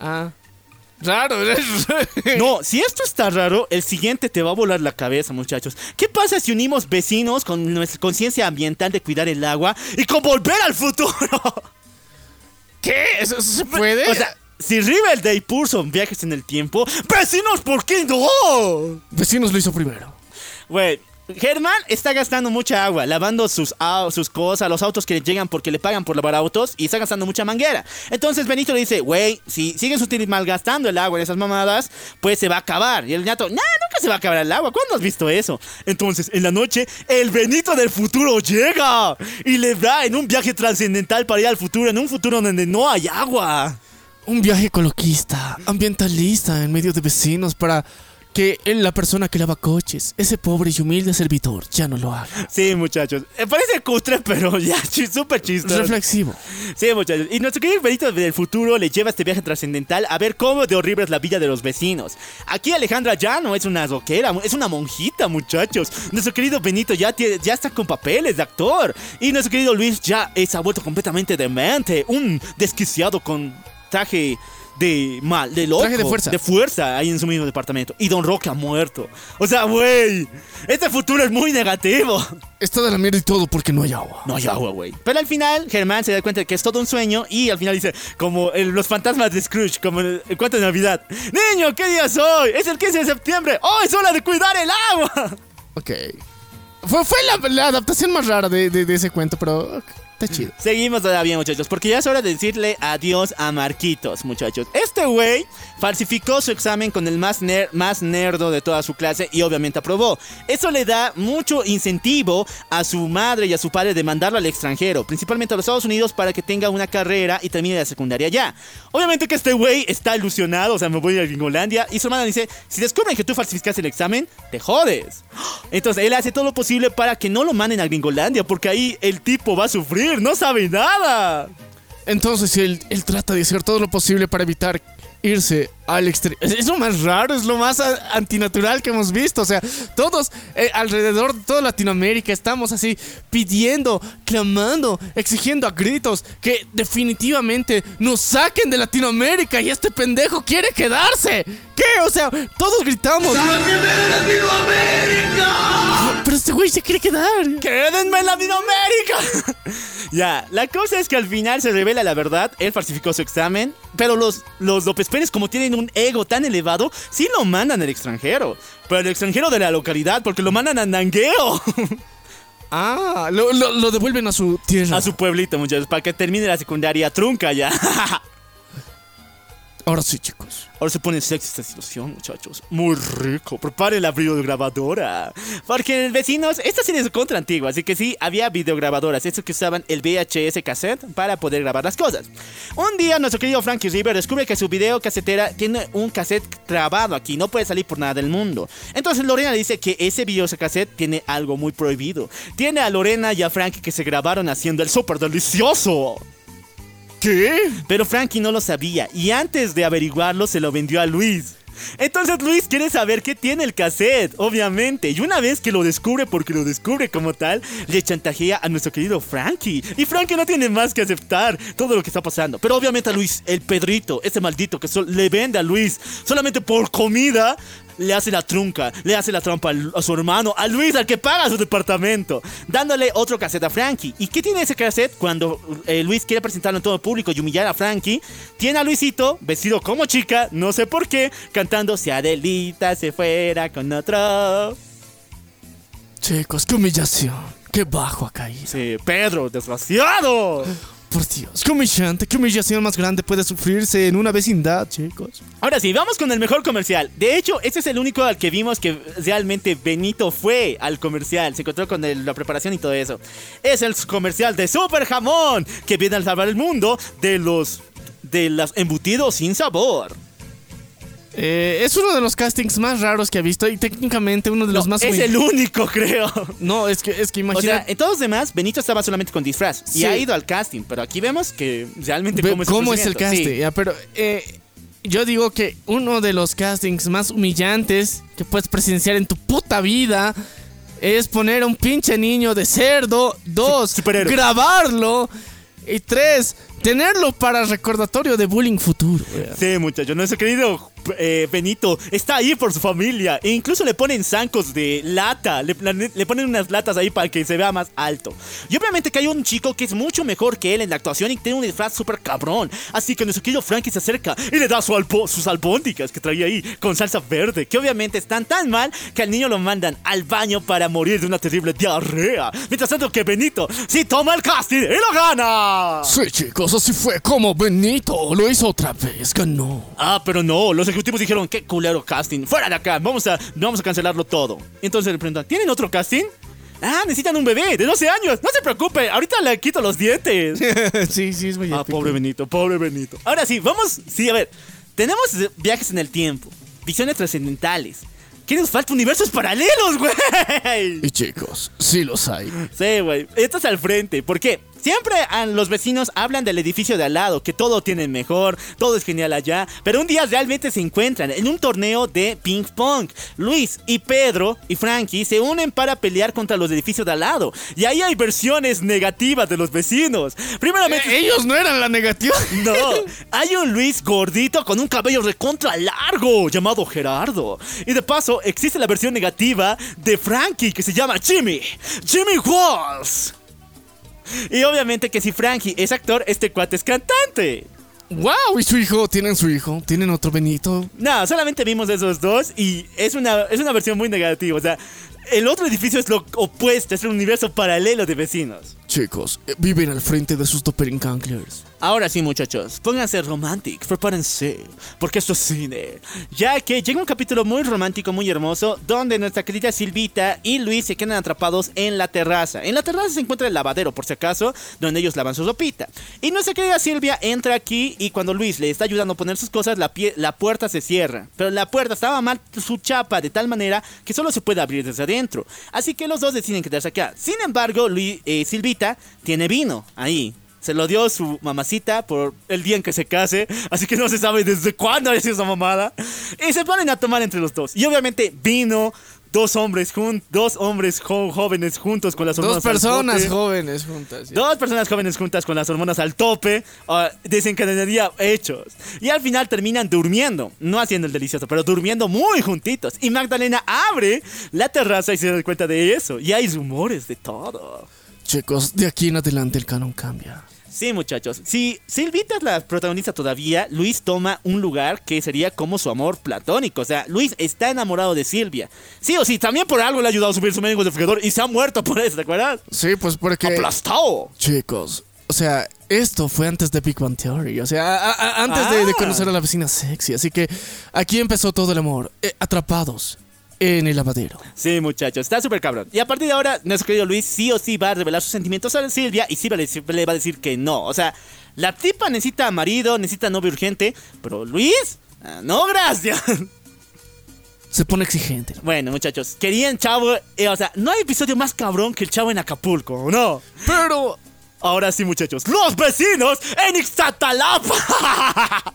Ah. Raro. *laughs* No, si esto está raro, el siguiente te va a volar la cabeza, muchachos. ¿Qué pasa si unimos vecinos con nuestra conciencia ambiental de cuidar el agua y con volver al futuro? *laughs* ¿Qué? ¿Eso, eso se puede? o sea, si Riverdale puso viajes en el tiempo, vecinos, ¿por qué no? Vecinos lo hizo primero. Güey, Germán está gastando mucha agua, lavando sus, sus cosas, los autos que le llegan porque le pagan por lavar autos y está gastando mucha manguera. Entonces Benito le dice, güey, si sigues malgastando el agua en esas mamadas, pues se va a acabar. Y el ñato, nah, nunca se va a acabar el agua. ¿Cuándo has visto eso? Entonces, en la noche, el Benito del futuro llega y le da en un viaje trascendental para ir al futuro, en un futuro donde no hay agua. Un viaje ecologista, ambientalista, en medio de vecinos para que la persona que lava coches, ese pobre y humilde servidor, ya no lo haga. Sí, muchachos. Eh, parece cutre, pero ya, *laughs* súper chistoso. Reflexivo. Sí, muchachos. Y nuestro querido Benito del futuro le lleva este viaje trascendental a ver cómo de horrible es la vida de los vecinos. Aquí Alejandra ya no es una rockera, es una monjita, muchachos. Nuestro querido Benito ya, tiene- ya está con papeles de actor. Y nuestro querido Luis ya se ha vuelto completamente demente. Un desquiciado con traje de mal, de loco. Traje de fuerza. De fuerza ahí en su mismo departamento. Y Don Roque ha muerto. O sea, güey. Este futuro es muy negativo. Está de la mierda y todo porque no hay agua. No hay agua, güey. Pero al final, Germán se da cuenta de que es todo un sueño y al final dice, como el- los fantasmas de Scrooge, como el, el cuento de Navidad. Niño, ¿qué día es hoy? Es el 15 de septiembre. ¡Oh, es hora de cuidar el agua! Ok. Fue, fue la, la adaptación más rara de, de- de ese cuento, pero. Está chido. Seguimos todavía, muchachos, porque ya es hora de decirle adiós a Marquitos, muchachos. Este güey falsificó su examen con el más, ner- más nerdo de toda su clase y obviamente aprobó. Eso le da mucho incentivo a su madre y a su padre de mandarlo al extranjero, principalmente a los Estados Unidos, para que tenga una carrera y termine la secundaria ya. Obviamente que este güey está ilusionado, o sea, me voy a Gringolandia, y su hermana dice, si descubren que tú falsificaste el examen, te jodes. *gasps* Entonces él hace todo lo posible para que no lo manden a Gringolandia, porque ahí el tipo va a sufrir, no sabe nada. Entonces él, él trata de hacer todo lo posible para evitar irse al exterior. Es, lo más raro, es lo más antinatural que hemos visto. O sea, todos eh, alrededor de toda Latinoamérica estamos así pidiendo, clamando, exigiendo a gritos que definitivamente nos saquen de Latinoamérica y este pendejo quiere quedarse. ¿Qué? O sea, todos gritamos. Pero este güey se quiere quedar. ¡Quédenme en Latinoamérica! *laughs* ya, la cosa es que al final se revela la verdad, él falsificó su examen, pero los, los López Pérez, como tienen un ego tan elevado, sí lo mandan al extranjero. Pero al extranjero de la localidad, porque lo mandan a Nangueo, *laughs* Ah, lo, lo- lo devuelven a su tierra. a su pueblito, muchachos, para que termine la secundaria trunca ya. *laughs* Ahora sí, chicos. Ahora se pone sexy esta situación, muchachos. Muy rico. Prepare la videograbadora. Porque vecinos, esta serie es contra antigua, así que sí, había videograbadoras. Estos que usaban el VHS cassette para poder grabar las cosas. Un día, nuestro querido Frankie River descubre que su video casetera tiene un cassette trabado aquí. No puede salir por nada del mundo. Entonces Lorena dice que ese video cassette tiene algo muy prohibido. Tiene a Lorena y a Frankie que se grabaron haciendo el súper delicioso. ¿Qué? Pero Frankie no lo sabía y antes de averiguarlo se lo vendió a Luis. Entonces Luis quiere saber qué tiene el cassette, obviamente. Y una vez que lo descubre, porque lo descubre como tal, le chantajea a nuestro querido Frankie. Y Frankie no tiene más que aceptar todo lo que está pasando. Pero obviamente a Luis, el Pedrito, ese maldito que le vende a Luis solamente por comida, le hace la trunca, le hace la trampa a su hermano, a Luis, al que paga su departamento, dándole otro cassette a Frankie. ¿Y qué tiene ese cassette cuando eh, Luis quiere presentarlo en todo el público y humillar a Frankie? Tiene a Luisito, vestido como chica, no sé por qué, cantando Si Adelita se fuera con otro. Chicos, qué humillación. Qué bajo ha caído. Sí, Pedro, desgraciado. Por Dios, qué humillante, qué humillación más grande puede sufrirse en una vecindad, chicos. Ahora sí, vamos con el mejor comercial. De hecho, este es el único al que vimos que realmente Benito fue al comercial. Se encontró con la preparación y todo eso. Es el comercial de Super Jamón, que viene a salvar el mundo de los de los embutidos sin sabor. Eh, es uno de los castings más raros que he visto y técnicamente uno de los No, más... es el único, *laughs* creo. No, es que, es que O imagina... sea, en todos los demás, Benito estaba solamente con disfraz y Sí. ha ido al casting, pero aquí vemos que realmente Ve cómo es, cómo es el casting. Sí. ya, pero eh, yo digo que uno de los castings más humillantes que puedes presenciar en tu puta vida es poner a un pinche niño de cerdo. Dos, superhéroe. grabarlo. Y tres, tenerlo para recordatorio de bullying futuro. Sí, muchacho, nuestro querido eh, Benito está ahí por su familia. E incluso le ponen zancos de lata. Le, ponen unas latas ahí para que se vea más alto. Y obviamente que hay un chico que es mucho mejor que él en la actuación y tiene un disfraz súper cabrón. Así que nuestro querido Frankie se acerca y le da su sus albóndigas que traía ahí con salsa verde. Que obviamente están tan mal que al niño lo mandan al baño para morir de una terrible diarrea. Mientras tanto que Benito sí toma el casting y lo gana. Sí, chicos, así fue como Benito lo hizo otra vez, ganó. Ah, pero no, los ejecutivos dijeron, qué culero casting, fuera de acá, vamos a, vamos a cancelarlo todo. Entonces le preguntan, ¿tienen otro casting? Ah, necesitan un bebé de 12 años, no se preocupe, ahorita le quito los dientes. *laughs* sí, sí, es muy ah, épico. pobre Benito, pobre Benito. Ahora sí, vamos, sí, a ver, tenemos viajes en el tiempo, visiones trascendentales. ¿Qué nos falta? Universos paralelos, güey. Y chicos, sí los hay. Sí, güey. Esto es al frente. ¿Por qué? Siempre a los vecinos hablan del edificio de al lado, que todo tienen mejor, todo es genial allá. Pero un día realmente se encuentran en un torneo de ping pong. Luis y Pedro y Frankie se unen para pelear contra los edificios de al lado. Y ahí hay versiones negativas de los vecinos. Primeramente... Eh, ellos no eran la negativa. *laughs* No, hay un Luis gordito con un cabello recontra largo llamado Gerardo. Y de paso, existe la versión negativa de Frankie que se llama Jimmy. Jimmy Walls. Y obviamente que si Frankie es actor, este cuate es cantante. ¡Wow! ¿Y su hijo? ¿Tienen su hijo? ¿Tienen otro Benito? No, solamente vimos esos dos y es una, es una versión muy negativa. O sea, el otro edificio es lo opuesto, es el universo paralelo de vecinos. Chicos, eh, viven al frente de sus doppelgangers. Ahora sí, muchachos, pónganse romantic, prepárense, porque esto es cine. Ya que llega un capítulo muy romántico, muy hermoso, donde nuestra querida Silvita y Luis se quedan atrapados en la terraza. En la terraza se encuentra el lavadero, por si acaso, donde ellos lavan su sopita. Y nuestra querida Silvia entra aquí y cuando Luis le está ayudando a poner sus cosas, la, pie- la puerta se cierra. Pero la puerta estaba mal su chapa de tal manera que solo se puede abrir desde adentro. Así que los dos deciden quedarse acá. Sin embargo, Luis, eh, Silvita tiene vino ahí. Se lo dio su mamacita por el día en que se case. Así que no se sabe desde cuándo ha sido esa mamada. Y se ponen a tomar entre los dos. Y obviamente vino. Dos hombres, jun dos hombres jo- jóvenes juntos con las hormonas Dos al personas tope. jóvenes juntas. Dos personas jóvenes juntas con las hormonas al tope ah, desencadenaría hechos. Y al final terminan durmiendo, no haciendo el delicioso, pero durmiendo muy juntitos. Y Magdalena abre la terraza y se da cuenta de eso. Y hay rumores de todo. Chicos, de aquí en adelante el canon cambia. Sí, muchachos. Si Silvita es la protagonista todavía, Luis toma un lugar que sería como su amor platónico. O sea, Luis está enamorado de Silvia. Sí o sí, también por algo le ha ayudado a subir su médico de fregador y se ha muerto por eso, ¿te acuerdas? Sí, pues porque... ¡Aplastado! Chicos, o sea, esto fue antes de Big Bang Theory. O sea, a- a- antes de, de Ah. conocer a la vecina sexy. Así que aquí empezó todo el amor. Eh, atrapados en el lavadero. Sí, muchachos, está súper cabrón. Y a partir de ahora, nuestro querido Luis sí o sí va a revelar sus sentimientos a Silvia y Silvia le, le va a decir que no. O sea, la tipa necesita marido, necesita novio urgente, pero Luis, ah, no, gracias. Se pone exigente. Bueno, muchachos, querían chavo, eh, o sea, no hay episodio más cabrón que el chavo en Acapulco, ¿o ¿no? Pero Ahora sí, muchachos, los vecinos en Ixtatalapa.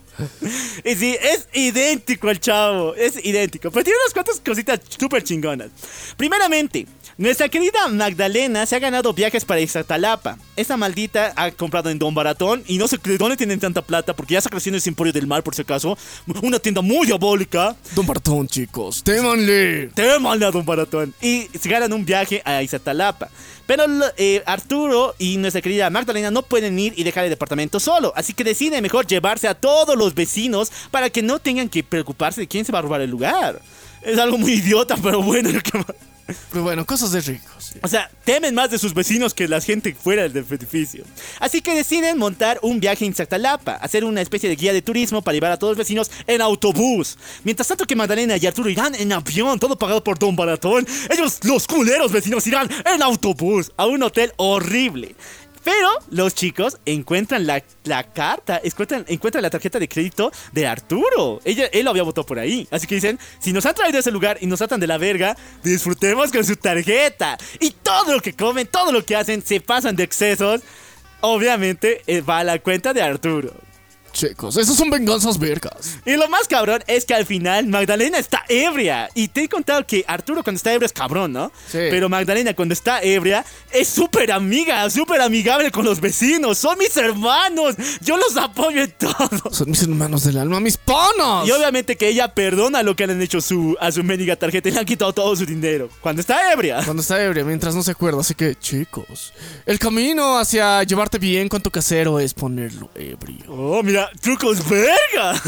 *laughs* *laughs* y sí, es idéntico el chavo, es idéntico, pero tiene unas cuantas cositas súper chingonas. Primeramente, nuestra querida Magdalena se ha ganado viajes para Ixtatalapa. Esta maldita ha comprado en Don Baratón y no sé de dónde tienen tanta plata porque ya se creció en el Emporio del Mar, por si acaso. Una tienda muy diabólica. Don Bartón, chicos, témanle. Témale a Don Baratón. Y se ganan un viaje a Izatalapa. Pero eh, Arturo y nuestra querida Magdalena no pueden ir y dejar el departamento solo. Así que deciden mejor llevarse a todos los vecinos para que no tengan que preocuparse de quién se va a robar el lugar. Es algo muy idiota, pero bueno. Pero bueno, cosas de ricos. O sea, temen más de sus vecinos que la gente fuera del edificio. Así que deciden montar un viaje en Zactalapa, hacer una especie de guía de turismo para llevar a todos los vecinos en autobús. Mientras tanto que Magdalena y Arturo irán en avión, todo pagado por Don Baratón, ellos, los culeros vecinos, irán en autobús a un hotel horrible. Pero los chicos encuentran la, la carta, encuentran, la tarjeta de crédito de Arturo. Ella, él lo había votado por ahí. Así que dicen, si nos han traído a ese lugar y nos tratan de la verga, disfrutemos con su tarjeta. Y todo lo que comen, todo lo que hacen, se pasan de excesos. Obviamente eh, va a la cuenta de Arturo. Chicos, esos son venganzas vergas. Y lo más cabrón es que al final Magdalena está ebria. Y te he contado que Arturo cuando está ebrio es cabrón, ¿no? Sí. Pero Magdalena cuando está ebria es súper amiga, súper amigable con los vecinos. Son mis hermanos. Yo los apoyo en todo. Son mis hermanos del alma, mis panas. Y obviamente que ella perdona lo que le han hecho su, a su mendiga tarjeta y le han quitado todo su dinero. Cuando está ebria. Cuando está ebria, mientras no se acuerda. Así que, chicos, el camino hacia llevarte bien con tu casero es ponerlo ebrio. Oh, mira, trucos verga.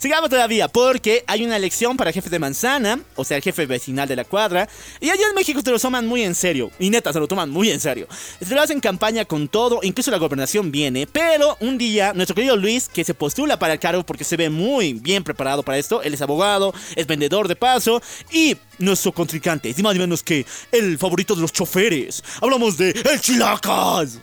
Sigamos todavía, porque hay una elección para jefe de manzana, o sea, el jefe vecinal de la cuadra, y allá en México se lo toman muy en serio, y neta, se lo toman muy en serio. Se lo hacen campaña con todo, incluso la gobernación viene, pero un día, nuestro querido Luis, que se postula para el cargo porque se ve muy bien preparado para esto, él es abogado, es vendedor de paso, y nuestro contrincante, ni más ni menos que el favorito de los choferes. Hablamos de El Chilacas.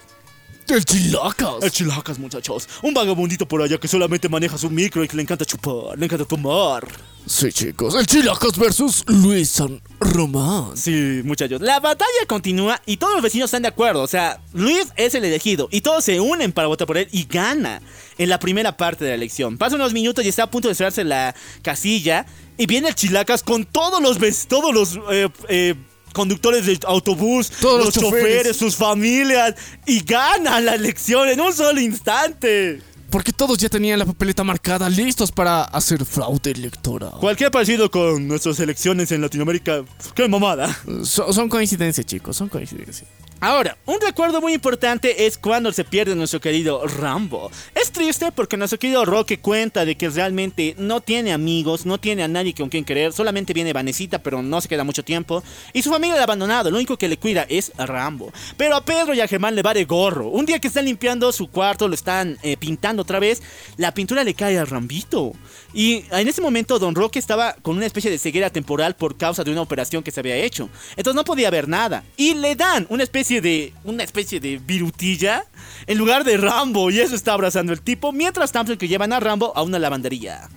¡El chilacas! El Chilacas, muchachos. Un vagabundito por allá que solamente maneja su micro y que le encanta chupar, le encanta tomar. Sí, chicos, el chilacas versus Luis San Román. Sí, muchachos. La batalla continúa y todos los vecinos están de acuerdo. O sea, Luis es el elegido y todos se unen para votar por él y gana en la primera parte de la elección. Pasan unos minutos y está a punto de cerrarse la casilla y viene el Chilacas con todos los todos los eh, eh, conductores de autobús, Todos los, los choferes, choferes. sus familias y gana la elección en un solo instante. Porque todos ya tenían la papeleta marcada, listos para hacer fraude electoral. Cualquier parecido con nuestras elecciones en Latinoamérica, qué mamada. So- son coincidencias, chicos, son coincidencias. Ahora, un recuerdo muy importante es cuando se pierde nuestro querido Rambo. Es triste porque nuestro querido Roque cuenta de que realmente no tiene amigos, no tiene a nadie con quien querer, solamente viene Vanesita, pero no se queda mucho tiempo. Y su familia lo ha abandonado, lo único que le cuida es Rambo. Pero a Pedro y a Germán le va de gorro. Un día que están limpiando su cuarto, lo están eh, pintando otra vez, la pintura le cae a Rambito. Y en ese momento Don Roque estaba con una especie de ceguera temporal por causa de una operación que se había hecho. Entonces no podía ver nada. Y le dan una especie de una especie de virutilla en lugar de Rambo y eso está abrazando el tipo mientras tanto que llevan a Rambo a una lavandería.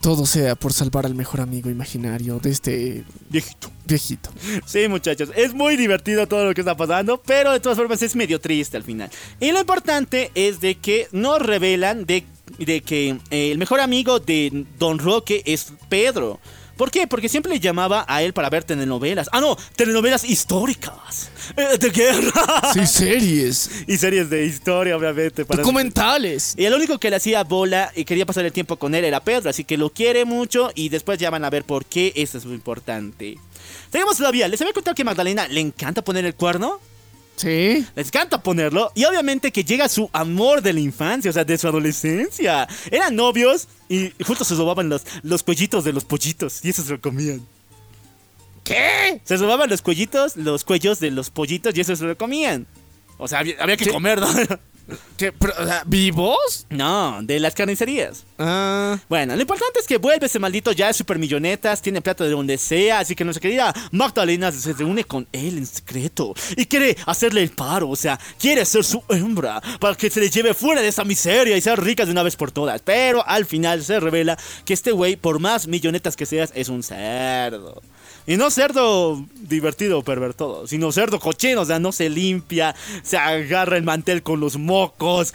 Todo sea por salvar al mejor amigo imaginario de este Viejito. viejito. Sí, muchachos, es muy divertido todo lo que está pasando, pero de todas formas es medio triste al final. Y lo importante es de que nos revelan de, de que eh, el mejor amigo de Don Roque es Pedro. ¿Por qué? Porque siempre le llamaba a él para ver telenovelas. Ah, no, telenovelas históricas. eh, de guerra. Sí, series. *laughs* Y series de historia, obviamente. para- Documentales. Y el único que le hacía bola y quería pasar el tiempo con él era Pedro, así que lo quiere mucho y después ya van a ver por qué eso es lo importante. Seguimos todavía. ¿Les había contado que a Magdalena le encanta poner el cuerno? Sí. Les encanta ponerlo. Y obviamente que llega su amor de la infancia, o sea, de su adolescencia. Eran novios y juntos se robaban los, los cuellitos de los pollitos y eso se lo comían. ¿Qué? Se robaban los cuellitos, los cuellos de los pollitos y eso se lo comían. O sea, había, había que Sí. comer, ¿no? *laughs* ¿Qué? Pero, o sea, ¿Vivos? no, de las carnicerías. Ah. Bueno, lo importante es que vuelve ese maldito ya es super millonetas, tiene plata de donde sea, así que nuestra querida Magdalena se reúne con él en secreto y quiere hacerle el paro, o sea, quiere ser su hembra para que se le lleve fuera de esa miseria y ser rica de una vez por todas. Pero al final se revela que este güey, por más millonetas que seas, es un cerdo. Y no cerdo divertido pervertido, sino cerdo cochino, o sea, no se limpia, se agarra el mantel con los mocos,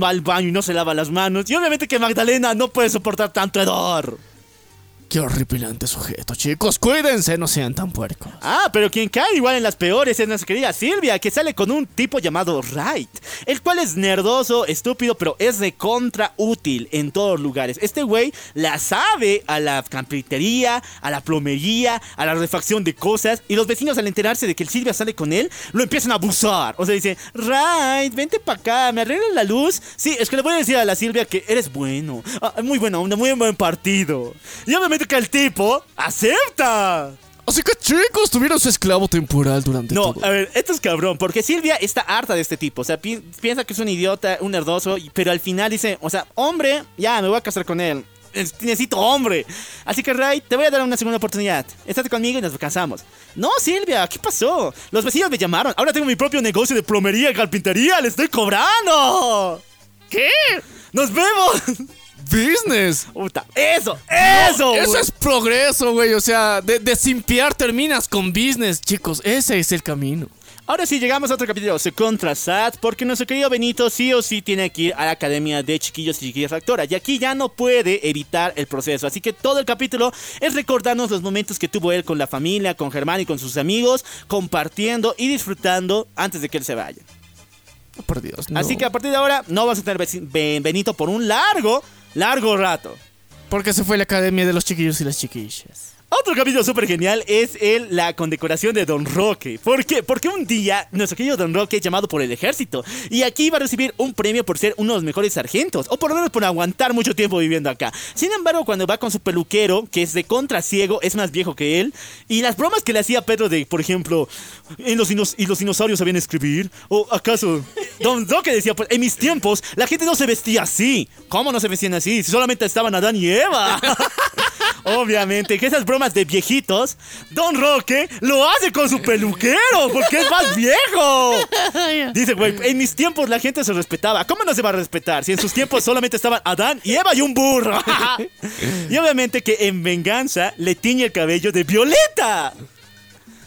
va al baño y no se lava las manos. Y obviamente que Magdalena no puede soportar tanto hedor. Qué horripilante sujeto, chicos. Cuídense, no sean tan puercos. Ah, pero quien cae igual en las peores es nuestra querida Silvia, que sale con un tipo llamado Wright, el cual es nerdoso, estúpido, pero es de contra útil en todos lugares. Este güey la sabe a la carpintería, a la plomería, a la refacción de cosas, y los vecinos al enterarse de que el Silvia sale con él, lo empiezan a abusar. O sea, dicen, Wright, vente para acá, ¿me arreglas la luz? Sí, es que le voy a decir a la Silvia que eres bueno, Ah, muy bueno, un muy buen partido. Y obviamente que el tipo acepta. Así que, chicos, tuvieron su esclavo temporal durante No, todo. a ver, esto es cabrón, porque Silvia está harta de este tipo. O sea, pi- piensa que es un idiota, un nerdoso, pero al final dice, o sea, hombre, ya me voy a casar con él. Es- Necesito hombre. Así que, Ray, te voy a dar una segunda oportunidad. Estate conmigo y nos casamos. No, Silvia, ¿qué pasó? Los vecinos me llamaron. Ahora tengo mi propio negocio de plomería y carpintería. ¡Le estoy cobrando! ¿Qué? ¡Nos vemos! *laughs* Business. Puta, eso, eso. Eso es progreso, güey. O sea, de, de simpiar terminas con business, chicos. Ese es el camino. Ahora sí, llegamos a otro capítulo, se contra Sad, porque nuestro querido Benito sí o sí tiene que ir a la academia de chiquillos y chiquillas actora, y aquí ya no puede evitar el proceso, así que todo el capítulo es recordarnos los momentos que tuvo él con la familia, con Germán y con sus amigos, compartiendo y disfrutando antes de que él se vaya. Oh, por Dios, no. Así que a partir de ahora no vas a tener Benito por un largo, largo rato. Porque se fue la academia de los chiquillos y las chiquillas. Otro capítulo súper genial es el, la condecoración de Don Roque. ¿Por qué? Porque un día nuestro querido Don Roque es llamado por el ejército y aquí va a recibir un premio por ser uno de los mejores sargentos o por lo menos por aguantar mucho tiempo viviendo acá. Sin embargo, cuando va con su peluquero, que es de contra ciego, es más viejo que él, y las bromas que le hacía Pedro de, por ejemplo, ¿en los, y los dinosaurios sabían escribir? ¿O acaso Don Roque decía, pues en mis tiempos la gente no se vestía así? ¿Cómo no se vestían así? Si solamente estaban Adán y Eva. *laughs* Obviamente que esas bromas de viejitos, Don Roque lo hace con su peluquero porque es más viejo. Dice, güey, en mis tiempos la gente se respetaba. ¿Cómo no se va a respetar si en sus tiempos solamente estaban Adán y Eva y un burro? *laughs* y obviamente que en venganza le tiñe el cabello de violeta.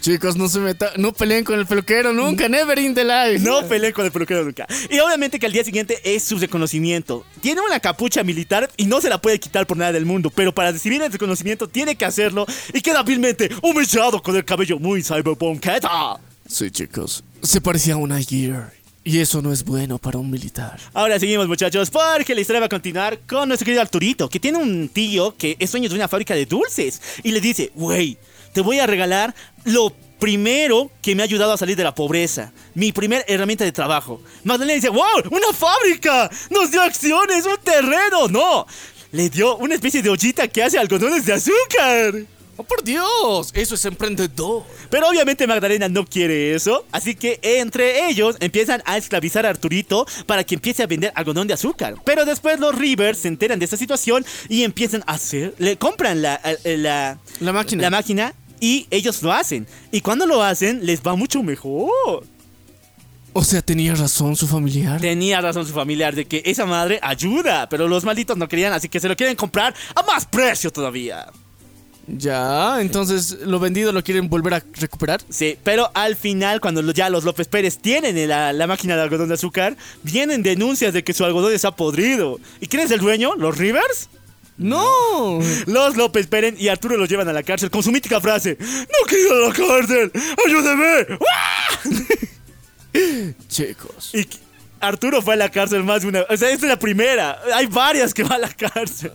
Chicos, no se meta, no peleen con el peluquero nunca, never in the life. No peleen con el peluquero nunca. Y obviamente que al día siguiente es su reconocimiento. Tiene una capucha militar y no se la puede quitar por nada del mundo. Pero para recibir el reconocimiento tiene que hacerlo y queda vilmente humillado con el cabello muy cyberpunketa. Sí, chicos. Se parecía a una Gear. Y eso no es bueno para un militar. Ahora seguimos muchachos porque la historia va a continuar con nuestro querido Arturito que tiene un tío que es dueño de una fábrica de dulces y le dice, güey, te voy a regalar lo primero que me ha ayudado a salir de la pobreza. Mi primer herramienta de trabajo. Magdalena dice, wow, una fábrica. Nos dio acciones, un terreno. No, le dio una especie de ollita que hace algodones de azúcar. ¡Oh, por Dios! Eso es emprendedor. Pero obviamente Magdalena no quiere eso, así que entre ellos empiezan a esclavizar a Arturito para que empiece a vender algodón de azúcar. Pero después los Rivers se enteran de esta situación y empiezan a hacer, le compran la, eh, la, La máquina. la máquina y ellos lo hacen. Y cuando lo hacen les va mucho mejor. O sea, tenía razón su familiar. Tenía razón su familiar de que esa madre ayuda, pero los malditos no querían, así que se lo quieren comprar a más precio todavía. Ya, entonces lo vendido lo quieren volver a recuperar. Sí, pero al final, cuando ya los López Pérez tienen la, la máquina de algodón de azúcar, vienen denuncias de que su algodón está podrido. ¿Y quién es el dueño? ¿Los Rivers? ¡No! Los López Pérez y Arturo los llevan a la cárcel con su mítica frase: ¡No quiero ir a la cárcel! ¡Ayúdeme! Chicos. Y Arturo fue a la cárcel más de una. O sea, esta es la primera. Hay varias que van a la cárcel.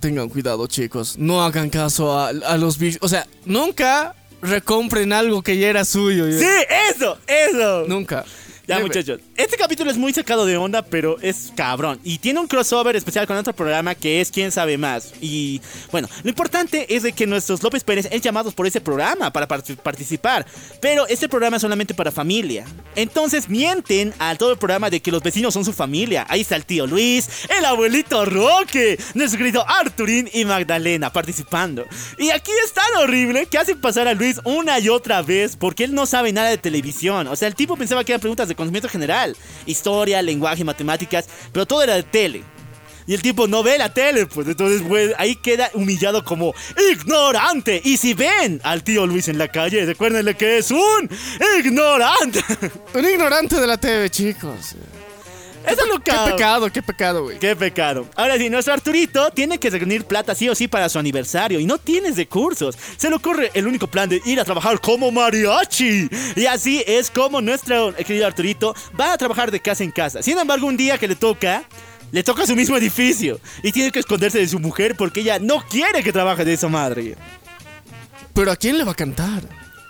Tengan cuidado, chicos. No hagan caso a, a los vicios. O sea, nunca recompren algo que ya era suyo. ¡Sí! ¡Eso! ¡Eso! Nunca. Ya, Debe- muchachos. Este capítulo es muy sacado de onda, pero es cabrón. Y tiene un crossover especial con otro programa que es Quién sabe más. Y bueno, lo importante es de que nuestros López Pérez es llamados por ese programa para part- participar. Pero este programa es solamente para familia. Entonces mienten a todo el programa de que los vecinos son su familia. Ahí está el tío Luis, el abuelito Roque, nuestro querido Arturín y Magdalena participando. Y aquí es tan horrible que hacen pasar a Luis una y otra vez porque él no sabe nada de televisión. O sea, el tipo pensaba que eran preguntas de conocimiento general, historia, lenguaje, matemáticas, pero todo era de tele. Y el tipo no ve la tele, pues entonces ahí queda humillado como ignorante. Y si ven al tío Luis en la calle, recuérdenle que es un ignorante. Un ignorante de la TV, chicos. Eso es lo Qué pecado, qué pecado, güey. Qué pecado. Ahora sí, nuestro Arturito tiene que reunir plata sí o sí para su aniversario y no tienes recursos. Se le ocurre el único plan de ir a trabajar como mariachi. Y así es como nuestro querido Arturito va a trabajar de casa en casa. Sin embargo, un día que le toca, le toca su mismo edificio y tiene que esconderse de su mujer porque ella no quiere que trabaje de esa madre. Pero ¿a quién le va a cantar?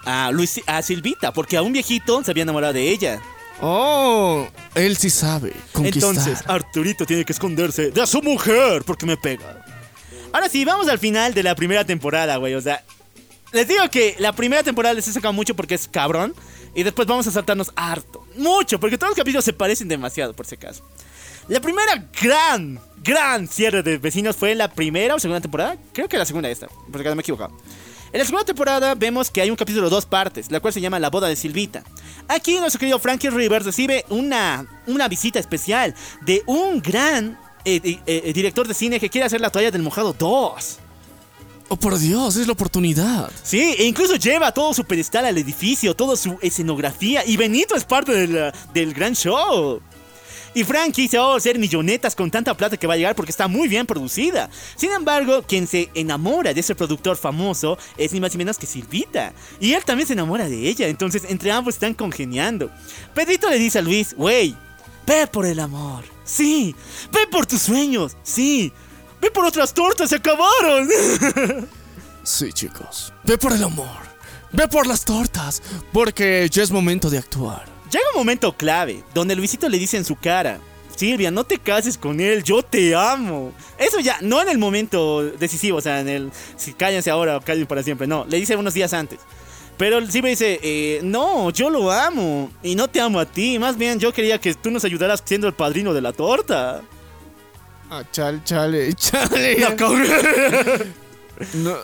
A, Luis, a Silvita, porque a un viejito se había enamorado de ella. Oh, él sí sabe. Entonces, Arturito tiene que esconderse de su mujer porque me pega. Ahora sí, vamos al final de la primera temporada, güey. O sea, les digo que la primera temporada les he sacado mucho porque es cabrón. Y después vamos a saltarnos harto. Mucho, porque todos los capítulos se parecen demasiado, por si acaso. La primera gran, gran cierre de vecinos fue en la primera o segunda temporada. Creo que la segunda esta, porque no me he equivocado. En la segunda temporada vemos que hay un capítulo de dos partes, la cual se llama La boda de Silvita. Aquí nuestro querido Frankie Rivers recibe una, una visita especial de un gran eh, eh, eh, director de cine que quiere hacer la toalla del mojado 2. Oh, por Dios, es la oportunidad. Sí, e incluso lleva todo su pedestal al edificio, toda su escenografía. Y Benito es parte del, del gran show. Y Frankie se va a hacer millonetas con tanta plata que va a llegar porque está muy bien producida. Sin embargo, quien se enamora de ese productor famoso es ni más ni menos que Silvita. Y él también se enamora de ella, entonces entre ambos están congeniando. Pedrito le dice a Luis, wey, ve por el amor. Sí, ve por tus sueños. Sí, ve por otras tortas, se acabaron. *laughs* Sí, chicos. Ve por el amor. Ve por las tortas. Porque ya es momento de actuar. Llega un momento clave donde Luisito le dice en su cara, Silvia, no te cases con él, yo te amo. Eso ya, no en el momento decisivo, o sea, en el, si cállense ahora o callen para siempre, no, le dice unos días antes. Pero Silvia dice, eh, no, yo lo amo y no te amo a ti, más bien yo quería que tú nos ayudaras siendo el padrino de la torta. Ah, chale, chale, *laughs* chale. Cagué. *laughs* No,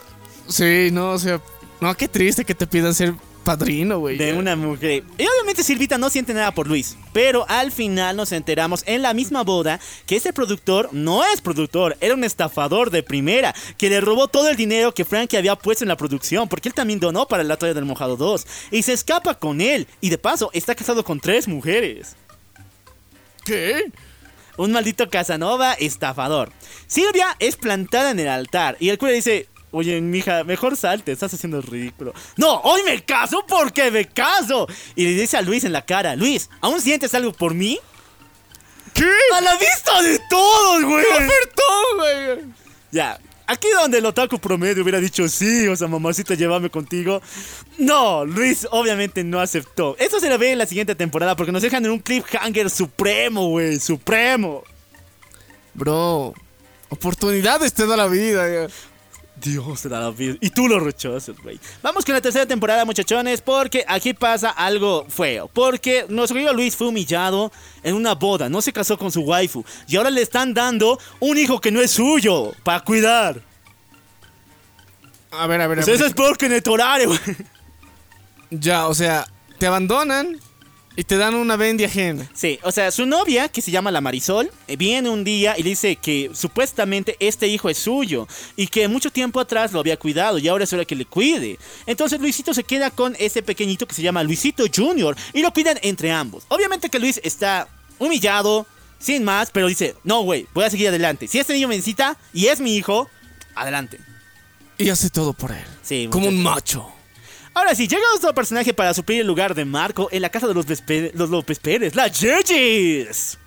sí, no, o sea, no, qué triste que te pidan ser padrino, güey. de una mujer. Y obviamente Silvita no siente nada por Luis, pero al final nos enteramos en la misma boda que ese productor no es productor, era un estafador de primera, que le robó todo el dinero que Frankie había puesto en la producción, porque él también donó para la toalla del mojado 2, y se escapa con él, y de paso está casado con tres mujeres. ¿Qué? Un maldito Casanova estafador. Silvia es plantada en el altar y el cura dice, oye, mija, mejor salte, estás haciendo el ridículo. No, hoy me caso porque me caso. Y le dice a Luis en la cara, Luis, ¿aún sientes algo por mí? ¿Qué? A la vista de todos, güey. ¡Ofertón, güey! Ya. Aquí donde el otaku promedio hubiera dicho sí, o sea, mamacita, llévame contigo. No, Luis obviamente no aceptó. Eso se lo ve en la siguiente temporada porque nos dejan en un cliffhanger supremo, güey, supremo. Bro, oportunidades te da la vida. ya. Dios la vida. Y tú lo rechazas, güey. Vamos con la tercera temporada, muchachones, porque aquí pasa algo feo. Porque nuestro querido Luis fue humillado en una boda, no se casó con su waifu. Y ahora le están dando un hijo que no es suyo, para cuidar. A ver, a ver, a ver. eso es peor que en el Torare, güey. Ya, o sea, te abandonan y te dan una bendy ajena. Sí, o sea, su novia, que se llama la Marisol, eh, viene un día y le dice que supuestamente este hijo es suyo y que mucho tiempo atrás lo había cuidado y ahora es hora que le cuide. Entonces Luisito se queda con ese pequeñito que se llama Luisito Junior y lo cuidan entre ambos. Obviamente que Luis está humillado, sin más, pero dice, no, güey, voy a seguir adelante. Si este niño me necesita y es mi hijo, adelante. Y hace todo por él. Sí, Como un macho. Ahora sí, llega otro personaje para suplir el lugar de Marco en la casa de los, López Pérez, la Yeyis.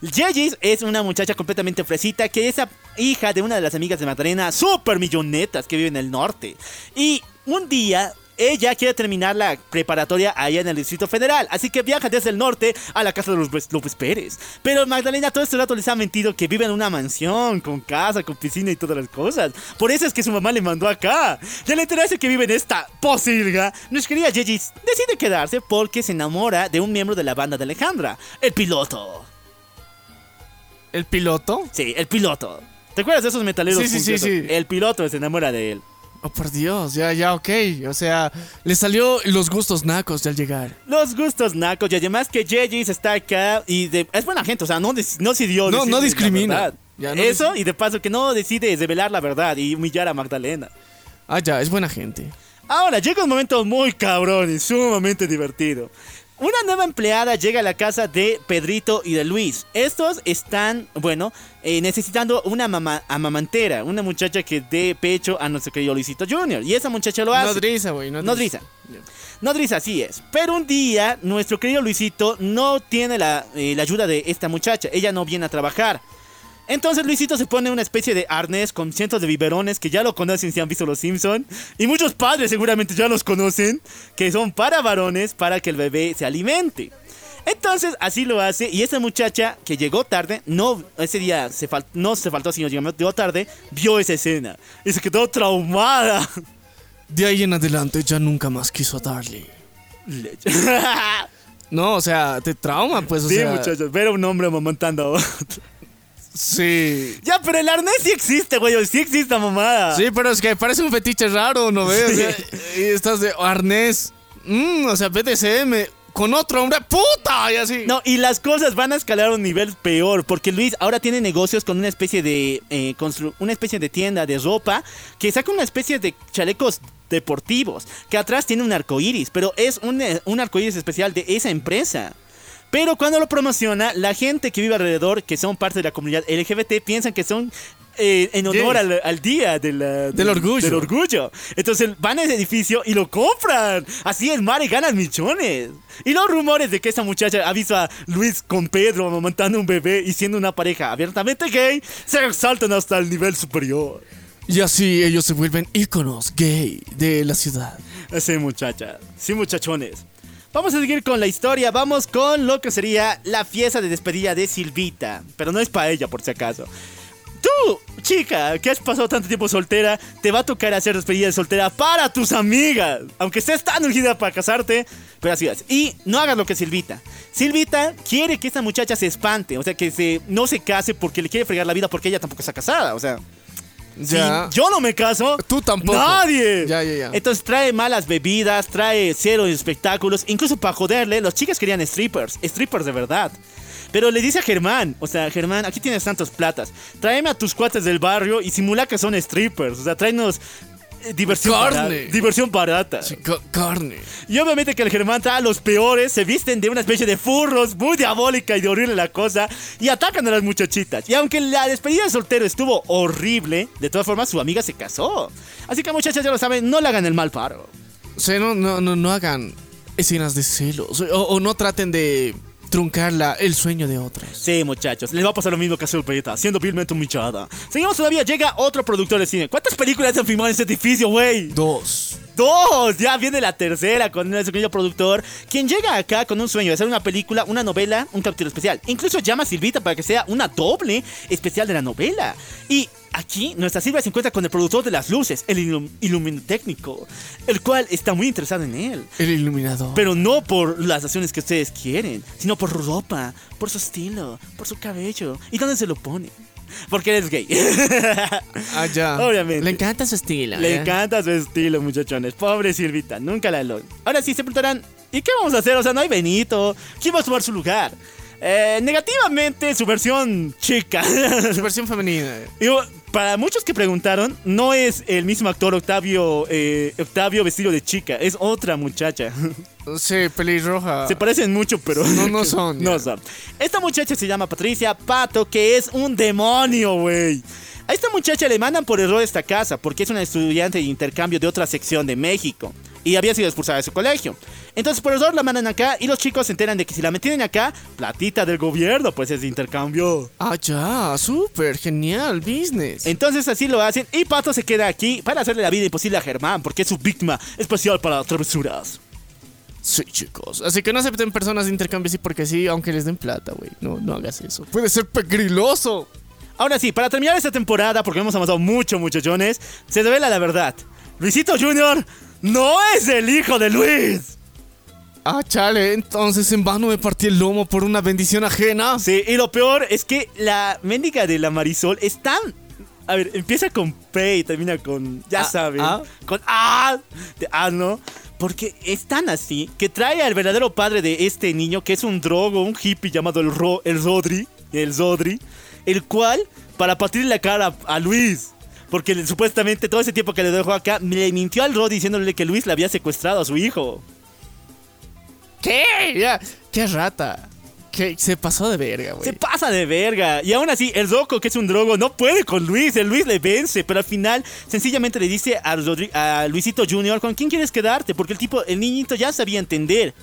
Yeyis es una muchacha completamente fresita que es hija de una de las amigas de Magdalena, super millonetas que vive en el norte. Y un día ella quiere terminar la preparatoria allá en el Distrito Federal, así que viaja desde el norte a la casa de los López Pérez. Pero Magdalena todo este rato les ha mentido que vive en una mansión, con casa, con piscina y todas las cosas. Por eso es que su mamá le mandó acá. Y al enterarse que vive en esta posilga, nuestra querida Yeyis decide quedarse porque se enamora de un miembro de la banda de Alejandra, el piloto. ¿El piloto? Sí, el piloto. ¿Te acuerdas de esos metaleros? Sí, sí, sí. El piloto se enamora de él. Oh, por Dios, ya, ya, ok. O sea, le salió los gustos nacos de al llegar. Los gustos nacos y además que Jejis está acá y de- es buena gente, o sea, no, no No, decirle no la discrimina. Ya, no Eso dis- y de paso que no decide revelar la verdad y humillar a Magdalena. Ah, ya, es buena gente. Ahora llega un momento muy cabrón y sumamente divertido. Una nueva empleada llega a la casa de Pedrito y de Luis. Estos están, bueno, eh, necesitando una mama- amamantera, una muchacha que dé pecho a nuestro querido Luisito Jr. Y esa muchacha lo hace. Nodriza, güey. Nodriza. Nodriza, así es. Pero un día, nuestro querido Luisito no tiene la, eh, la ayuda de esta muchacha. Ella no viene a trabajar. Entonces Luisito se pone una especie de arnés con cientos de biberones que ya lo conocen si han visto Los Simpson Y muchos padres seguramente ya los conocen, que son para varones para que el bebé se alimente. Entonces así lo hace y esa muchacha que llegó tarde, no ese día se fal- no se faltó sino llegó tarde, vio esa escena y se quedó traumada. De ahí en adelante ya nunca más quiso darle. Leche. *laughs* No, o sea, te trauma, pues, o sí, sea. muchachos, ver a un hombre amamantando a otro. Sí. Ya, pero el arnés sí existe, güey. Sí existe, mamada. Sí, pero es que parece un fetiche raro, ¿no ves? O sea, y estás de arnés. Mm, o sea, BDSM con otro hombre. ¡Puta! Y así. No, y las cosas van a escalar a un nivel peor, porque Luis ahora tiene negocios con una especie de eh, una especie de tienda de ropa que saca una especie de chalecos deportivos, que atrás tiene un arco iris, pero es un, eh, un arco iris especial de esa empresa. Pero cuando lo promociona, la gente que vive alrededor, que son parte de la comunidad LGBT, piensan que son eh, en honor al, al día de la- Del orgullo. Del orgullo. Entonces van a ese edificio y lo compran. Así es, Mare gana millones. Y los rumores de que esa muchacha ha visto a Luis con Pedro amamantando un bebé y siendo una pareja abiertamente gay se exaltan hasta el nivel superior. Y así ellos se vuelven íconos gay de la ciudad. Sí, muchacha. Sí, muchachones. Vamos a seguir con la historia. Vamos con lo que sería la fiesta de despedida de Silvita. Pero no es para ella, por si acaso. Tú, chica, que has pasado tanto tiempo soltera, te va a tocar hacer despedida de soltera para tus amigas. Aunque estés tan urgida para casarte, pero así es. Y no hagas lo que Silvita. Silvita quiere que esta muchacha se espante, o sea, que se, no se case porque le quiere fregar la vida porque ella tampoco está casada, o sea. Ya. Si yo no me caso, Tú tampoco. Nadie. Ya, ya, ya. Entonces trae malas bebidas, trae cero espectáculos. Incluso para joderle, los chicas querían strippers, strippers de verdad. Pero le dice a Germán, o sea, Germán, aquí tienes tantos platas. Tráeme a tus cuates del barrio y simula que son strippers. O sea, tráenos diversión, Carne. barata, diversión barata. Sí, ca- carne. Y obviamente que el Germán trae a los peores, se visten de una especie de furros, muy diabólica y de horrible la cosa, y atacan a las muchachitas. Y aunque la despedida de soltero estuvo horrible, de todas formas su amiga se casó. Así que muchachas ya lo saben, no le hagan el mal paro. O sea, no, no, no, no hagan escenas de celos. O, o no traten de truncar la- el sueño de otros. Sí, muchachos, les va a pasar lo mismo que a Sulpeta, siendo vilmente humillada. Seguimos todavía, llega otro productor de cine. ¿Cuántas películas han filmado en ese edificio, güey? Dos. Dos, ya viene la tercera con nuestro querido productor, quien llega acá con un sueño de hacer una película, una novela, un capítulo especial. Incluso llama a Silvita para que sea una doble especial de la novela. Y aquí nuestra Silvia se encuentra con el productor de las luces, el ilum- iluminécnico, el cual está muy interesado en él. El iluminador. Pero no por las acciones que ustedes quieren, sino por su ropa, por su estilo, por su cabello y dónde se lo pone. Porque eres gay. *laughs* ah, ya. Obviamente. Le encanta su estilo. Le ¿eh? encanta su estilo, muchachones. Pobre Silvita, nunca la logró. Ahora sí se preguntarán, ¿y qué vamos a hacer? O sea, no hay Benito. ¿Quién va a tomar su lugar? Eh, negativamente, su versión chica. Su versión femenina. *laughs* Y, oh, para muchos que preguntaron, no es el mismo actor Octavio, eh, Octavio vestido de chica, es otra muchacha. *laughs* Sí, pelirroja. Se parecen mucho, pero No, no son, *laughs* No son. Esta muchacha se llama Patricia Pato, que es un demonio, güey. A esta muchacha le mandan por error esta casa porque es una estudiante de intercambio de otra sección de México y había sido expulsada de su colegio. Entonces por error la mandan acá y los chicos se enteran de que si la mantienen acá, platita del gobierno, pues es de intercambio. Ah, ya. Súper. Genial. Business. Entonces así lo hacen y Pato se queda aquí para hacerle la vida imposible a Germán porque es su víctima especial para travesuras. Sí, chicos. Así que no acepten personas de intercambio así porque sí, aunque les den plata, güey. No, no hagas eso. Puede ser pegriloso. Ahora sí, para terminar esta temporada, porque hemos avanzado mucho, muchachones, se revela la verdad. Luisito Jr. no es el hijo de Luis. Ah, chale. Entonces en vano me partí el lomo por una bendición ajena. Sí, y lo peor es que la mendiga de la Marisol es tan... A ver, empieza con P y termina con... Ya Ah, saben. ah. Con A. De A, ¿no? Porque es tan así que trae al verdadero padre de este niño, que es un drogo, un hippie llamado el, Ro, el Rodri. El Zodri. El cual, para partirle la cara a, Luis... Porque supuestamente todo ese tiempo que le dejó acá, le mintió al Rodri diciéndole que Luis le había secuestrado a su hijo. ¿Qué? Ya. Qué rata. Que se pasó de verga, güey. Se pasa de verga. Y aún así, el Rocco, que es un drogo, no puede con Luis. El Luis le vence. Pero al final, sencillamente le dice a, Rodri- a Luisito Jr., ¿con quién quieres quedarte? Porque el tipo, el niñito ya sabía entender.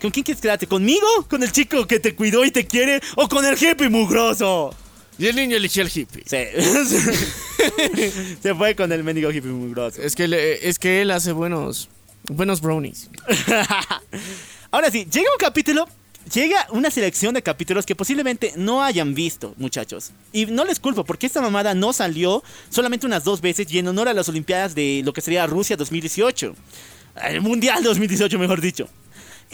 ¿Con quién quieres quedarte? ¿Conmigo? ¿Con el chico que te cuidó y te quiere? ¿O con el hippie mugroso? Y el niño eligió al hippie. Sí. *laughs* Se fue con el mendigo hippie mugroso. Es que, le- es que él hace buenos, buenos brownies. *laughs* Ahora sí, llega un capítulo. Llega una selección de capítulos que posiblemente no hayan visto, muchachos. Y no les culpo, porque esta mamada no salió solamente unas dos veces y en honor a las Olimpiadas de lo que sería Rusia 2018. El Mundial 2018, mejor dicho.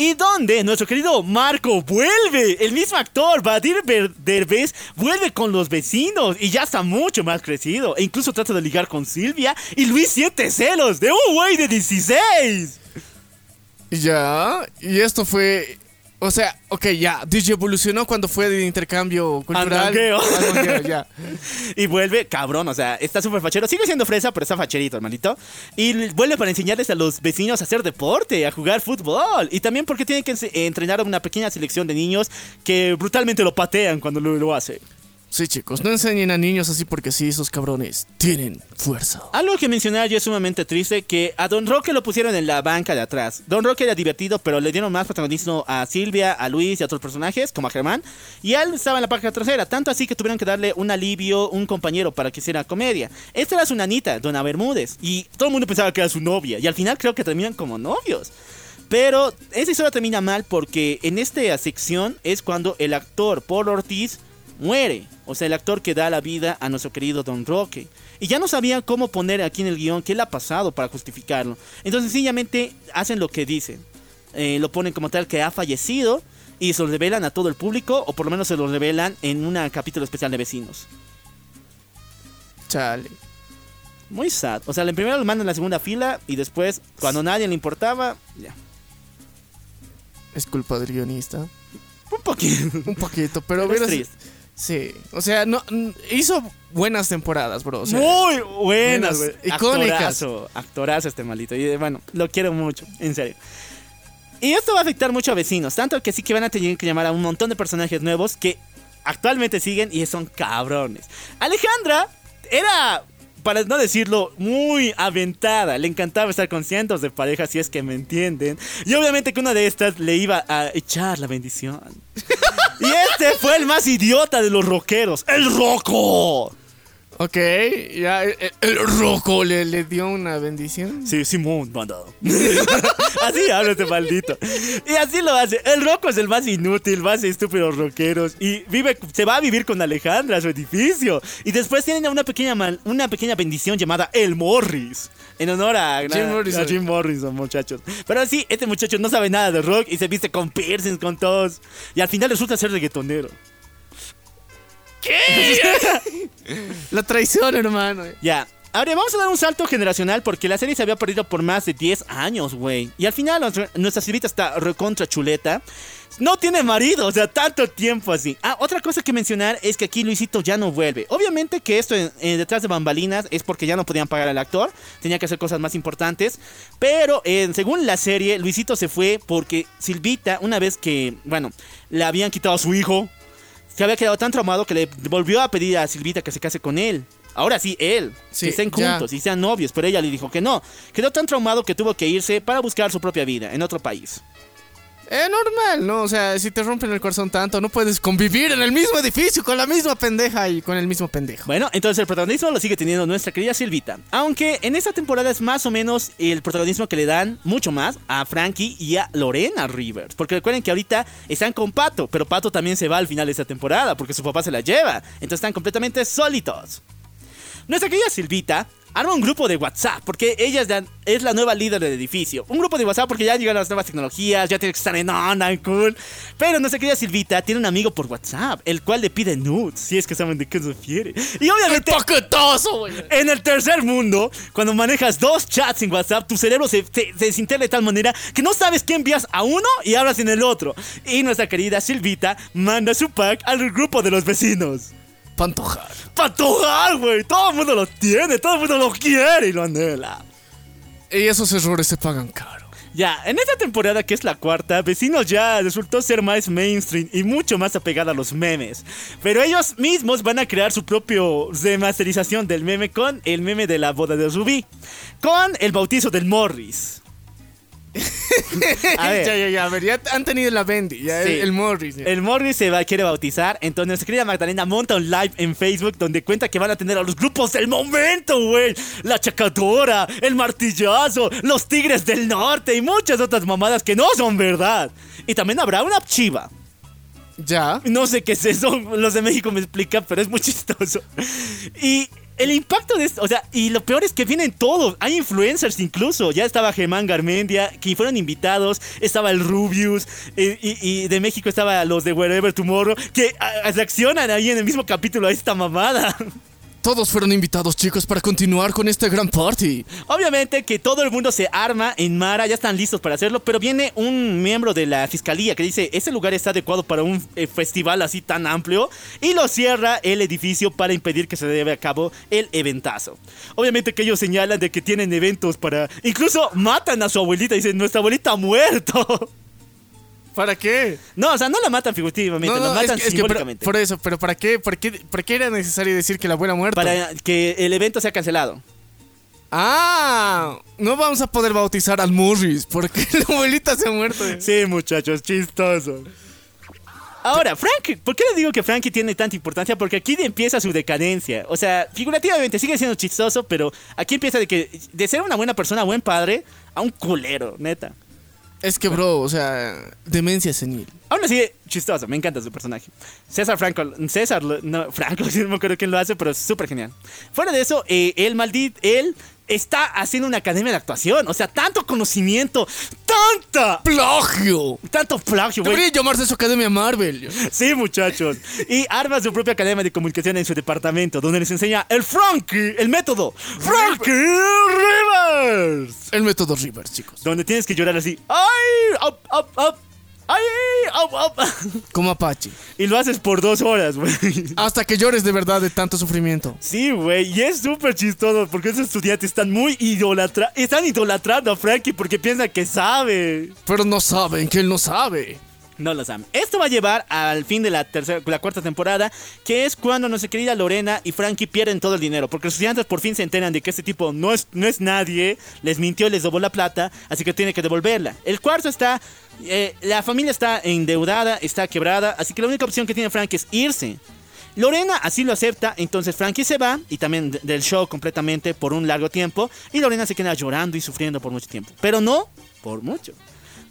Y donde nuestro querido Marco vuelve, el mismo actor, Badir Derbez, vuelve con los vecinos y ya está mucho más crecido. E incluso trata de ligar con Silvia y Luis siente celos de un güey de 16. Ya. Y esto fue. O sea, ok, ya. DJ evolucionó cuando fue de intercambio cultural. Andongueo, ya. *laughs* Y vuelve, cabrón, o sea, está súper fachero. Sigue siendo fresa, pero está facherito, hermanito. Y vuelve para enseñarles a los vecinos a hacer deporte, a jugar fútbol. Y también porque tiene que entrenar a una pequeña selección de niños que brutalmente lo patean cuando lo, lo hace. Sí, chicos, no enseñen a niños así porque sí, esos cabrones tienen fuerza. Algo que mencionar yo es sumamente triste, que a Don Roque lo pusieron en la banca de atrás. Don Roque era divertido, pero le dieron más protagonismo a Silvia, a Luis y a otros personajes, como a Germán. Y él estaba en la banca trasera, tanto así que tuvieron que darle un alivio, un compañero para que hiciera comedia. Esta era su nanita, Dona Bermúdez, y todo el mundo pensaba que era su novia, y al final creo que terminan como novios. Pero esa historia termina mal porque en esta sección es cuando el actor Paul Ortiz muere. O sea, el actor que da la vida a nuestro querido Don Roque. Y ya no sabían cómo poner aquí en el guion qué le ha pasado para justificarlo. Entonces sencillamente hacen lo que dicen. Eh, lo ponen como tal que ha fallecido y se lo revelan a todo el público o por lo menos se lo revelan en un capítulo especial de vecinos. Chale. Muy sad. O sea, en primero lo mandan en la segunda fila y después, cuando nadie le importaba, ya. Es culpa del guionista. Un poquito. Un poquito, pero Pero *laughs* es verás- triste. Sí, o sea, no hizo buenas temporadas, bro. o sea, Muy buenas, buenas, icónicas. Actorazo, actorazo este maldito. Y bueno, lo quiero mucho, en serio. Y esto va a afectar mucho a vecinos, tanto que sí que van a tener que llamar a un montón de personajes nuevos que actualmente siguen y son cabrones. Alejandra era, para no decirlo, muy aventada. Le encantaba estar con cientos de parejas, si es que me entienden. Y obviamente que una de estas le iba a echar la bendición. Y este fue el más idiota de los rockeros, el Rocco. Ok, ya el, el roco le, le dio una bendición. Sí, Simón, mandado. *laughs* así habla este maldito. Y así lo hace. El Rocco es el más inútil, más estúpido rockeros. Y vive, se va a vivir con Alejandra a su edificio. Y después tienen una pequeña, mal- una pequeña bendición llamada El Morris. En honor a Jim Morrison. a Jim Morrison, muchachos. Pero sí, este muchacho no sabe nada de rock y se viste con piercings, con todos. Y al final resulta ser reggaetonero. La *laughs* traición, hermano. Ya. Ahora vamos a dar un salto generacional porque la serie se había perdido por más de 10 años, güey. Y al final nuestra, Silvita está recontra chuleta. No tiene marido, o sea, tanto tiempo así. Ah, otra cosa que mencionar es que aquí Luisito ya no vuelve. Obviamente que esto en- en detrás de bambalinas es porque ya no podían pagar al actor. Tenía que hacer cosas más importantes. Pero eh, según la serie, Luisito se fue porque Silvita, una vez que, bueno, le habían quitado a su hijo, se había quedado tan traumado que le volvió a pedir a Silvita que se case con él. Ahora sí, él. Sí, que estén ya. juntos y sean novios, pero ella le dijo que no. Quedó tan traumado que tuvo que irse para buscar su propia vida en otro país. Es normal, ¿no? O sea, si te rompen el corazón tanto, no puedes convivir en el mismo edificio con la misma pendeja y con el mismo pendejo. Bueno, entonces el protagonismo lo sigue teniendo nuestra querida Silvita. Aunque en esta temporada es más o menos el protagonismo que le dan mucho más a Frankie y a Lorena Rivers. Porque recuerden que ahorita están con Pato, pero Pato también se va al final de esta temporada porque su papá se la lleva. Entonces están completamente solitos. Nuestra querida Silvita arma un grupo de WhatsApp porque ella es la, es la nueva líder del edificio. Un grupo de WhatsApp porque ya llegan las nuevas tecnologías, ya tiene que estar en onda, en cool. Pero nuestra querida Silvita tiene un amigo por WhatsApp, el cual le pide nudes, si es que saben de qué se refiere. Y obviamente... paquetoso, güey! En el tercer mundo, cuando manejas dos chats en WhatsApp, tu cerebro se, se, se desintegra de tal manera que no sabes qué envías a uno y hablas en el otro. Y nuestra querida Silvita manda su pack al grupo de los vecinos. Pantojar. ¡Patojar, güey! Todo el mundo lo tiene, todo el mundo lo quiere y lo anhela. Y esos errores se pagan caro. Ya, en esta temporada que es la cuarta, Vecinos ya resultó ser más mainstream y mucho más apegada a los memes. Pero ellos mismos van a crear su propio remasterización del meme con el meme de la boda de Rubí. Con el bautizo del Morris. *laughs* A ver. ya, ya, ya. A ver, ya han tenido la Bendy, ya Sí. el, el Morris. ya. El Morris se va, quiere bautizar, entonces nuestra querida Magdalena monta un live en Facebook donde cuenta que van a tener a los grupos del momento, güey. La Chacadora, el Martillazo, los Tigres del Norte y muchas otras mamadas que no son verdad. Y también habrá una chiva. Ya. No sé qué es eso, *laughs* los de México me explican, pero es muy chistoso. Y el impacto de esto, o sea, y lo peor es que vienen todos, hay influencers incluso, ya estaba Germán Garmendia, que fueron invitados, estaba el Rubius, eh, y, de México estaba los de Wherever Tomorrow, que ah, reaccionan ahí en el mismo capítulo a esta mamada. *laughs* Todos fueron invitados, chicos, para continuar con este gran party. Obviamente que todo el mundo se arma en Mara, ya están listos para hacerlo, pero viene un miembro de la fiscalía que dice, ese lugar está adecuado para un eh, festival así tan amplio, y lo cierra el edificio para impedir que se lleve a cabo el eventazo. Obviamente que ellos señalan de que tienen eventos para... Incluso matan a su abuelita, dicen, nuestra abuelita ha muerto. *laughs* ¿Para qué? No, o sea, no la matan figurativamente, la matan es que- es por eso, pero ¿para qué? ¿Para qué, ¿Para qué era necesario decir que la abuela ha muerto? para que el evento sea cancelado. Ah, no vamos a poder bautizar al Morris porque *laughs* la abuelita se ha muerto. Sí, muchachos, chistoso. Ahora, Frank, ¿por qué le digo que Frankie tiene tanta importancia? Porque aquí empieza su decadencia. O sea, figurativamente sigue siendo chistoso, pero aquí empieza de que de ser una buena persona, buen padre, a un culero, neta. Es que, bro, o sea, demencia senil. Aún así, chistoso, me encanta su personaje. César Franco, César, no, Franco, *laughs* no me acuerdo quién lo hace, pero es súper genial. Fuera de eso, eh, él, maldito, él está haciendo una academia de actuación. O sea, tanto conocimiento, tanta, ¡Plagio! tanto plagio, güey. Debería llamarse su academia Marvel. Sí, muchachos. Y arma su propia academia de comunicación en su departamento, donde les enseña el Frankie, el método Frankie Rivers. El método Rivers, chicos. Donde tienes que llorar así. ¡Ay! ¡Up, up, up! ¡Ay! *laughs* Como Apache. Y lo haces por dos horas, güey. *laughs* Hasta que llores de verdad de tanto sufrimiento. Sí, güey. Y es súper chistoso porque esos estudiantes están muy idolatrados. Están idolatrando a Frankie porque piensan que sabe. Pero no saben que él no sabe. No lo saben. Esto va a llevar al fin de la tercera, la cuarta temporada, que es cuando nuestra querida Lorena y Frankie pierden todo el dinero, porque los estudiantes por fin se enteran de que este tipo no es, no es nadie, les mintió, les robó la plata, así que tiene que devolverla. El cuarto está, eh, la familia está endeudada, está quebrada, así que la única opción que tiene Frankie es irse. Lorena así lo acepta, entonces Frankie se va y también de- del show completamente por un largo tiempo y Lorena se queda llorando y sufriendo por mucho tiempo, pero no por mucho.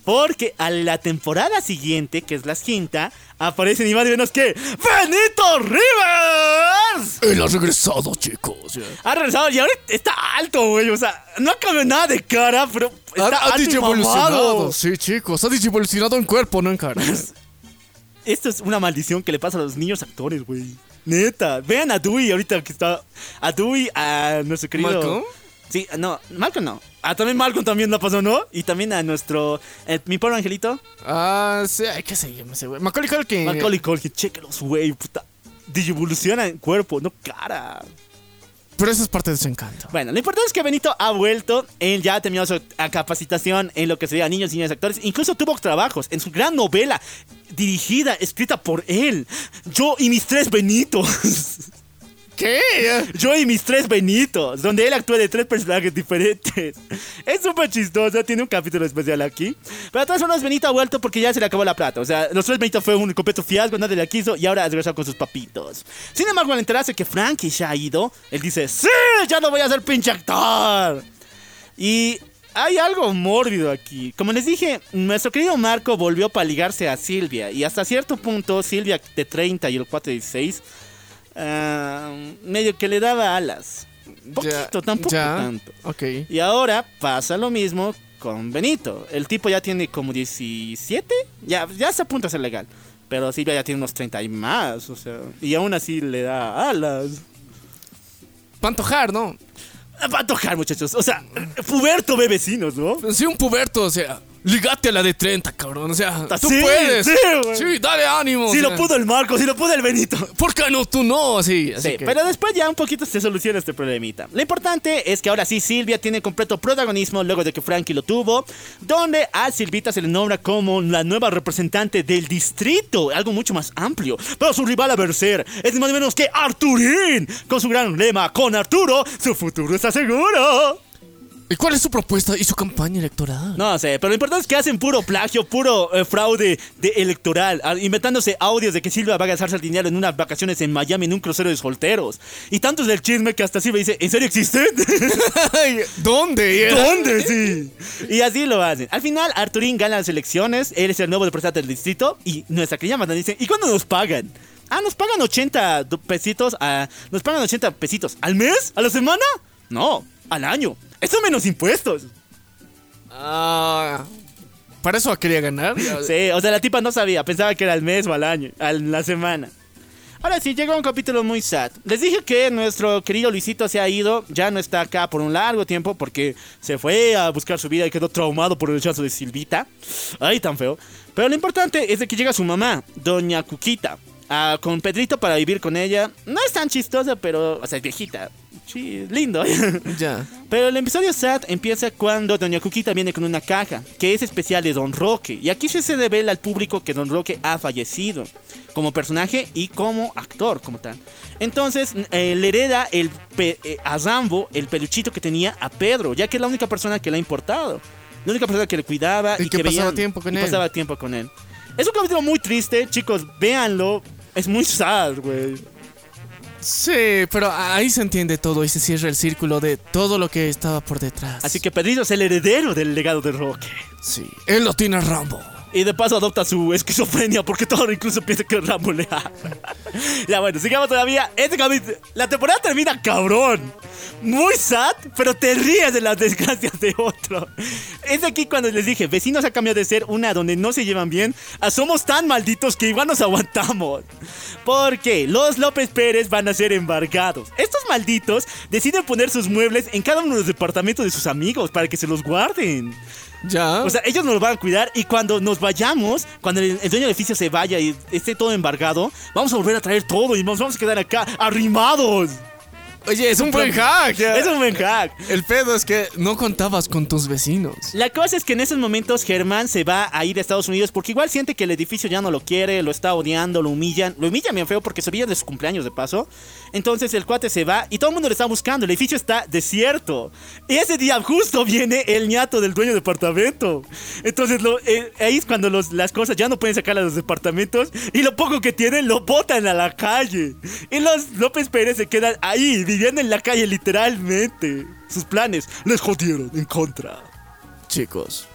Porque a la temporada siguiente, que es la quinta, aparece ni más ni menos que ¡Benito Rivers! Él ha regresado, chicos. Ha regresado y ahora está alto, güey. O sea, no ha cambiado nada de cara, pero está Ha, alto mamado. Sí, chicos. Ha digievolucionado en cuerpo, no en cara. *laughs* Esto es una maldición que le pasa a los niños actores, güey. Neta. Vean a Dewey ahorita que está. A Dewey, a nuestro querido. ¿Malcolm? Sí, no, Malcolm no. Ah, también Malcolm también la pasó, ¿no? Y también a nuestro. eh, mi pobre angelito. ah, sí. Ay, ¿Qué se llama ese güey? Macaulay Culkin. Macaulay Culkin, chéquelos, güey, puta. Digivoluciona en cuerpo, no cara. Pero eso es parte de su encanto. Bueno, lo importante es que Benito ha vuelto. Él ya ha terminado su a- capacitación en lo que sería niños y niñas actores. Incluso tuvo trabajos en su gran novela dirigida, escrita por él. Yo y mis tres Benitos. *laughs* ¿Qué? Yo y mis tres Benitos, donde él actúa de tres personajes diferentes. Es súper chistoso, tiene un capítulo especial aquí. Pero todas formas, Benito ha vuelto porque ya se le acabó la plata. O sea, los tres Benitos fue un completo fiasco, nadie la quiso y ahora ha regresado con sus papitos. Sin embargo, al enterarse que Frankie se ha ido, él dice: ¡Sí! ¡Ya no voy a ser pinche actor! Y hay algo mórbido aquí. Como les dije, nuestro querido Marco volvió para ligarse a Silvia. Y hasta cierto punto, Silvia de 30 y el 4 de 16, ah, medio que le daba alas. Poquito, tampoco ya. tanto. Ok. Y ahora pasa lo mismo con Benito. El tipo ya tiene como 17, ya, ya está a punto de ser legal. Pero Silvia ya tiene unos 30 y más, o sea, y aún así le da alas. Pantojar, ¿no? Va a tocar, muchachos. O sea, puberto ve vecinos, ¿no? Sí, un puberto, o sea. Ligate a la de 30, cabrón. O sea, tú Sí, puedes. sí, güey. Sí, dale ánimo. Si o lo pudo el Marco, si lo pudo el Benito. ¿Por qué no? Tú no, sí. Así Sí, que- pero después ya un poquito se soluciona este problemita. Lo importante es que ahora sí Silvia tiene completo protagonismo luego de que Frankie lo tuvo, donde a Silvita se le nombra como la nueva representante del distrito, algo mucho más amplio. Pero su rival a vencer es más ni menos que Arturín, con su gran lema, con Arturo, su futuro está seguro. ¿Y cuál es su propuesta y su campaña electoral? No sé, pero lo importante es que hacen puro plagio, puro eh, fraude de electoral, ah, inventándose audios de que Silvia va a gastarse el dinero en unas vacaciones en Miami en un crucero de solteros. Y tanto es del chisme que hasta Silvia dice, ¿en serio existen? *laughs* Ay, ¿Dónde? *laughs* ¿Dónde? Sí. Y así lo hacen. Al final, Arturín gana las elecciones, él es el nuevo representante del distrito y nuestra querida Madame dice, ¿y cuándo nos pagan? Ah, nos pagan 80 do- pesitos, a, nos pagan 80 pesitos. ¿Al mes? ¿A la semana? No, al año. Eso menos impuestos. Ah, ¿Para eso quería ganar? Sí, o sea, la tipa no sabía, pensaba que era al mes o al año, a la semana. Ahora sí, llega un capítulo muy sad. Les dije que nuestro querido Luisito se ha ido, ya no está acá por un largo tiempo porque se fue a buscar su vida y quedó traumado por el rechazo de Silvita. Ay, tan feo. Pero lo importante es de que llega su mamá, doña Cuquita, con Pedrito para vivir con ella. No es tan chistosa, pero, o sea, es viejita. Sí, lindo. *laughs* Ya. Pero el episodio sad empieza cuando Doña Cuquita viene con una caja, que es especial de Don Roque. Y aquí se revela al público que Don Roque ha fallecido, como personaje y como actor, como tal. Entonces, eh, le hereda el eh, a Rambo el peluchito que tenía a Pedro, ya que es la única persona que le ha importado. La única persona que le cuidaba Y y, que pasaba veían- tiempo con y él. pasaba tiempo con él. Es un capítulo muy triste, chicos, véanlo. Es muy *laughs* sad, güey. Sí, pero ahí se entiende todo y se cierra el círculo de todo lo que estaba por detrás. Así que Pedrito es el heredero del legado de Roque. Sí, él lo tiene Rambo. Y de paso adopta su esquizofrenia porque todo incluso piensa que Rambo le ya bueno, sigamos todavía. Este la temporada termina cabrón. Muy sad, pero te ríes de las desgracias de otro. Es aquí cuando les dije, vecinos ha cambiado de ser una donde no se llevan bien somos tan malditos que igual nos aguantamos. Porque los López Pérez van a ser embargados. Estos malditos deciden poner sus muebles en cada uno de los departamentos de sus amigos para que se los guarden. Ya. O sea, ellos nos van a cuidar y cuando nos vayamos, cuando el, el dueño del edificio se vaya y esté todo embargado, vamos a volver a traer todo y nos vamos a quedar acá arrimados. Oye, es un buen hack. Es un buen hack. El pedo es que no contabas con tus vecinos. La cosa es que en esos momentos Germán se va a ir a Estados Unidos porque igual siente que el edificio ya no lo quiere, lo está odiando, lo humillan. Lo humillan bien feo porque se veía de su cumpleaños de paso. Entonces el cuate se va y todo el mundo le está buscando. El edificio está desierto. Y ese día justo viene el ñato del dueño del departamento. Entonces lo- eh, ahí es cuando los- las cosas ya no pueden sacar a los departamentos y lo poco que tienen lo botan a la calle. Y los López Pérez se quedan ahí, viviendo en la calle literalmente. Sus planes les jodieron en contra. Chicos.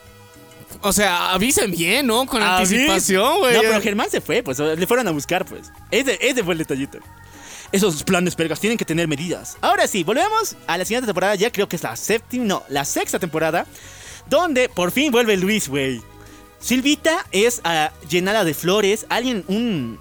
O sea, avisen bien, ¿no? Con anticipación, güey. No, pero Germán se fue, pues le fueron a buscar, pues. Ese, ese fue el detallito. Esos planes, vergas, tienen que tener medidas. Ahora sí, volvemos a la siguiente temporada, ya creo que es la séptima, no, la sexta temporada, donde por fin vuelve Luis, güey. Silvita es ah, llenada de flores, alguien, un...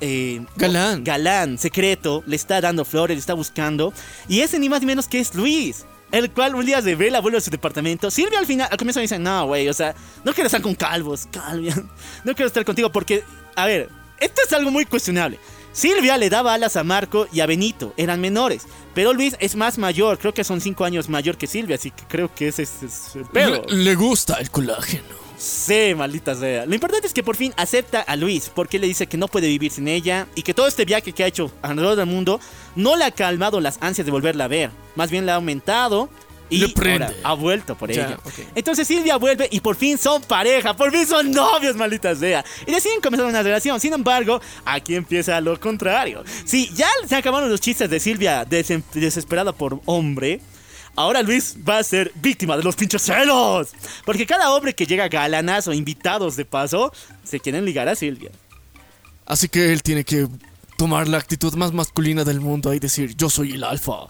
eh, Galán. Galán, secreto, le está dando flores, le está buscando. Y ese ni más ni menos que es Luis. El cual un día de vela vuelve a su departamento. Silvia al final, al comienzo dice, no, güey, o sea, no quiero estar con calvos, Calvia. No quiero estar contigo porque, a ver, esto es algo muy cuestionable. Silvia le daba alas a Marco y a Benito, eran menores. Pero Luis es más mayor, creo que son cinco años mayor que Silvia, así que creo que ese es, es el pedo. Le, le gusta el colágeno. Sí, maldita sea. Lo importante es que por fin acepta a Luis porque le dice que no puede vivir sin ella y que todo este viaje que ha hecho alrededor del mundo no le ha calmado las ansias de volverla a ver. Más bien le ha aumentado y ahora ha vuelto por Ya, ella. ok. Entonces Silvia vuelve y por fin son pareja, por fin son novios, maldita sea. Y deciden comenzar una relación. Sin embargo, aquí empieza lo contrario. Sí, ya se acabaron los chistes de Silvia desesperada por hombre. Ahora Luis va a ser víctima de los pinches celos. Porque cada hombre que llega galanas o invitados de paso se quieren ligar a Silvia. Así que él tiene que tomar la actitud más masculina del mundo y decir, yo soy el alfa.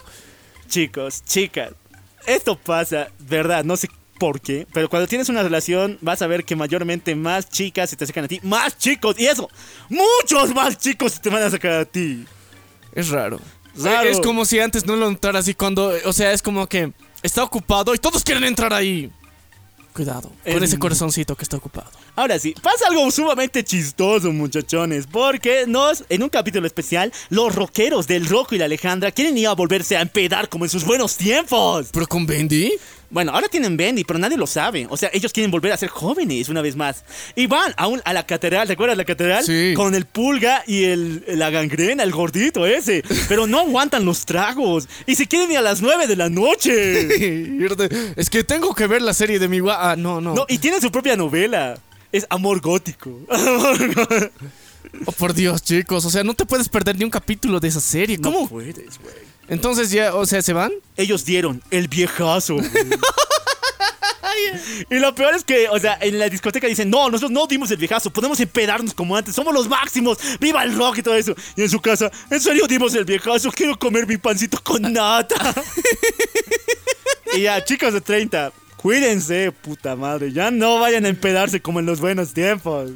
Chicos, chicas, esto pasa, verdad, no sé por qué, pero cuando tienes una relación vas a ver que mayormente más chicas se te acercan a ti, más chicos, y eso, muchos más chicos se te van a acercar a ti. Es raro. Raro. Es como si antes no lo notara así cuando, o sea, es como que está ocupado y todos quieren entrar ahí. Cuidado con Em. ese corazoncito que está ocupado. Ahora sí, pasa algo sumamente chistoso, muchachones, porque nos, en un capítulo especial, los rockeros del Rocco y la Alejandra quieren ir a volverse a empedar como en sus buenos tiempos. Pero con Bendy, Bueno, ahora tienen Bendy, pero nadie lo sabe. O sea, ellos quieren volver a ser jóvenes una vez más. Y van a, un- a la catedral, ¿te acuerdas de la catedral? Sí. Con el pulga y el, la gangrena, el gordito ese. *laughs* Pero no aguantan los tragos. Y se quieren ir a las 9 de la noche. *laughs* es que tengo que ver la serie de mi Ah, no, no. No, y tienen su propia novela. Es amor gótico. *laughs* Amor gótico. Oh, por Dios, chicos. O sea, no te puedes perder ni un capítulo de esa serie. No ¿Cómo? puedes, güey. Entonces ya, o sea, ¿se van? Ellos dieron el viejazo. Y lo peor es que, o sea, en la discoteca dicen, no, nosotros no dimos el viejazo, podemos empedarnos como antes, somos los máximos, viva el rock y todo eso. Y en su casa, ¿en serio dimos el viejazo? Quiero comer mi pancito con nata. y ya, chicos de 30, cuídense, puta madre, ya no vayan a empedarse como en los buenos tiempos.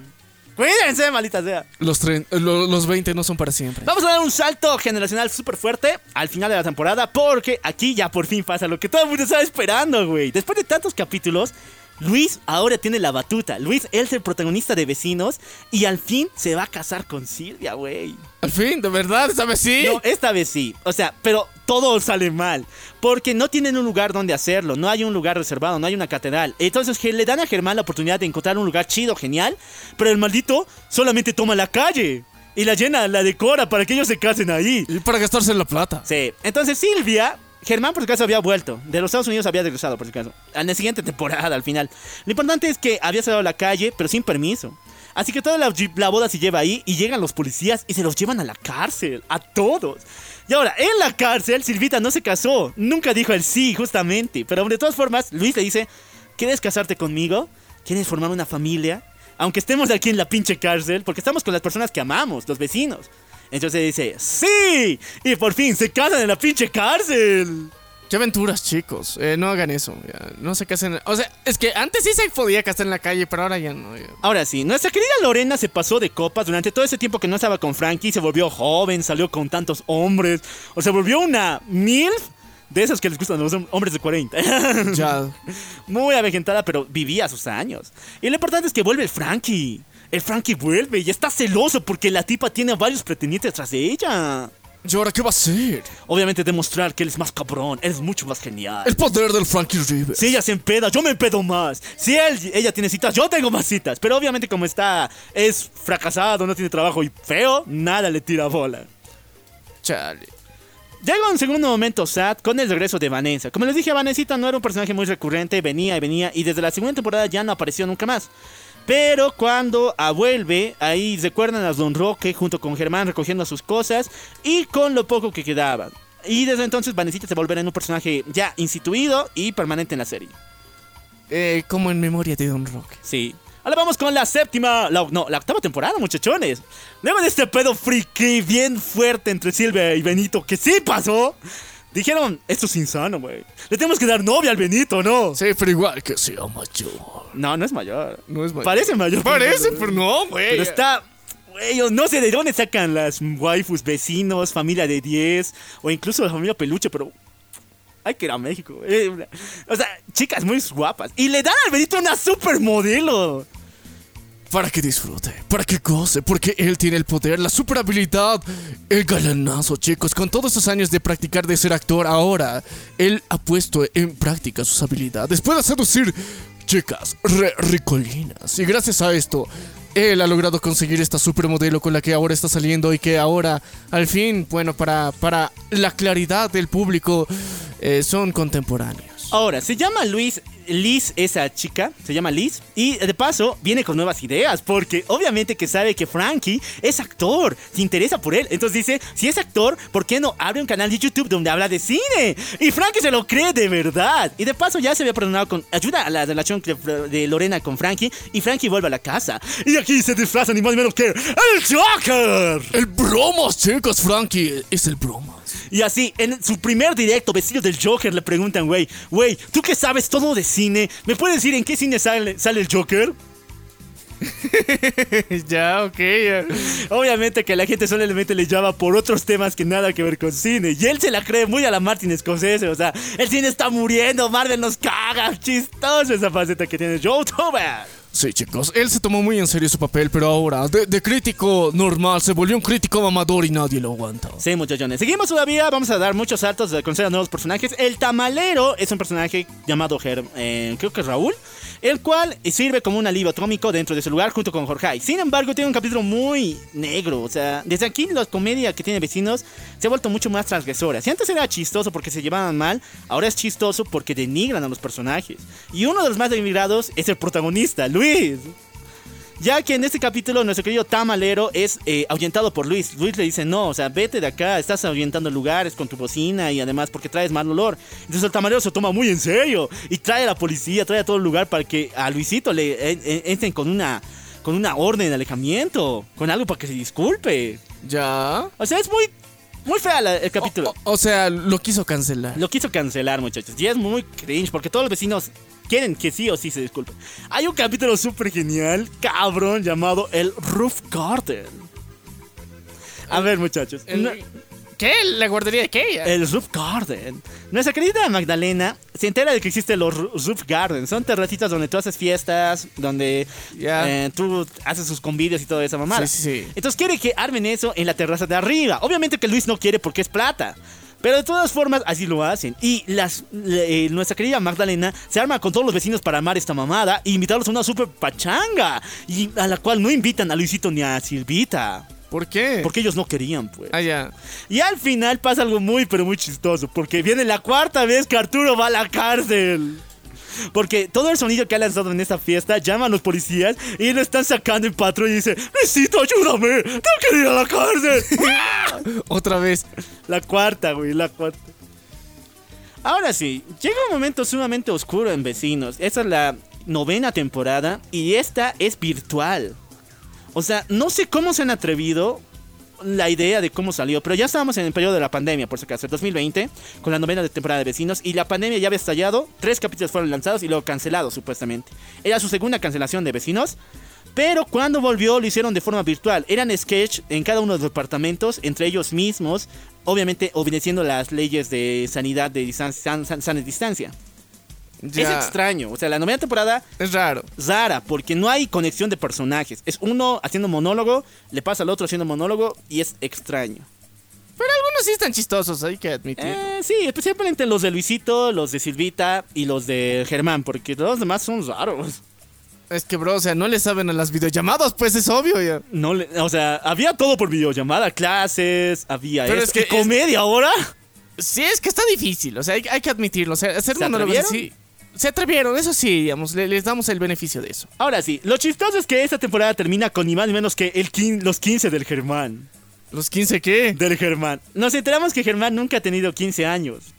Cuídense, maldita sea. Los, tre- lo- los 20 no son para siempre. Vamos a dar un salto generacional súper fuerte al final de la temporada porque aquí ya por fin pasa lo que todo el mundo estaba esperando, güey. Después de tantos capítulos, Luis ahora tiene la batuta. Luis es el protagonista de Vecinos y al fin se va a casar con Silvia, güey. Al fin, de verdad, esta vez sí. No, esta vez sí. O sea, pero todo sale mal. Porque no tienen un lugar donde hacerlo. No hay un lugar reservado, no hay una catedral. Entonces que le dan a Germán la oportunidad de encontrar un lugar chido, genial. Pero el maldito solamente toma la calle. Y la llena, la decora para que ellos se casen ahí. Y para gastarse la plata. Sí. Entonces Silvia, Germán por si acaso había vuelto. De los Estados Unidos había regresado por si acaso. En la siguiente temporada al final. Lo importante es que había salido a la calle, pero sin permiso. Así que toda la, la boda se lleva ahí y llegan los policías y se los llevan a la cárcel. A todos. Y ahora, en la cárcel, Silvita no se casó. Nunca dijo el sí, justamente. Pero de todas formas, Luis le dice, ¿quieres casarte conmigo? ¿Quieres formar una familia? Aunque estemos aquí en la pinche cárcel, porque estamos con las personas que amamos, los vecinos. Entonces dice, ¡sí! Y por fin se casan en la pinche cárcel. Qué aventuras, chicos. Eh, no hagan eso. ya. No se casen. O sea, es que antes sí se podía casar en la calle, pero ahora ya no. ya. Ahora sí, nuestra querida Lorena se pasó de copas durante todo ese tiempo que no estaba con Frankie, se volvió joven, salió con tantos hombres, o se volvió una MILF de esas que les gustan los hom- hombres de 40. Ya. *laughs* Muy avejentada, pero vivía sus años. Y lo importante es que vuelve el Frankie. El Frankie vuelve y está celoso porque la tipa tiene a varios pretendientes tras de ella. ¿Y ahora qué va a hacer? Obviamente demostrar que él es más cabrón, él es mucho más genial. El poder del Frankie Rivers. Si ella se empeda, yo me empedo más. Si él, ella tiene citas, yo tengo más citas. Pero obviamente como está, es fracasado, no tiene trabajo y feo, nada le tira bola. Chale. Llega un segundo momento sad con el regreso de Vanessa. Como les dije, Vanessa no era un personaje muy recurrente, venía y venía, y desde la segunda temporada ya no apareció nunca más. Pero cuando ah, vuelve, ahí recuerdan a Don Roque junto con Germán recogiendo sus cosas y con lo poco que quedaba. Y desde entonces Vanessa se volverá en un personaje ya instituido y permanente en la serie. Eh, como en memoria de Don Rock. Sí. Ahora vamos con la séptima, la- no, la octava temporada, muchachones. Luego de este pedo friki bien fuerte entre Silvia y Benito, que sí pasó, dijeron, esto es insano, güey. Le tenemos que dar novia al Benito, ¿no? Sí, pero igual que sea mayor. No, no es mayor. No es mayor. Parece mayor. Parece, pero no, güey. Pero está... Güey, yo no sé de dónde sacan las waifus, vecinos, familia de 10, o incluso la familia peluche, pero... Hay que ir a México. güey. O sea, chicas muy guapas. Y le dan al Benito una supermodelo. Para que disfrute, para que goce, porque él tiene el poder, la super habilidad, el galanazo, chicos. Con todos esos años de practicar de ser actor, ahora él ha puesto en práctica sus habilidades. Puede seducir chicas ricolinas. Y gracias a esto, él ha logrado conseguir esta supermodelo con la que ahora está saliendo y que ahora, al fin, bueno, para, para la claridad del público, eh, son contemporáneos. Ahora, se llama Luis, Liz esa chica, se llama Liz, y de paso viene con nuevas ideas, porque obviamente que sabe que Frankie es actor, se interesa por él, entonces dice, si es actor, ¿por qué no abre un canal de YouTube donde habla de cine? Y Frankie se lo cree de verdad, y de paso ya se había perdonado con ayuda a la relación de, Lorena con Frankie, y Frankie vuelve a la casa, y aquí se disfraza ni más ni menos que el Joker. El bromas, chicos, Frankie, es el bromas. Y así, en su primer directo, vestido del Joker, le preguntan, güey, güey, ¿tú que sabes todo de cine? ¿Me puedes decir en qué cine sale, sale el Joker? *laughs* ya, ok. ya. Obviamente que la gente solamente le llama por otros temas que nada que ver con cine. Y él se la cree muy a la Martin Scorsese. O sea, el cine está muriendo, Marvel nos caga. Chistoso esa faceta que tiene YouTuber. Sí, chicos, él se tomó muy en serio su papel, pero ahora, de, crítico normal, se volvió un crítico mamador y nadie lo aguanta. Sí, muchachones. Seguimos todavía, vamos a dar muchos saltos de conocer a nuevos personajes. El tamalero es un personaje llamado Ger, eh, creo que Raúl, el cual sirve como un alivio atómico dentro de su lugar junto con Jorge. Sin embargo, tiene un capítulo muy negro. O sea, desde aquí la comedia que tiene vecinos se ha vuelto mucho más transgresora. Si antes era chistoso porque se llevaban mal, ahora es chistoso porque denigran a los personajes. Y uno de los más denigrados es el protagonista, Luis. Ya que en este capítulo nuestro querido tamalero es eh, ahuyentado por Luis. Luis le dice, no, o sea, vete de acá, estás ahuyentando lugares con tu bocina y además porque traes mal olor. Entonces el tamalero se toma muy en serio y trae a la policía, trae a todo el lugar para que a Luisito le eh, eh, entren con una, con una orden de alejamiento, con algo para que se disculpe. ¿Ya? O sea, es muy, muy fea la- el capítulo. O, o sea, lo quiso cancelar. Lo quiso cancelar, muchachos. Y es muy cringe porque todos los vecinos quieren que sí o sí se disculpen. Hay un capítulo súper genial, cabrón, llamado El Roof Garden. A ver, muchachos. no- ¿Qué? ¿La guardería de qué? el Roof Garden. Nuestra querida Magdalena se entera de que existen los Roof Gardens. Son terracitas donde tú haces fiestas, donde Ya. eh, tú haces sus convivios y toda esa mamada. Sí, sí, sí. Entonces quiere que armen eso en la terraza de arriba. Obviamente que Luis no quiere porque es plata. Pero de todas formas, así lo hacen. Y las, eh, nuestra querida Magdalena se arma con todos los vecinos para armar esta mamada e invitarlos a una super pachanga. Y a la cual no invitan a Luisito ni a Silvita. ¿Por qué? Porque ellos no querían, pues. Ah, ya. Y al final pasa algo muy, pero muy chistoso. Porque viene la cuarta vez que Arturo va a la cárcel. Porque todo el sonido que ha lanzado en esta fiesta llama a los policías y lo están sacando en patrón y dice: Luisito, ayúdame, tengo que ir a la cárcel. *laughs* Otra vez. la cuarta, güey, la cuarta. Ahora sí, llega un momento sumamente oscuro en Vecinos. Esta es la novena temporada y esta es virtual. O sea, no sé cómo se han atrevido la idea de cómo salió, pero ya estábamos en el periodo de la pandemia, por si acaso, el 2020, con la novena de temporada de Vecinos, y la pandemia ya había estallado, tres capítulos fueron lanzados y luego cancelados, supuestamente. Era su segunda cancelación de Vecinos, pero cuando volvió lo hicieron de forma virtual. Eran sketch en cada uno de los departamentos, entre ellos mismos, obviamente obedeciendo las leyes de sanidad de distancia, san- distancia. Ya. Es extraño, o sea, la novena temporada Es raro. rara, porque no hay conexión de personajes. Es uno haciendo monólogo, le pasa al otro haciendo monólogo y es extraño. Pero algunos sí están chistosos, hay que admitir. Eh, sí, especialmente los de Luisito, los de Silvita y los de Germán, porque los demás son raros. Es que, bro, o sea, no le saben a las videollamadas, pues es obvio ya. No le- o sea, había todo por videollamada, clases, había Pero eso. es que ¿Y comedia ahora. Sí, es que está difícil, o sea, hay, hay que admitirlo. O sea, hacer ¿Se monólogos atrevieron? Se atrevieron, eso sí, digamos, le- les damos el beneficio de eso. Ahora sí, lo chistoso es que esta temporada termina con ni más ni menos que el quin- los 15 del Germán. ¿Los 15 qué? Del Germán. Nos enteramos que Germán nunca ha tenido 15 años.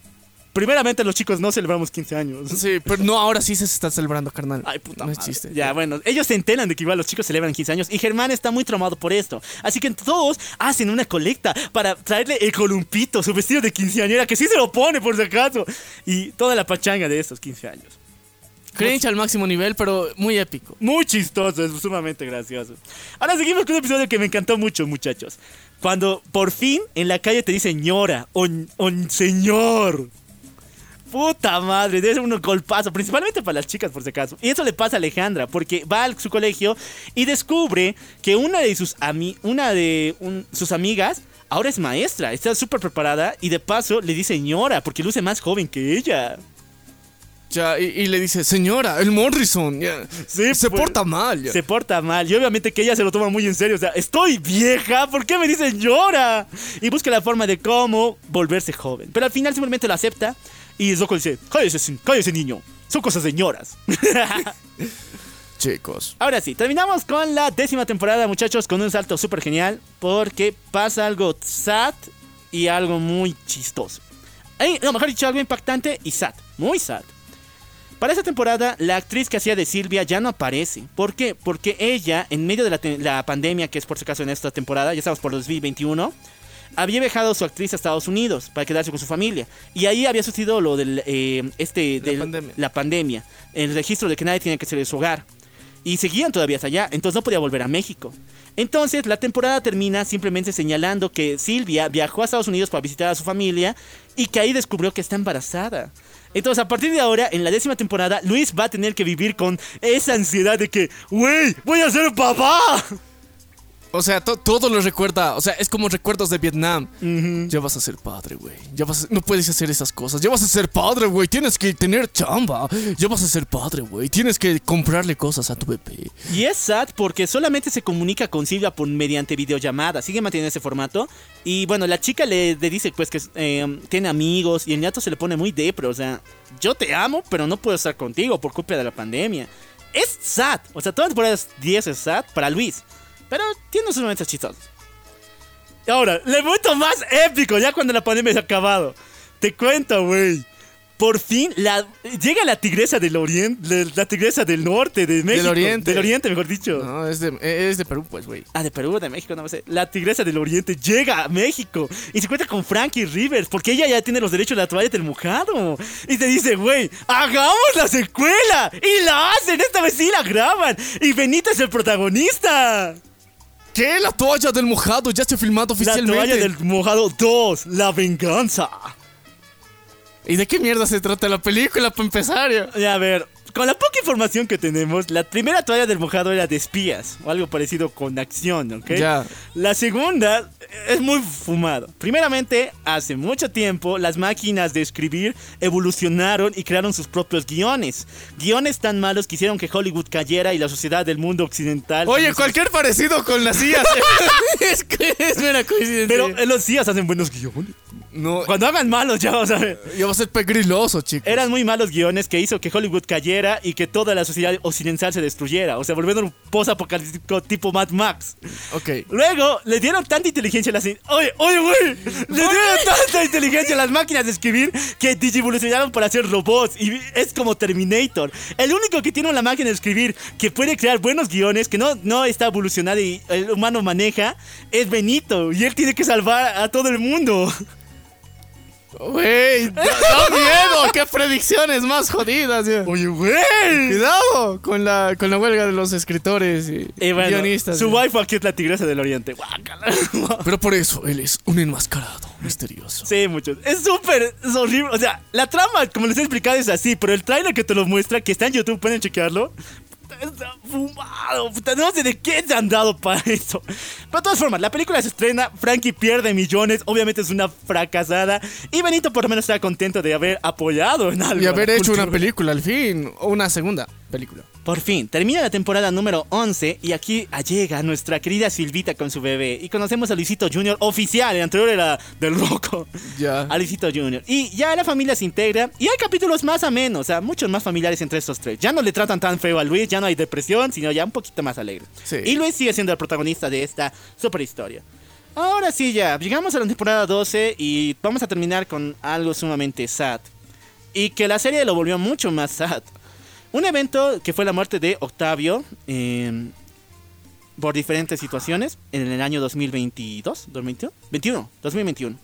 Primeramente los chicos no celebramos 15 años. Sí, pero no, ahora sí se está celebrando, carnal. Ay, puta No es madre. chiste. Ya, bueno, ellos se enteran de que igual los chicos celebran 15 años y Germán está muy traumado por esto. Así que todos hacen una colecta para traerle el columpito, su vestido de quinceañera, que sí se lo pone por si acaso. Y toda la pachanga de estos 15 años. Cringe al máximo nivel, pero muy épico. Muy chistoso, es sumamente gracioso. Ahora seguimos con un episodio que me encantó mucho, muchachos. Cuando por fin en la calle te dicen ñora o, o señor. Puta madre, debe ser un golpazo, principalmente para las chicas por si acaso. Y eso le pasa a Alejandra, porque va a su colegio y descubre que una de sus, ami- una de un- sus amigas ahora es maestra, está súper preparada y de paso le dice ñora, porque luce más joven que ella. Ya, y, y le dice, señora, el Morrison, ya, Sí, se pues, porta mal. ya". Se porta mal. Y obviamente que ella se lo toma muy en serio. O sea, estoy vieja. ¿Por qué me dicen llora? Y busca la forma de cómo volverse joven. Pero al final simplemente lo acepta. Y Zuko dice, cállese, cállese niño. Son cosas señoras. *laughs* Chicos. Ahora sí, terminamos con la décima temporada, muchachos, con un salto súper genial. Porque pasa algo sad y algo muy chistoso. Ey, no, mejor dicho, algo impactante y sad. Muy sad. Para esta temporada, la actriz que hacía de Silvia ya no aparece. ¿Por qué? Porque ella, en medio de la pandemia, que es por si acaso en esta temporada, ya estamos por 2021, había viajado su actriz a Estados Unidos para quedarse con su familia. Y ahí había sucedido lo del, eh, este, La del- pandemia. la pandemia, el registro de que nadie tiene que salir de su hogar. Y seguían todavía hasta allá, entonces no podía volver a México. Entonces la temporada termina simplemente señalando que Silvia viajó a Estados Unidos para visitar a su familia y que ahí descubrió que está embarazada. Entonces a partir de ahora, en la décima temporada, Luis va a tener que vivir con esa ansiedad de que, wey, voy a ser papá. O sea, to- todo lo recuerda. O sea, es como recuerdos de Vietnam. Ya vas a ser padre, güey. Ya vas a- no puedes hacer esas cosas. Ya vas a ser padre, güey. Tienes que tener chamba. Ya vas a ser padre, güey. Tienes que comprarle cosas a tu bebé. Y es sad porque solamente se comunica con Silvia por mediante videollamada. Sigue manteniendo ese formato. Y bueno, la chica le, le dice pues que eh, tiene amigos y el ñato se le pone muy depre. O sea, yo te amo, pero no puedo estar contigo por culpa de la pandemia. Es sad. O sea, toda la temporada 10 es sad para Luis. Pero tiene sus momentos chistosos. Ahora, el momento más épico, ya cuando la pandemia se ha acabado. Te cuento, güey. Por fin la, llega la tigresa del oriente, la tigresa del norte, de México. oriente. Del oriente, mejor dicho. No, es de, es de Perú, pues, güey. Ah, de Perú, de México, no sé. La tigresa del oriente llega a México y se encuentra con Frankie Rivers porque ella ya tiene los derechos de la toalla del mojado. Y te dice, güey, hagamos la secuela. Y la hacen, esta vez sí la graban. Y Benito es el protagonista. ¿Qué? La toalla del mojado ya se ha filmado La oficialmente. toalla del mojado 2, la venganza. ¿Y de qué mierda se trata la película para empezar? ya? A ver, con la poca información que tenemos, la primera toalla del mojado era de espías o algo parecido con acción, ¿ok? Ya. La segunda es muy fumado. Primeramente, hace mucho tiempo las máquinas de escribir evolucionaron y crearon sus propios guiones. Guiones tan malos que hicieron que Hollywood cayera y la sociedad del mundo occidental. Oye, cualquier parecido con las sillas. *laughs* es que es mera coincidencia. Pero en los días hacen buenos guiones. No, Cuando hagan malos, ya vas a ver. ya va a ser pegriloso, chicos. Eran muy malos guiones que hizo que Hollywood cayera y que toda la sociedad occidental se destruyera. O sea, volviendo un post-apocalíptico tipo Mad Max. Ok. Luego le dieron tanta inteligencia a las. Oye, oye, güey. Le dieron tanta inteligencia a las máquinas de escribir que digivolucionaron para hacer robots. Y es como Terminator. El único que tiene una máquina de escribir que puede crear buenos guiones, que no, no está evolucionado y el humano maneja, es Benito. Y él tiene que salvar a todo el mundo. Güey, da, da *laughs* miedo. Qué predicciones más jodidas. ya. Oye, güey. Cuidado con la, con la huelga de los escritores y Y bueno, guionistas. su waifu aquí es la tigresa del oriente. Guácala. *laughs* Pero por eso él es un enmascarado misterioso. Sí, muchos. Es súper, es horrible. O sea, la trama, como les he explicado, es así, pero el tráiler que te lo muestra, que está en YouTube, pueden chequearlo. Está fumado. Puta, no sé de qué se han dado para *laughs* eso. Pero de todas formas, la película se estrena, Frankie pierde millones, obviamente es una fracasada. Y Benito por lo menos está contento de haber apoyado en algo. Y haber hecho una película al fin, o una segunda película. Por fin, termina la temporada número 11 y aquí llega nuestra querida Silvita con su bebé. Y conocemos a Luisito Jr. oficial, el anterior era del Roco. *laughs* Ya. A Luisito Jr. Y ya la familia se integra y hay capítulos más a menos, o sea, muchos más familiares entre estos tres. Ya no le tratan tan feo a Luis, ya no hay depresión, sino ya un poquito más alegre. Sí. Y Luis sigue siendo el protagonista de esta super historia. Ahora sí, ya, llegamos a la temporada 12 y vamos a terminar con algo sumamente sad. Y que la serie lo volvió mucho más sad. Un evento que fue la muerte de Octavio eh, por diferentes situaciones en el año 2022, 2021, 21, 2021.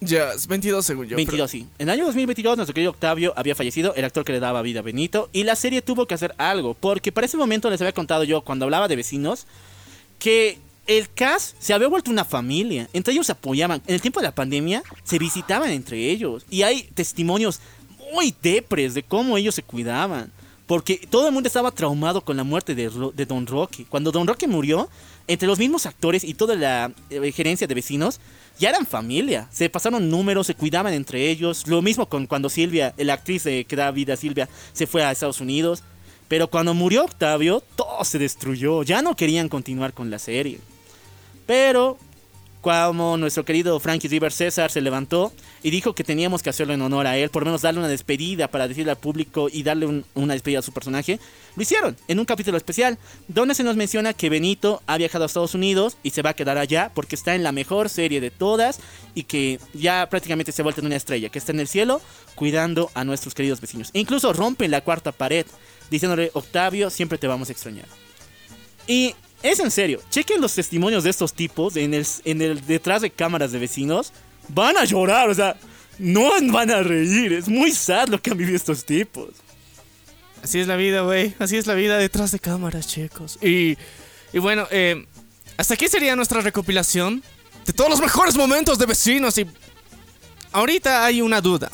Ya, es 22 según yo. 22, sí. En el año 2022, nuestro querido Octavio había fallecido, el actor que le daba vida a Benito, y la serie tuvo que hacer algo, porque para ese momento les había contado yo, cuando hablaba de vecinos, que el cast se había vuelto una familia. Entre ellos se apoyaban. En el tiempo de la pandemia, se visitaban entre ellos. Y hay testimonios muy depres de cómo ellos se cuidaban. Porque todo el mundo estaba traumado con la muerte de, Don Rocky. Cuando Don Rocky murió, entre los mismos actores y toda la eh, gerencia de vecinos, ya eran familia. Se pasaron números, se cuidaban entre ellos. Lo mismo con cuando Silvia, la actriz eh, que da vida a Silvia, se fue a Estados Unidos. Pero cuando murió Octavio, todo se destruyó. Ya no querían continuar con la serie. Pero como nuestro querido Frankie River César se levantó y dijo que teníamos que hacerlo en honor a él, por menos darle una despedida para decirle al público y darle un- una despedida a su personaje, lo hicieron en un capítulo especial donde se nos menciona que Benito ha viajado a Estados Unidos y se va a quedar allá porque está en la mejor serie de todas y que ya prácticamente se ha vuelto en una estrella, que está en el cielo cuidando a nuestros queridos vecinos. E incluso rompen la cuarta pared diciéndole, Octavio, siempre te vamos a extrañar. Y es en serio, chequen los testimonios de estos tipos en el, detrás de cámaras de vecinos. Van a llorar, o sea, no van a reír. Es muy sad lo que han vivido estos tipos. Así es la vida, güey. Así es la vida detrás de cámaras, chicos. Y, y bueno, eh, hasta aquí sería nuestra recopilación de todos los mejores momentos de vecinos. Y ahorita hay una duda.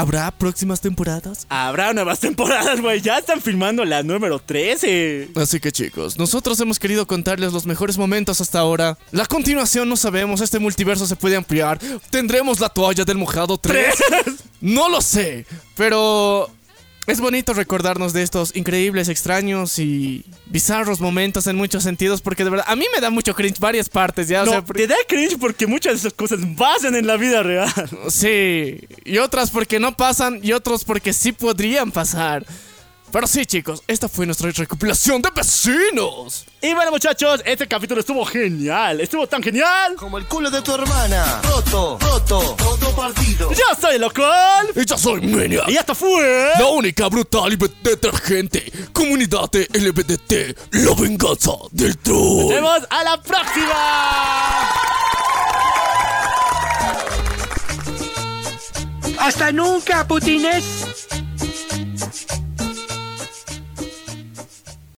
¿Habrá próximas temporadas? Habrá nuevas temporadas, güey. Ya están filmando la número 13. Así que chicos, nosotros hemos querido contarles los mejores momentos hasta ahora. La continuación no sabemos, este multiverso se puede ampliar. ¿Tendremos la toalla del mojado 3? No lo sé, pero es bonito recordarnos de estos increíbles, extraños y bizarros momentos en muchos sentidos porque de verdad a mí me da mucho cringe varias partes ya, o No, sea, te da cringe porque muchas de esas cosas pasan en la vida real. Sí, y otras porque no pasan y otros porque sí podrían pasar. Pero sí, chicos, esta fue nuestra recopilación de vecinos. Y bueno, muchachos, este capítulo estuvo genial. Estuvo tan genial. Como el culo de tu hermana. Roto, roto, todo partido. Yo soy local. Y yo soy Menia. Y esto fue. La única brutal y detergente comunidad de LBDT, la venganza del Nos troll. vemos a la próxima. ¡Hasta nunca, putines!